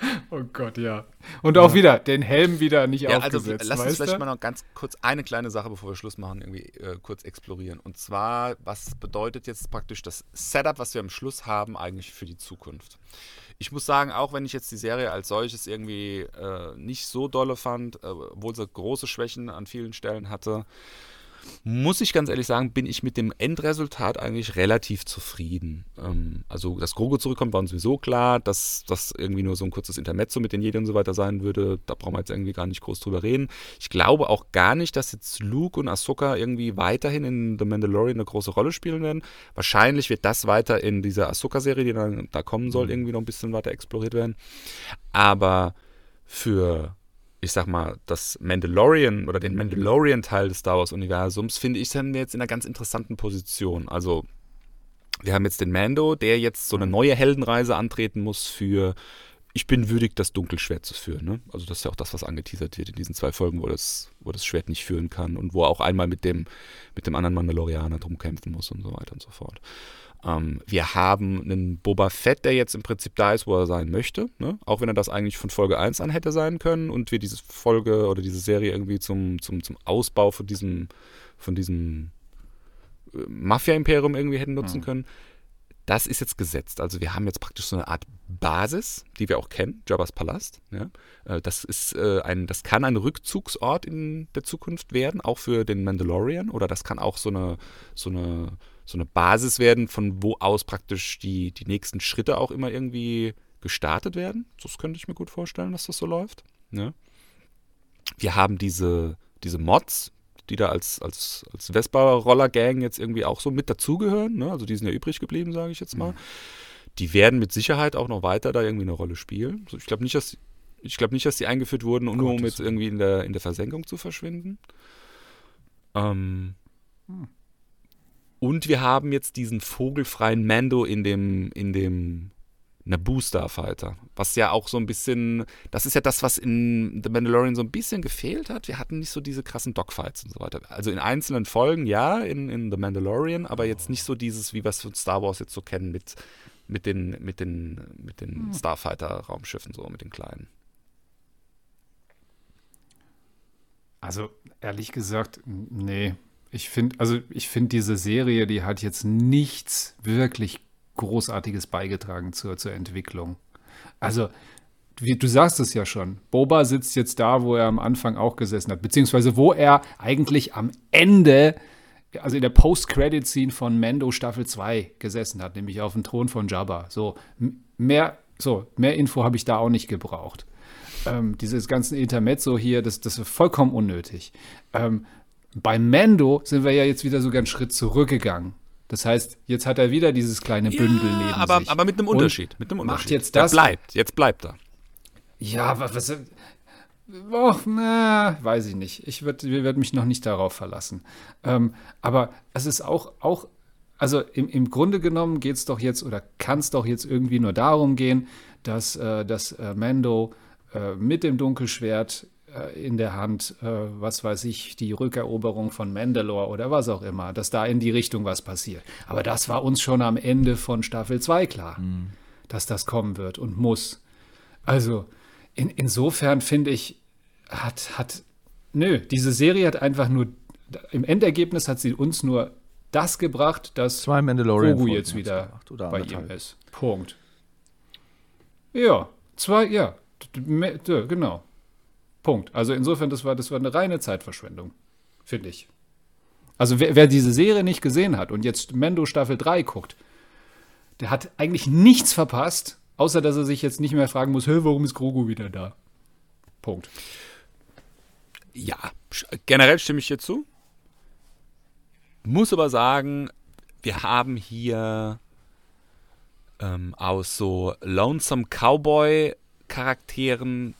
Oh Gott, ja. Und auch wieder den Helm wieder nicht Ja, also aufgesetzt, lass uns vielleicht du? mal noch ganz kurz eine kleine Sache, bevor wir Schluss machen, irgendwie äh, kurz explorieren. Und zwar, was bedeutet jetzt praktisch das Setup, was wir am Schluss haben, eigentlich für die Zukunft? Ich muss sagen, auch wenn ich jetzt die Serie als solches irgendwie äh, nicht so dolle fand, äh, obwohl sie große Schwächen an vielen Stellen hatte, muss ich ganz ehrlich sagen, bin ich mit dem Endresultat eigentlich relativ zufrieden. Ähm, also, dass Grogu zurückkommt, war uns sowieso klar, dass das irgendwie nur so ein kurzes Intermezzo mit den Jedi und so weiter sein würde. Da brauchen wir jetzt irgendwie gar nicht groß drüber reden. Ich glaube auch gar nicht, dass jetzt Luke und Ahsoka irgendwie weiterhin in The Mandalorian eine große Rolle spielen werden. Wahrscheinlich wird das weiter in dieser Ahsoka-Serie, die dann da kommen soll, irgendwie noch ein bisschen weiter exploriert werden. Aber für ich sag mal, das Mandalorian oder den Mandalorian-Teil des Star Wars-Universums, finde ich, sind wir jetzt in einer ganz interessanten Position. Also, wir haben jetzt den Mando, der jetzt so eine neue Heldenreise antreten muss für, ich bin würdig, das Dunkelschwert zu führen. Ne? Also das ist ja auch das, was angeteasert wird in diesen zwei Folgen, wo das, wo das Schwert nicht führen kann und wo er auch einmal mit dem, mit dem anderen Mandalorianer drum kämpfen muss und so weiter und so fort. Ähm, wir haben einen Boba Fett, der jetzt im Prinzip da ist, wo er sein möchte. Ne? Auch wenn er das eigentlich von Folge 1 an hätte sein können und wir diese Folge oder diese Serie irgendwie zum, zum, zum Ausbau von diesem, von diesem äh, Mafia-Imperium irgendwie hätten nutzen mhm. können. Das ist jetzt gesetzt. Also wir haben jetzt praktisch so eine Art Basis, die wir auch kennen, Jabba's Palast. Ja? Äh, das, ist, äh, ein, das kann ein Rückzugsort in der Zukunft werden, auch für den Mandalorian. Oder das kann auch so eine, so eine, so eine Basis werden, von wo aus praktisch die, die nächsten Schritte auch immer irgendwie gestartet werden. Das könnte ich mir gut vorstellen, dass das so läuft. Ja? Wir haben diese, diese Mods, die da als, als, als Vespa-Roller-Gang jetzt irgendwie auch so mit dazugehören. Ne? Also die sind ja übrig geblieben, sage ich jetzt mal. Mhm. Die werden mit Sicherheit auch noch weiter da irgendwie eine Rolle spielen. Also ich glaube nicht, dass ich glaube nicht, dass die eingeführt wurden, nur um jetzt irgendwie in der, in der Versenkung zu verschwinden. Ähm, hm. Und wir haben jetzt diesen vogelfreien Mando in dem, in dem Naboo Starfighter. Was ja auch so ein bisschen, das ist ja das, was in The Mandalorian so ein bisschen gefehlt hat. Wir hatten nicht so diese krassen Dogfights und so weiter. Also in einzelnen Folgen ja, in, in The Mandalorian, aber jetzt nicht so dieses, wie wir es von Star Wars jetzt so kennen, mit, mit den, mit den, mit den hm. Starfighter-Raumschiffen, so mit den kleinen. Also ehrlich gesagt, nee. Ich finde, also ich finde diese Serie, die hat jetzt nichts wirklich Großartiges beigetragen zur, zur Entwicklung. Also, wie, du sagst es ja schon, Boba sitzt jetzt da, wo er am Anfang auch gesessen hat, beziehungsweise wo er eigentlich am Ende, also in der Post-Credit-Scene von Mando Staffel 2 gesessen hat, nämlich auf dem Thron von Jabba. So, mehr, so, mehr Info habe ich da auch nicht gebraucht. Ähm, dieses ganze Intermezzo hier, das, das ist vollkommen unnötig. Ähm, bei Mando sind wir ja jetzt wieder sogar einen Schritt zurückgegangen. Das heißt, jetzt hat er wieder dieses kleine Bündel ja, neben aber, sich. Aber mit einem Unterschied. mit einem Unterschied. Macht jetzt das. Er bleibt, jetzt bleibt er. Ja, was. was oh, na, weiß ich nicht. Ich werde werd mich noch nicht darauf verlassen. Ähm, aber es ist auch, auch also im, im Grunde genommen geht es doch jetzt oder kann es doch jetzt irgendwie nur darum gehen, dass, äh, dass äh, Mando äh, mit dem Dunkelschwert in der Hand, äh, was weiß ich, die Rückeroberung von Mandalore oder was auch immer, dass da in die Richtung was passiert. Aber das war uns schon am Ende von Staffel 2 klar, mhm. dass das kommen wird und muss. Also, in, insofern finde ich, hat, hat, nö, diese Serie hat einfach nur, im Endergebnis hat sie uns nur das gebracht, dass Zwei Mandalorian Grogu jetzt wieder bei ihm ist. Punkt. Ja, zwei, ja, genau. Punkt. Also insofern, das war, das war eine reine Zeitverschwendung, finde ich. Also wer, wer, diese Serie nicht gesehen hat und jetzt Mendo Staffel 3 guckt, der hat eigentlich nichts verpasst, außer dass er sich jetzt nicht mehr fragen muss, hey, warum ist Grogu wieder da? Punkt. Ja, generell stimme ich hier zu. Muss aber sagen, wir haben hier ähm, aus so Lonesome Cowboy Charakteren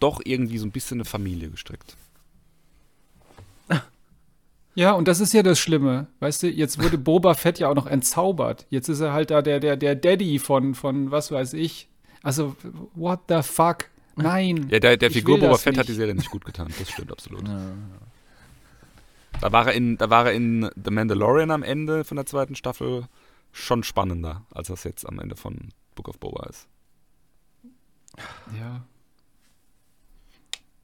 doch irgendwie so ein bisschen eine Familie gestrickt. Ja, und das ist ja das Schlimme. Weißt du, jetzt wurde Boba Fett ja auch noch entzaubert. Jetzt ist er halt da der, der, der Daddy von, von was weiß ich. Also, what the fuck? Nein. Ja, der, der Figur Boba Fett nicht. hat die Serie nicht gut getan. Das stimmt absolut. Ja. Da war, er in, da war er in The Mandalorian am Ende von der zweiten Staffel schon spannender, als das jetzt am Ende von Book of Boba ist. Ja,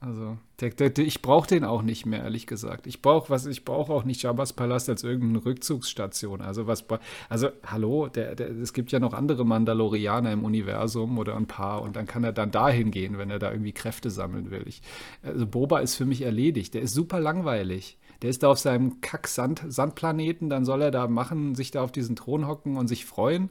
also, der, der, der, ich brauche den auch nicht mehr, ehrlich gesagt. Ich brauche was, ich brauche auch nicht Jabba's Palast als irgendeine Rückzugsstation. Also was, also hallo, es gibt ja noch andere Mandalorianer im Universum oder ein paar und dann kann er dann dahin gehen, wenn er da irgendwie Kräfte sammeln will. Ich, also Boba ist für mich erledigt. Der ist super langweilig. Der ist da auf seinem Kack-Sandplaneten, dann soll er da machen, sich da auf diesen Thron hocken und sich freuen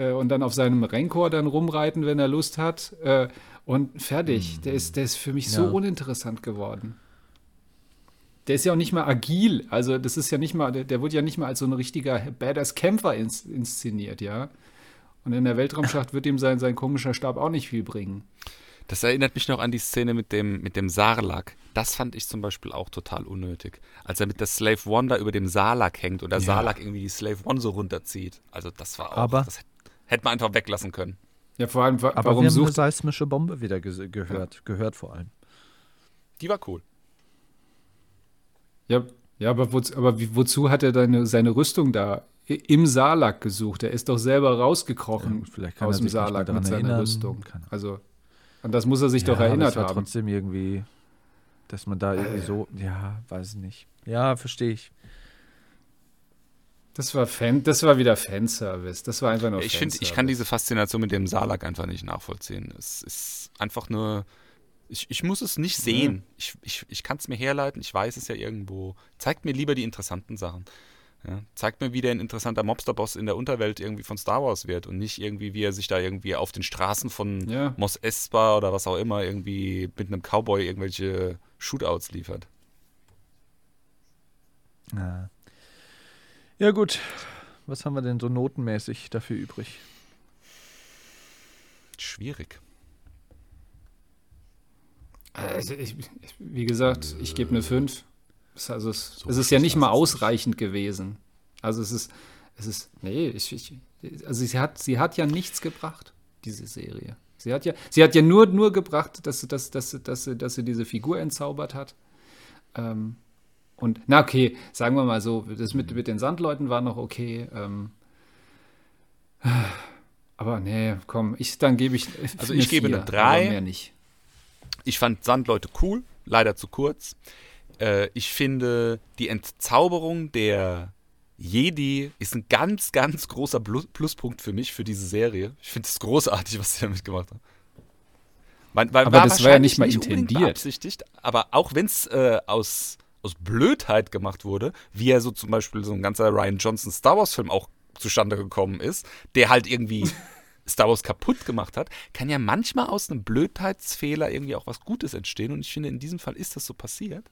äh, und dann auf seinem Renkor dann rumreiten, wenn er Lust hat. Äh, und fertig. Mhm. Der, ist, der ist für mich ja. so uninteressant geworden. Der ist ja auch nicht mal agil. Also, das ist ja nicht mal, der, der wird ja nicht mal als so ein richtiger Badass-Kämpfer ins, inszeniert, ja. Und in der Weltraumschacht wird ihm sein, sein komischer Stab auch nicht viel bringen. Das erinnert mich noch an die Szene mit dem, mit dem Sarlacc. Das fand ich zum Beispiel auch total unnötig. Als er mit der Slave One da über dem Sarlacc hängt und der ja. Sarlacc irgendwie die Slave One so runterzieht. Also das war auch, Aber das hätte man einfach weglassen können. Ja, vor allem, wa Aber warum wir haben eine seismische Bombe wieder ge gehört, gehört vor allem. wieder ge gehört vor allem. Die war cool. Ja, ja aber, wozu, aber wie, wozu hat er deine, seine Rüstung da im Salak gesucht? Er ist doch selber rausgekrochen Ja, gut, vielleicht kann aus er dem Salak mit seiner erinnern. Rüstung. Also, an das muss er sich doch aber erinnert es war haben. trotzdem irgendwie, dass man da irgendwie so, ja, weiß nicht. Ja, verstehe ich. Das war Fan, das war wieder Fanservice. Das war einfach nur Ich finde, ich kann diese Faszination mit dem Salak einfach nicht nachvollziehen. Es ist einfach nur. Ich, ich muss es nicht sehen. Ich, ich, ich kann es mir herleiten, ich weiß es ja irgendwo. Zeigt mir lieber die interessanten Sachen. Ja, zeigt mir, wie der ein interessanter Mobster-Boss in der Unterwelt irgendwie von Star Wars wird und nicht irgendwie, wie er sich da irgendwie auf den Straßen von Ja. Mos Espa oder was auch immer irgendwie mit einem Cowboy irgendwelche Shootouts liefert. Ja. Ja, gut. Was haben wir denn so notenmäßig dafür übrig? Schwierig. Also ich, wie gesagt, ich gebe eine 5. Also es, So es ist ja nicht mal ausreichend gewesen. Also es ist, es ist, nee, ich, ich, also sie hat, sie hat ja nichts gebracht, diese Serie. Sie hat ja, sie hat ja nur, nur gebracht, dass, sie- dass, dass, dass, sie- dass sie diese Figur entzaubert hat. Ähm, und, na okay, sagen wir mal so, das mit, mit den Sandleuten war noch okay. Ähm, aber nee, komm, ich, dann gebe ich. Also ich gebe eine vier, drei. aber Mehr nicht. Ich fand Sandleute cool, leider zu kurz. Äh, ich finde, die Entzauberung der Jedi ist ein ganz, ganz großer Plus Pluspunkt für mich, für diese Serie. Ich finde es großartig, was sie damit gemacht haben. Man, weil Aber das war ja nicht mal unbedingt intendiert. Beabsichtigt, aber auch wenn es äh, aus, aus Blödheit gemacht wurde, wie ja so zum Beispiel so ein ganzer Ryan Johnson Star Wars-Film auch zustande gekommen ist, der halt irgendwie Star Wars kaputt gemacht hat, kann ja manchmal aus einem Blödheitsfehler irgendwie auch was Gutes entstehen. Und ich finde, in diesem Fall ist das so passiert.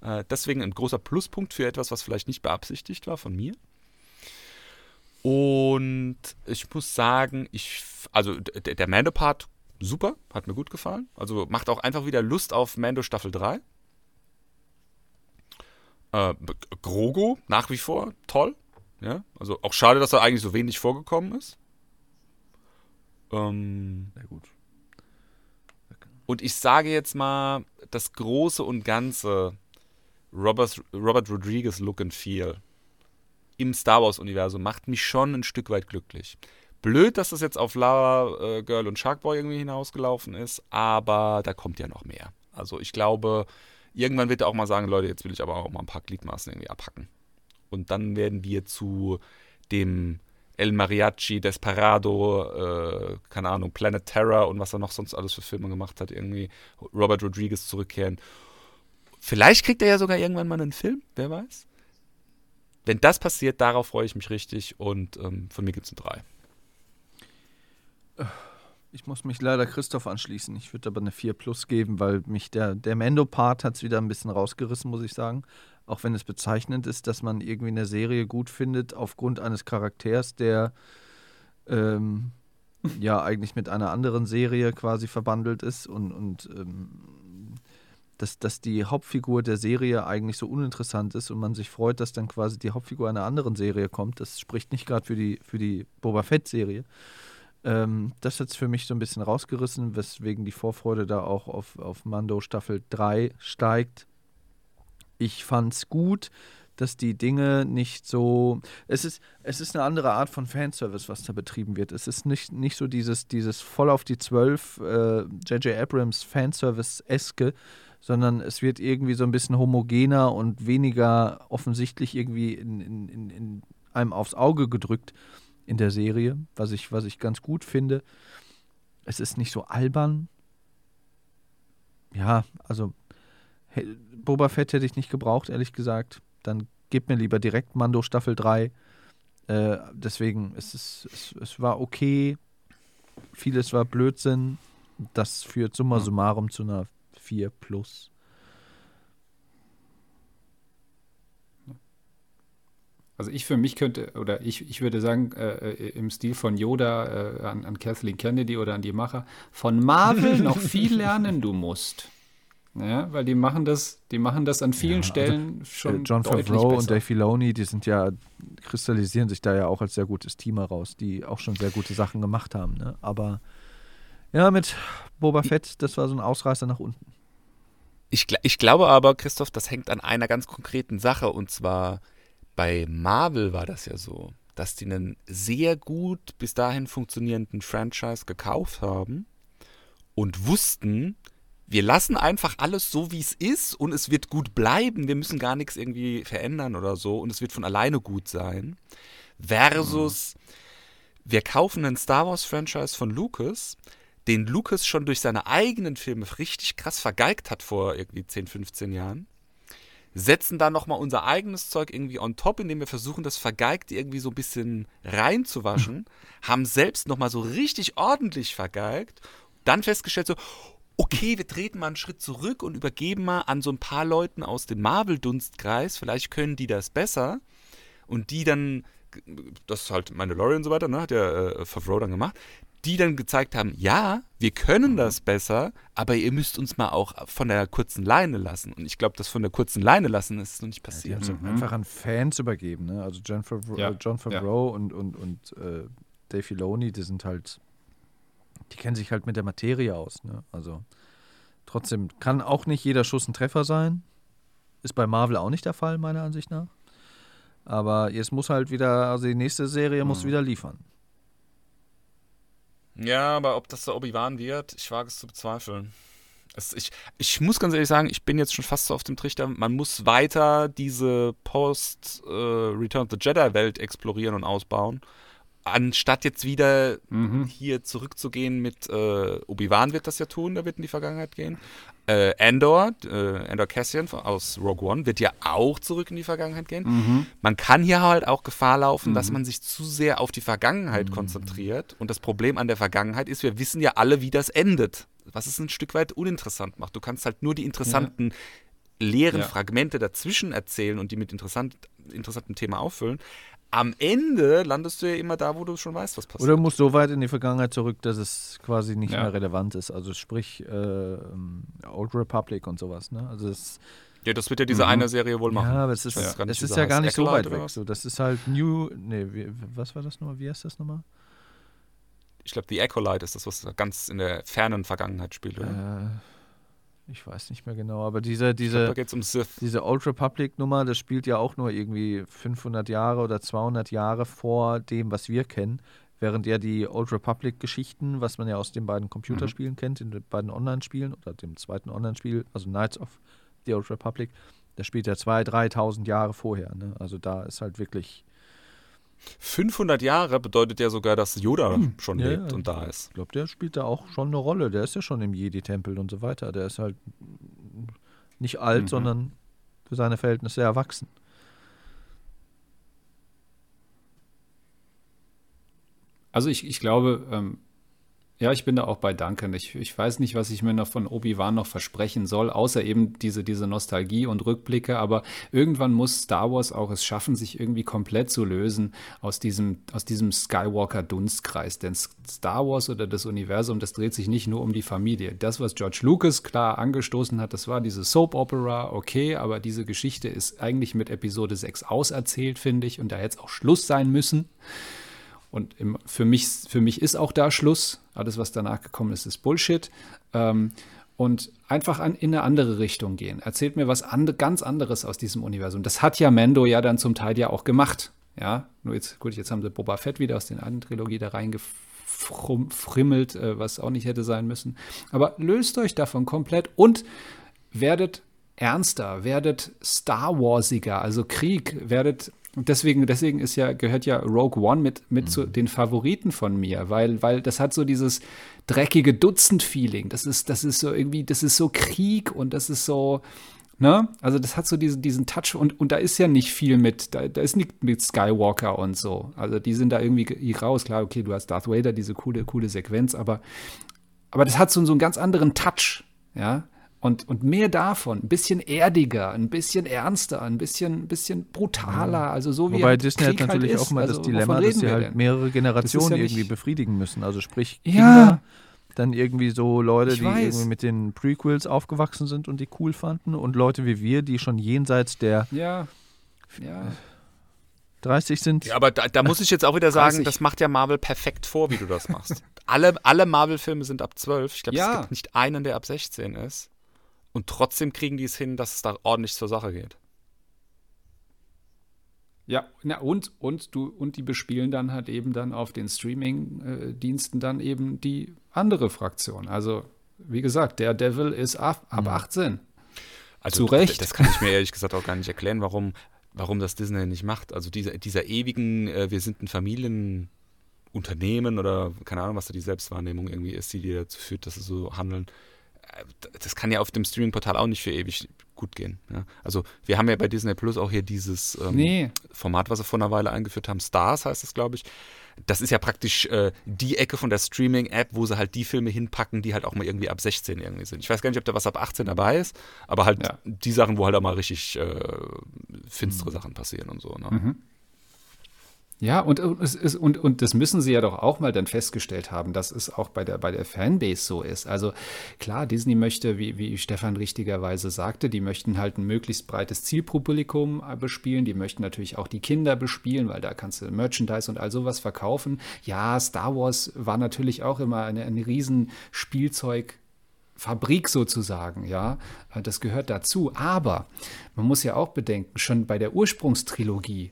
Äh, deswegen ein großer Pluspunkt für etwas, was vielleicht nicht beabsichtigt war von mir. Und ich muss sagen, ich, also d- der Mando-Part, super, hat mir gut gefallen. Also macht auch einfach wieder Lust auf Mando Staffel 3. Äh, Grogu, nach wie vor, toll. Ja, also auch schade, dass er eigentlich so wenig vorgekommen ist. Ähm, Sehr gut. und ich sage jetzt mal, das Große und Ganze, Robert, Robert Rodriguez Look and Feel im Star Wars-Universum macht mich schon ein Stück weit glücklich. Blöd, dass das jetzt auf Lava äh, Girl und Sharkboy irgendwie hinausgelaufen ist, aber da kommt ja noch mehr. Also ich glaube, irgendwann wird er auch mal sagen, Leute, jetzt will ich aber auch mal ein paar Gliedmaßen irgendwie abhacken. Und dann werden wir zu dem El Mariachi, Desperado, äh, keine Ahnung, Planet Terror und was er noch sonst alles für Filme gemacht hat, irgendwie Robert Rodriguez zurückkehren. Vielleicht kriegt er ja sogar irgendwann mal einen Film, wer weiß. Wenn das passiert, darauf freue ich mich richtig und ähm, von mir gibt es eine 3. Ich muss mich leider Christoph anschließen. Ich würde aber eine 4 plus geben, weil mich der, der Mendo-Part hat es wieder ein bisschen rausgerissen, muss ich sagen. Auch wenn es bezeichnend ist, dass man irgendwie eine Serie gut findet aufgrund eines Charakters, der ähm, ja eigentlich mit einer anderen Serie quasi verbandelt ist und, und ähm, dass, dass die Hauptfigur der Serie eigentlich so uninteressant ist und man sich freut, dass dann quasi die Hauptfigur einer anderen Serie kommt. Das spricht nicht gerade für die, für die Boba Fett-Serie. Ähm, das hat es für mich so ein bisschen rausgerissen, weswegen die Vorfreude da auch auf, auf Mando Staffel 3 steigt. Ich fand's gut, dass die Dinge nicht so. Es ist, es ist eine andere Art von Fanservice, was da betrieben wird. Es ist nicht, nicht so dieses, dieses voll auf die Zwölf äh, J.J. Abrams Fanservice-eske, sondern es wird irgendwie so ein bisschen homogener und weniger offensichtlich irgendwie in, in, in einem aufs Auge gedrückt in der Serie, was ich, was ich ganz gut finde. Es ist nicht so albern. Ja, also Boba Fett hätte ich nicht gebraucht, ehrlich gesagt. Dann gib mir lieber direkt Mando Staffel 3. Äh, deswegen, es, ist, es, es war okay. Vieles war Blödsinn. Das führt summa summarum zu einer 4 plus. Also ich für mich könnte, oder ich, ich würde sagen, äh, äh, im Stil von Yoda äh, an, an Kathleen Kennedy oder an die Macher, von Marvel noch viel lernen du musst. Ja, weil die machen das, die machen das an vielen Ja, also, Stellen schon Äh, John Favreau und. Dave Filoni, die sind ja, kristallisieren sich da ja auch als sehr gutes Team heraus, die auch schon sehr gute Sachen gemacht haben. Ne? Aber Ja, mit Boba Fett, das war so ein Ausreißer nach unten. Ich, ich glaube aber, Christoph, das hängt an einer ganz konkreten Sache. Und zwar bei Marvel war das ja so, dass die einen sehr gut bis dahin funktionierenden Franchise gekauft haben und wussten, wir lassen einfach alles so, wie es ist und es wird gut bleiben. Wir müssen gar nichts irgendwie verändern oder so und es wird von alleine gut sein. Versus, wir kaufen einen Star Wars-Franchise von Lucas, den Lucas schon durch seine eigenen Filme richtig krass vergeigt hat vor irgendwie 10, 15 Jahren. Setzen da nochmal unser eigenes Zeug irgendwie on top, indem wir versuchen, das vergeigt irgendwie so ein bisschen reinzuwaschen. haben selbst nochmal so richtig ordentlich vergeigt. Dann festgestellt so, okay, wir treten mal einen Schritt zurück und übergeben mal an so ein paar Leuten aus dem Marvel-Dunstkreis. Vielleicht können die das besser. Und die dann, das ist halt Mandalorian und so weiter, ne, hat ja äh, Favreau dann gemacht, die dann gezeigt haben, ja, wir können das besser, aber ihr müsst uns mal auch von der kurzen Leine lassen. Und ich glaube, das von der kurzen Leine lassen ist noch nicht Die passiert. haben es einfach an Fans übergeben. Ne? Also John Favreau, Ja, äh, John Favreau und, und, und äh, Dave Filoni, die sind halt, die kennen sich halt mit der Materie aus. Ne? Also trotzdem kann auch nicht jeder Schuss ein Treffer sein. Ist bei Marvel auch nicht der Fall, meiner Ansicht nach. Aber jetzt muss halt wieder, also die nächste Serie muss wieder liefern. Ja, aber ob das der Obi-Wan wird, ich wage es zu bezweifeln. Es, ich, ich muss ganz ehrlich sagen, ich bin jetzt schon fast so auf dem Trichter, man muss weiter diese Post-Return of the Jedi-Welt explorieren und ausbauen. Anstatt jetzt wieder hier zurückzugehen mit äh, Obi-Wan wird das ja tun, der wird in die Vergangenheit gehen. Äh, Andor, äh, Andor Cassian aus Rogue One wird ja auch zurück in die Vergangenheit gehen. Man kann hier halt auch Gefahr laufen, dass man sich zu sehr auf die Vergangenheit konzentriert. Und das Problem an der Vergangenheit ist, wir wissen ja alle, wie das endet. Was es ein Stück weit uninteressant macht. Du kannst halt nur die interessanten leeren Ja. Fragmente dazwischen erzählen und die mit interessant, interessantem Thema auffüllen. Am Ende landest du ja immer da, wo du schon weißt, was passiert. Oder muss so weit in die Vergangenheit zurück, dass es quasi nicht Ja. mehr relevant ist. Also sprich äh, ähm, Old Republic und sowas. Ne? Also es ja, das wird ja diese eine Serie wohl machen. Ja, aber es ist, nicht, es ist ja gar nicht so weit weg. So, das ist halt New. Nee, wie, was war das nochmal? Wie heißt das nochmal? Ich glaube, The Acolyte ist das, was ganz in der fernen Vergangenheit spielt. Oder? Äh, ich weiß nicht mehr genau, aber diese, glaub, diese, es um diese Old Republic-Nummer, das spielt ja auch nur irgendwie 500 Jahre oder 200 Jahre vor dem, was wir kennen. Während ja die Old Republic-Geschichten, was man ja aus den beiden Computerspielen kennt, in den beiden Online-Spielen oder dem zweiten Online-Spiel, also Knights of the Old Republic, das spielt ja 2.000, 3.000 Jahre vorher. Ne? Also da ist halt wirklich 500 Jahre bedeutet ja sogar, dass Yoda schon Ja, lebt ja. und da ist. Ich glaube, der spielt da auch schon eine Rolle. Der ist ja schon im Jedi-Tempel und so weiter. Der ist halt nicht alt, Mhm. sondern für seine Verhältnisse erwachsen. Also ich, ich glaube, ähm, ja, ich bin da auch bei Duncan. Ich, ich weiß nicht, was ich mir noch von Obi-Wan noch versprechen soll, außer eben diese, diese Nostalgie und Rückblicke. Aber irgendwann muss Star Wars auch es schaffen, sich irgendwie komplett zu lösen aus diesem, aus diesem Skywalker-Dunstkreis. Denn Star Wars oder das Universum, das dreht sich nicht nur um die Familie. Das, was George Lucas klar angestoßen hat, das war diese Soap-Opera, okay, aber diese Geschichte ist eigentlich mit Episode 6 auserzählt, finde ich, und da hätte es auch Schluss sein müssen. Und im, für, mich, für mich ist auch da Schluss. Alles, was danach gekommen ist, ist Bullshit. Ähm, und einfach an, in eine andere Richtung gehen. Erzählt mir was and, ganz anderes aus diesem Universum. Das hat ja Mando ja dann zum Teil ja auch gemacht. Ja, nur jetzt, gut, jetzt haben sie Boba Fett wieder aus den alten Trilogie da reingefrimmelt, äh, was auch nicht hätte sein müssen. Aber löst euch davon komplett und werdet ernster, werdet Star Warsiger, also Krieg, werdet und deswegen, deswegen ist ja, gehört ja Rogue One mit, mit zu den Favoriten von mir, weil, weil das hat so dieses dreckige Dutzend-Feeling. Das ist, das ist so irgendwie, das ist so Krieg und das ist so, ne? Also das hat so diesen, diesen Touch und, und da ist ja nicht viel mit, da, da ist nicht mit Skywalker und so. Also die sind da irgendwie ge- raus. Klar, okay, du hast Darth Vader, diese coole, coole Sequenz, aber, aber das hat so, so einen ganz anderen Touch, ja? Und, und mehr davon, ein bisschen erdiger, ein bisschen ernster, ein bisschen, bisschen brutaler, also so wie Wobei halt Disney Krieg hat natürlich halt auch mal also, das Dilemma, wovon dass sie halt denn? mehrere Generationen ja irgendwie befriedigen müssen. Also sprich Ja. Kinder, dann irgendwie so Leute, Ich die weiß. irgendwie mit den Prequels aufgewachsen sind und die cool fanden und Leute wie wir, die schon jenseits der Ja, ja. 30 sind. Ja, aber da, da muss ich jetzt auch wieder sagen, 30. das macht ja Marvel perfekt vor, wie du das machst. alle, alle Marvel-Filme sind ab 12. Ich glaube, Ja. es gibt nicht einen, der ab 16 ist. Und trotzdem kriegen die es hin, dass es da ordentlich zur Sache geht. Ja, na und, und du, und die bespielen dann halt eben dann auf den Streaming-Diensten dann eben die andere Fraktion. Also, wie gesagt, der Devil ist ab, ab 18. Also Zu Recht. Das kann ich mir ehrlich gesagt auch gar nicht erklären, warum, warum das Disney nicht macht. Also dieser, dieser ewigen, äh, wir sind ein Familienunternehmen oder keine Ahnung, was da die Selbstwahrnehmung irgendwie ist, die, die dazu führt, dass sie so handeln. Das kann ja auf dem Streaming-Portal auch nicht für ewig gut gehen. Ja? Also wir haben ja bei Disney Plus auch hier dieses ähm, Nee. Format, was sie vor einer Weile eingeführt haben, Stars heißt es, glaube ich. Das ist ja praktisch äh, die Ecke von der Streaming-App, wo sie halt die Filme hinpacken, die halt auch mal irgendwie ab 16 irgendwie sind. Ich weiß gar nicht, ob da was ab 18 dabei ist, aber halt Ja. die Sachen, wo halt auch mal richtig äh, finstere Sachen passieren und so. Ne? Ja, und, und, und, und das müssen sie ja doch auch mal dann festgestellt haben, dass es auch bei der, bei der Fanbase so ist. Also klar, Disney möchte, wie, wie Stefan richtigerweise sagte, die möchten halt ein möglichst breites Zielpublikum äh, bespielen. Die möchten natürlich auch die Kinder bespielen, weil da kannst du Merchandise und all sowas verkaufen. Ja, Star Wars war natürlich auch immer eine, eine riesen. Fabrik sozusagen, ja, Äh, das gehört dazu. Aber man muss ja auch bedenken, schon bei der Ursprungstrilogie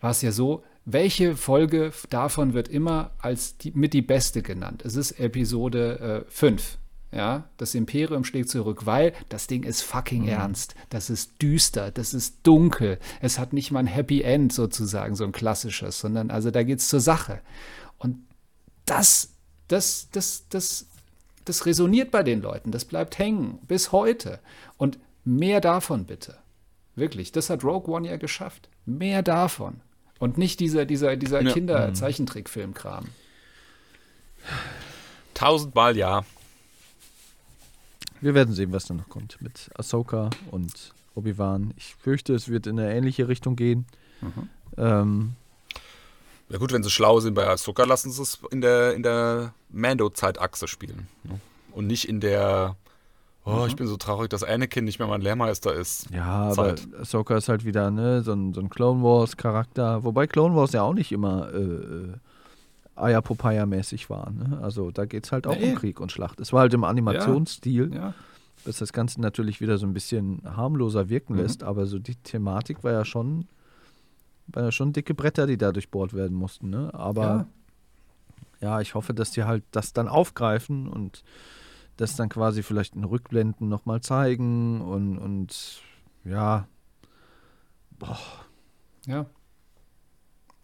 war es ja so, welche Folge davon wird immer als die, mit die beste genannt? Es ist Episode 5. ja, das Imperium schlägt zurück, weil das Ding ist fucking ernst. Das ist düster, das ist dunkel. Es hat nicht mal ein Happy End sozusagen, so ein klassisches, sondern also da geht's zur Sache. Und das, das, das, das, das resoniert bei den Leuten, das bleibt hängen bis heute. Und mehr davon bitte. Wirklich, das hat Rogue One ja geschafft. Mehr davon. Und nicht dieser, dieser, dieser Ja. Kinder-Zeichentrickfilm-Kram. Tausendmal ja. Wir werden sehen, was da noch kommt mit Ahsoka und Obi-Wan. Ich fürchte, es wird in eine ähnliche Richtung gehen. Ähm, Ja gut, wenn sie schlau sind bei Ahsoka, lassen sie es in der, in der Mando-Zeitachse spielen. Ne? Und nicht in der, oh, ich bin so traurig, dass Anakin nicht mehr mein Lehrmeister ist. ja, aber Zeit. Ahsoka ist halt wieder ne, so, ein, so ein Clone Wars-Charakter. Wobei Clone Wars ja auch nicht immer äh, äh, Eier-Popeye-mäßig war. Ne? Also da geht es halt auch Nee. um Krieg und Schlacht. Es war halt im Animationsstil, Ja. dass das Ganze natürlich wieder so ein bisschen harmloser wirken Mhm. lässt. Aber so die Thematik war ja schon, war ja schon dicke Bretter, die da durchbohrt werden mussten. Ne? Aber Ja. ja, ich hoffe, dass die halt das dann aufgreifen und das dann quasi vielleicht in Rückblenden nochmal zeigen und, und ja, Ja.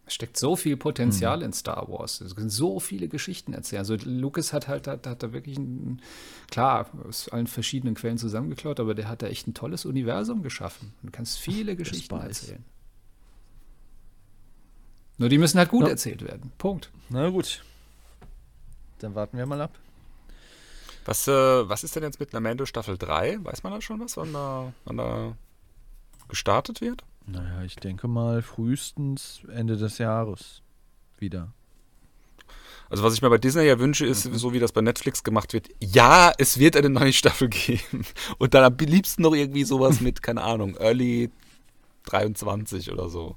Es steckt so viel Potenzial in Star Wars. Es können so viele Geschichten erzählen. Also Lucas hat halt, hat, hat da wirklich ein, klar, aus allen verschiedenen Quellen zusammengeklaut, aber der hat da echt ein tolles Universum geschaffen. Du kannst viele Geschichten weiß. erzählen. Nur die müssen halt gut Ja. erzählt werden. Punkt. na gut. Dann warten wir mal ab. Was, äh, was ist denn jetzt mit einer Mando Staffel 3? Weiß man da schon was, wann da, wann da gestartet wird? Naja, ich denke mal frühestens Ende des Jahres wieder. Also was ich mir bei Disney ja wünsche, ist, so wie das bei Netflix gemacht wird, ja, es wird eine neue Staffel geben. Und dann am liebsten noch irgendwie sowas mit, keine Ahnung, Early 23 oder so.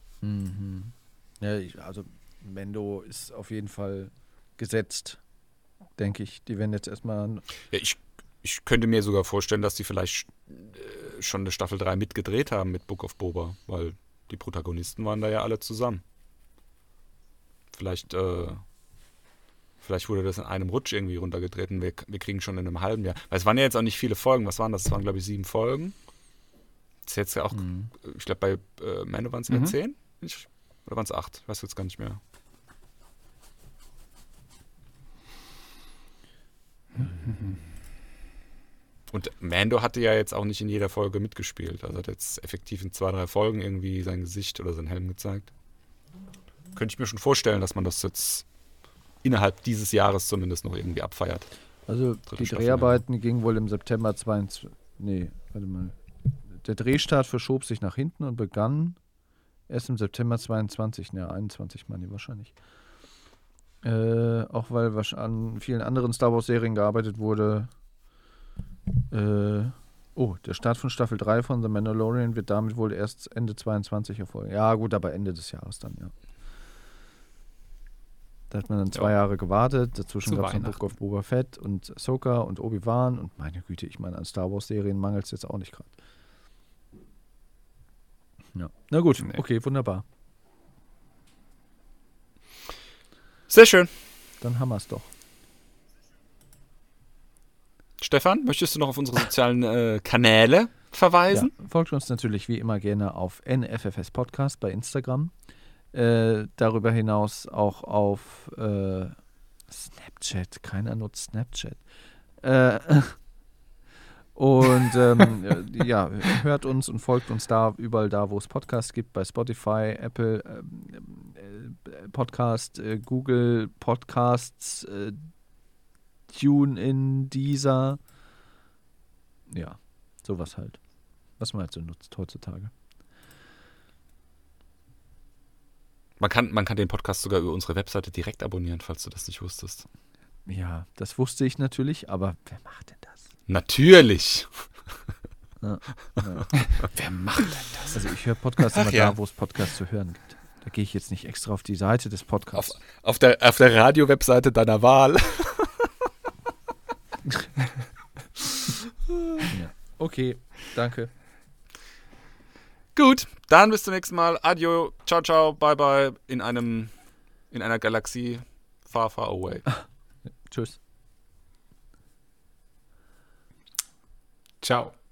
Ja, ich, also Mendo ist auf jeden Fall gesetzt, denke ich. Die werden jetzt erstmal. Ja, ich, ich könnte mir sogar vorstellen, dass die vielleicht äh, schon eine Staffel 3 mitgedreht haben mit Book of Boba, weil die Protagonisten waren da ja alle zusammen. Vielleicht, äh, vielleicht wurde das in einem Rutsch irgendwie runtergedreht und wir, wir kriegen schon in einem halben Jahr. Weil es waren ja jetzt auch nicht viele Folgen. Was waren das? Es waren, glaube ich, sieben Folgen. Das ist jetzt ja auch, ich glaube, bei äh, Mando waren es ja Mhm. zehn? Oder waren es acht? Ich weiß jetzt gar nicht mehr. Und Mando hatte ja jetzt auch nicht in jeder Folge mitgespielt. Also hat jetzt effektiv in zwei, drei Folgen irgendwie sein Gesicht oder seinen Helm gezeigt. Könnte ich mir schon vorstellen, dass man das jetzt innerhalb dieses Jahres zumindest noch irgendwie abfeiert. Also Dritte die Staffel Dreharbeiten gingen wohl im September 22. Nee, warte mal. Der Drehstart verschob sich nach hinten und begann erst im September 22. Ne, 21 meine ich wahrscheinlich. Äh, auch weil an vielen anderen Star Wars-Serien gearbeitet wurde. Äh, oh, der Start von Staffel 3 von The Mandalorian wird damit wohl erst Ende 22 erfolgen. Ja, gut, aber Ende des Jahres dann, ja. Da hat man dann zwei Ja. Jahre gewartet. Dazwischen gab es noch. Book of Boba Fett und Ahsoka und Obi-Wan. Und meine Güte, ich meine, an Star Wars-Serien mangelt es jetzt auch nicht gerade. Ja. Na gut, Nee. okay, wunderbar. Sehr schön. Dann haben wir es doch. Stefan, möchtest du noch auf unsere sozialen äh, Kanäle verweisen? Ja, folgt uns natürlich wie immer gerne auf NFFS Podcast bei Instagram. Äh, darüber hinaus auch auf äh, Snapchat. Keiner nutzt Snapchat. Äh, und ähm, äh, ja, hört uns und folgt uns da überall da, wo es Podcasts gibt, bei Spotify, Apple ähm, äh, Podcast, äh, Google Podcasts, äh, TuneIn, Deezer. Ja, sowas halt. Was man halt so nutzt heutzutage. Man, kann, man kann den Podcast sogar über unsere Webseite direkt abonnieren, falls du das nicht wusstest. Ja, das wusste ich natürlich, aber wer macht denn das? Natürlich. Wer macht denn das? Also ich höre Podcasts immer ja. da, wo es Podcasts zu hören gibt. Da gehe ich jetzt nicht extra auf die Seite des Auf, Podcasts. auf der, auf der Radio-Webseite deiner Wahl. Ja. Okay, danke. Gut, dann bis zum nächsten Mal. Adio, ciao, ciao, bye, bye. In einem, in einer Galaxie far, far away. Tschüss. Ciao.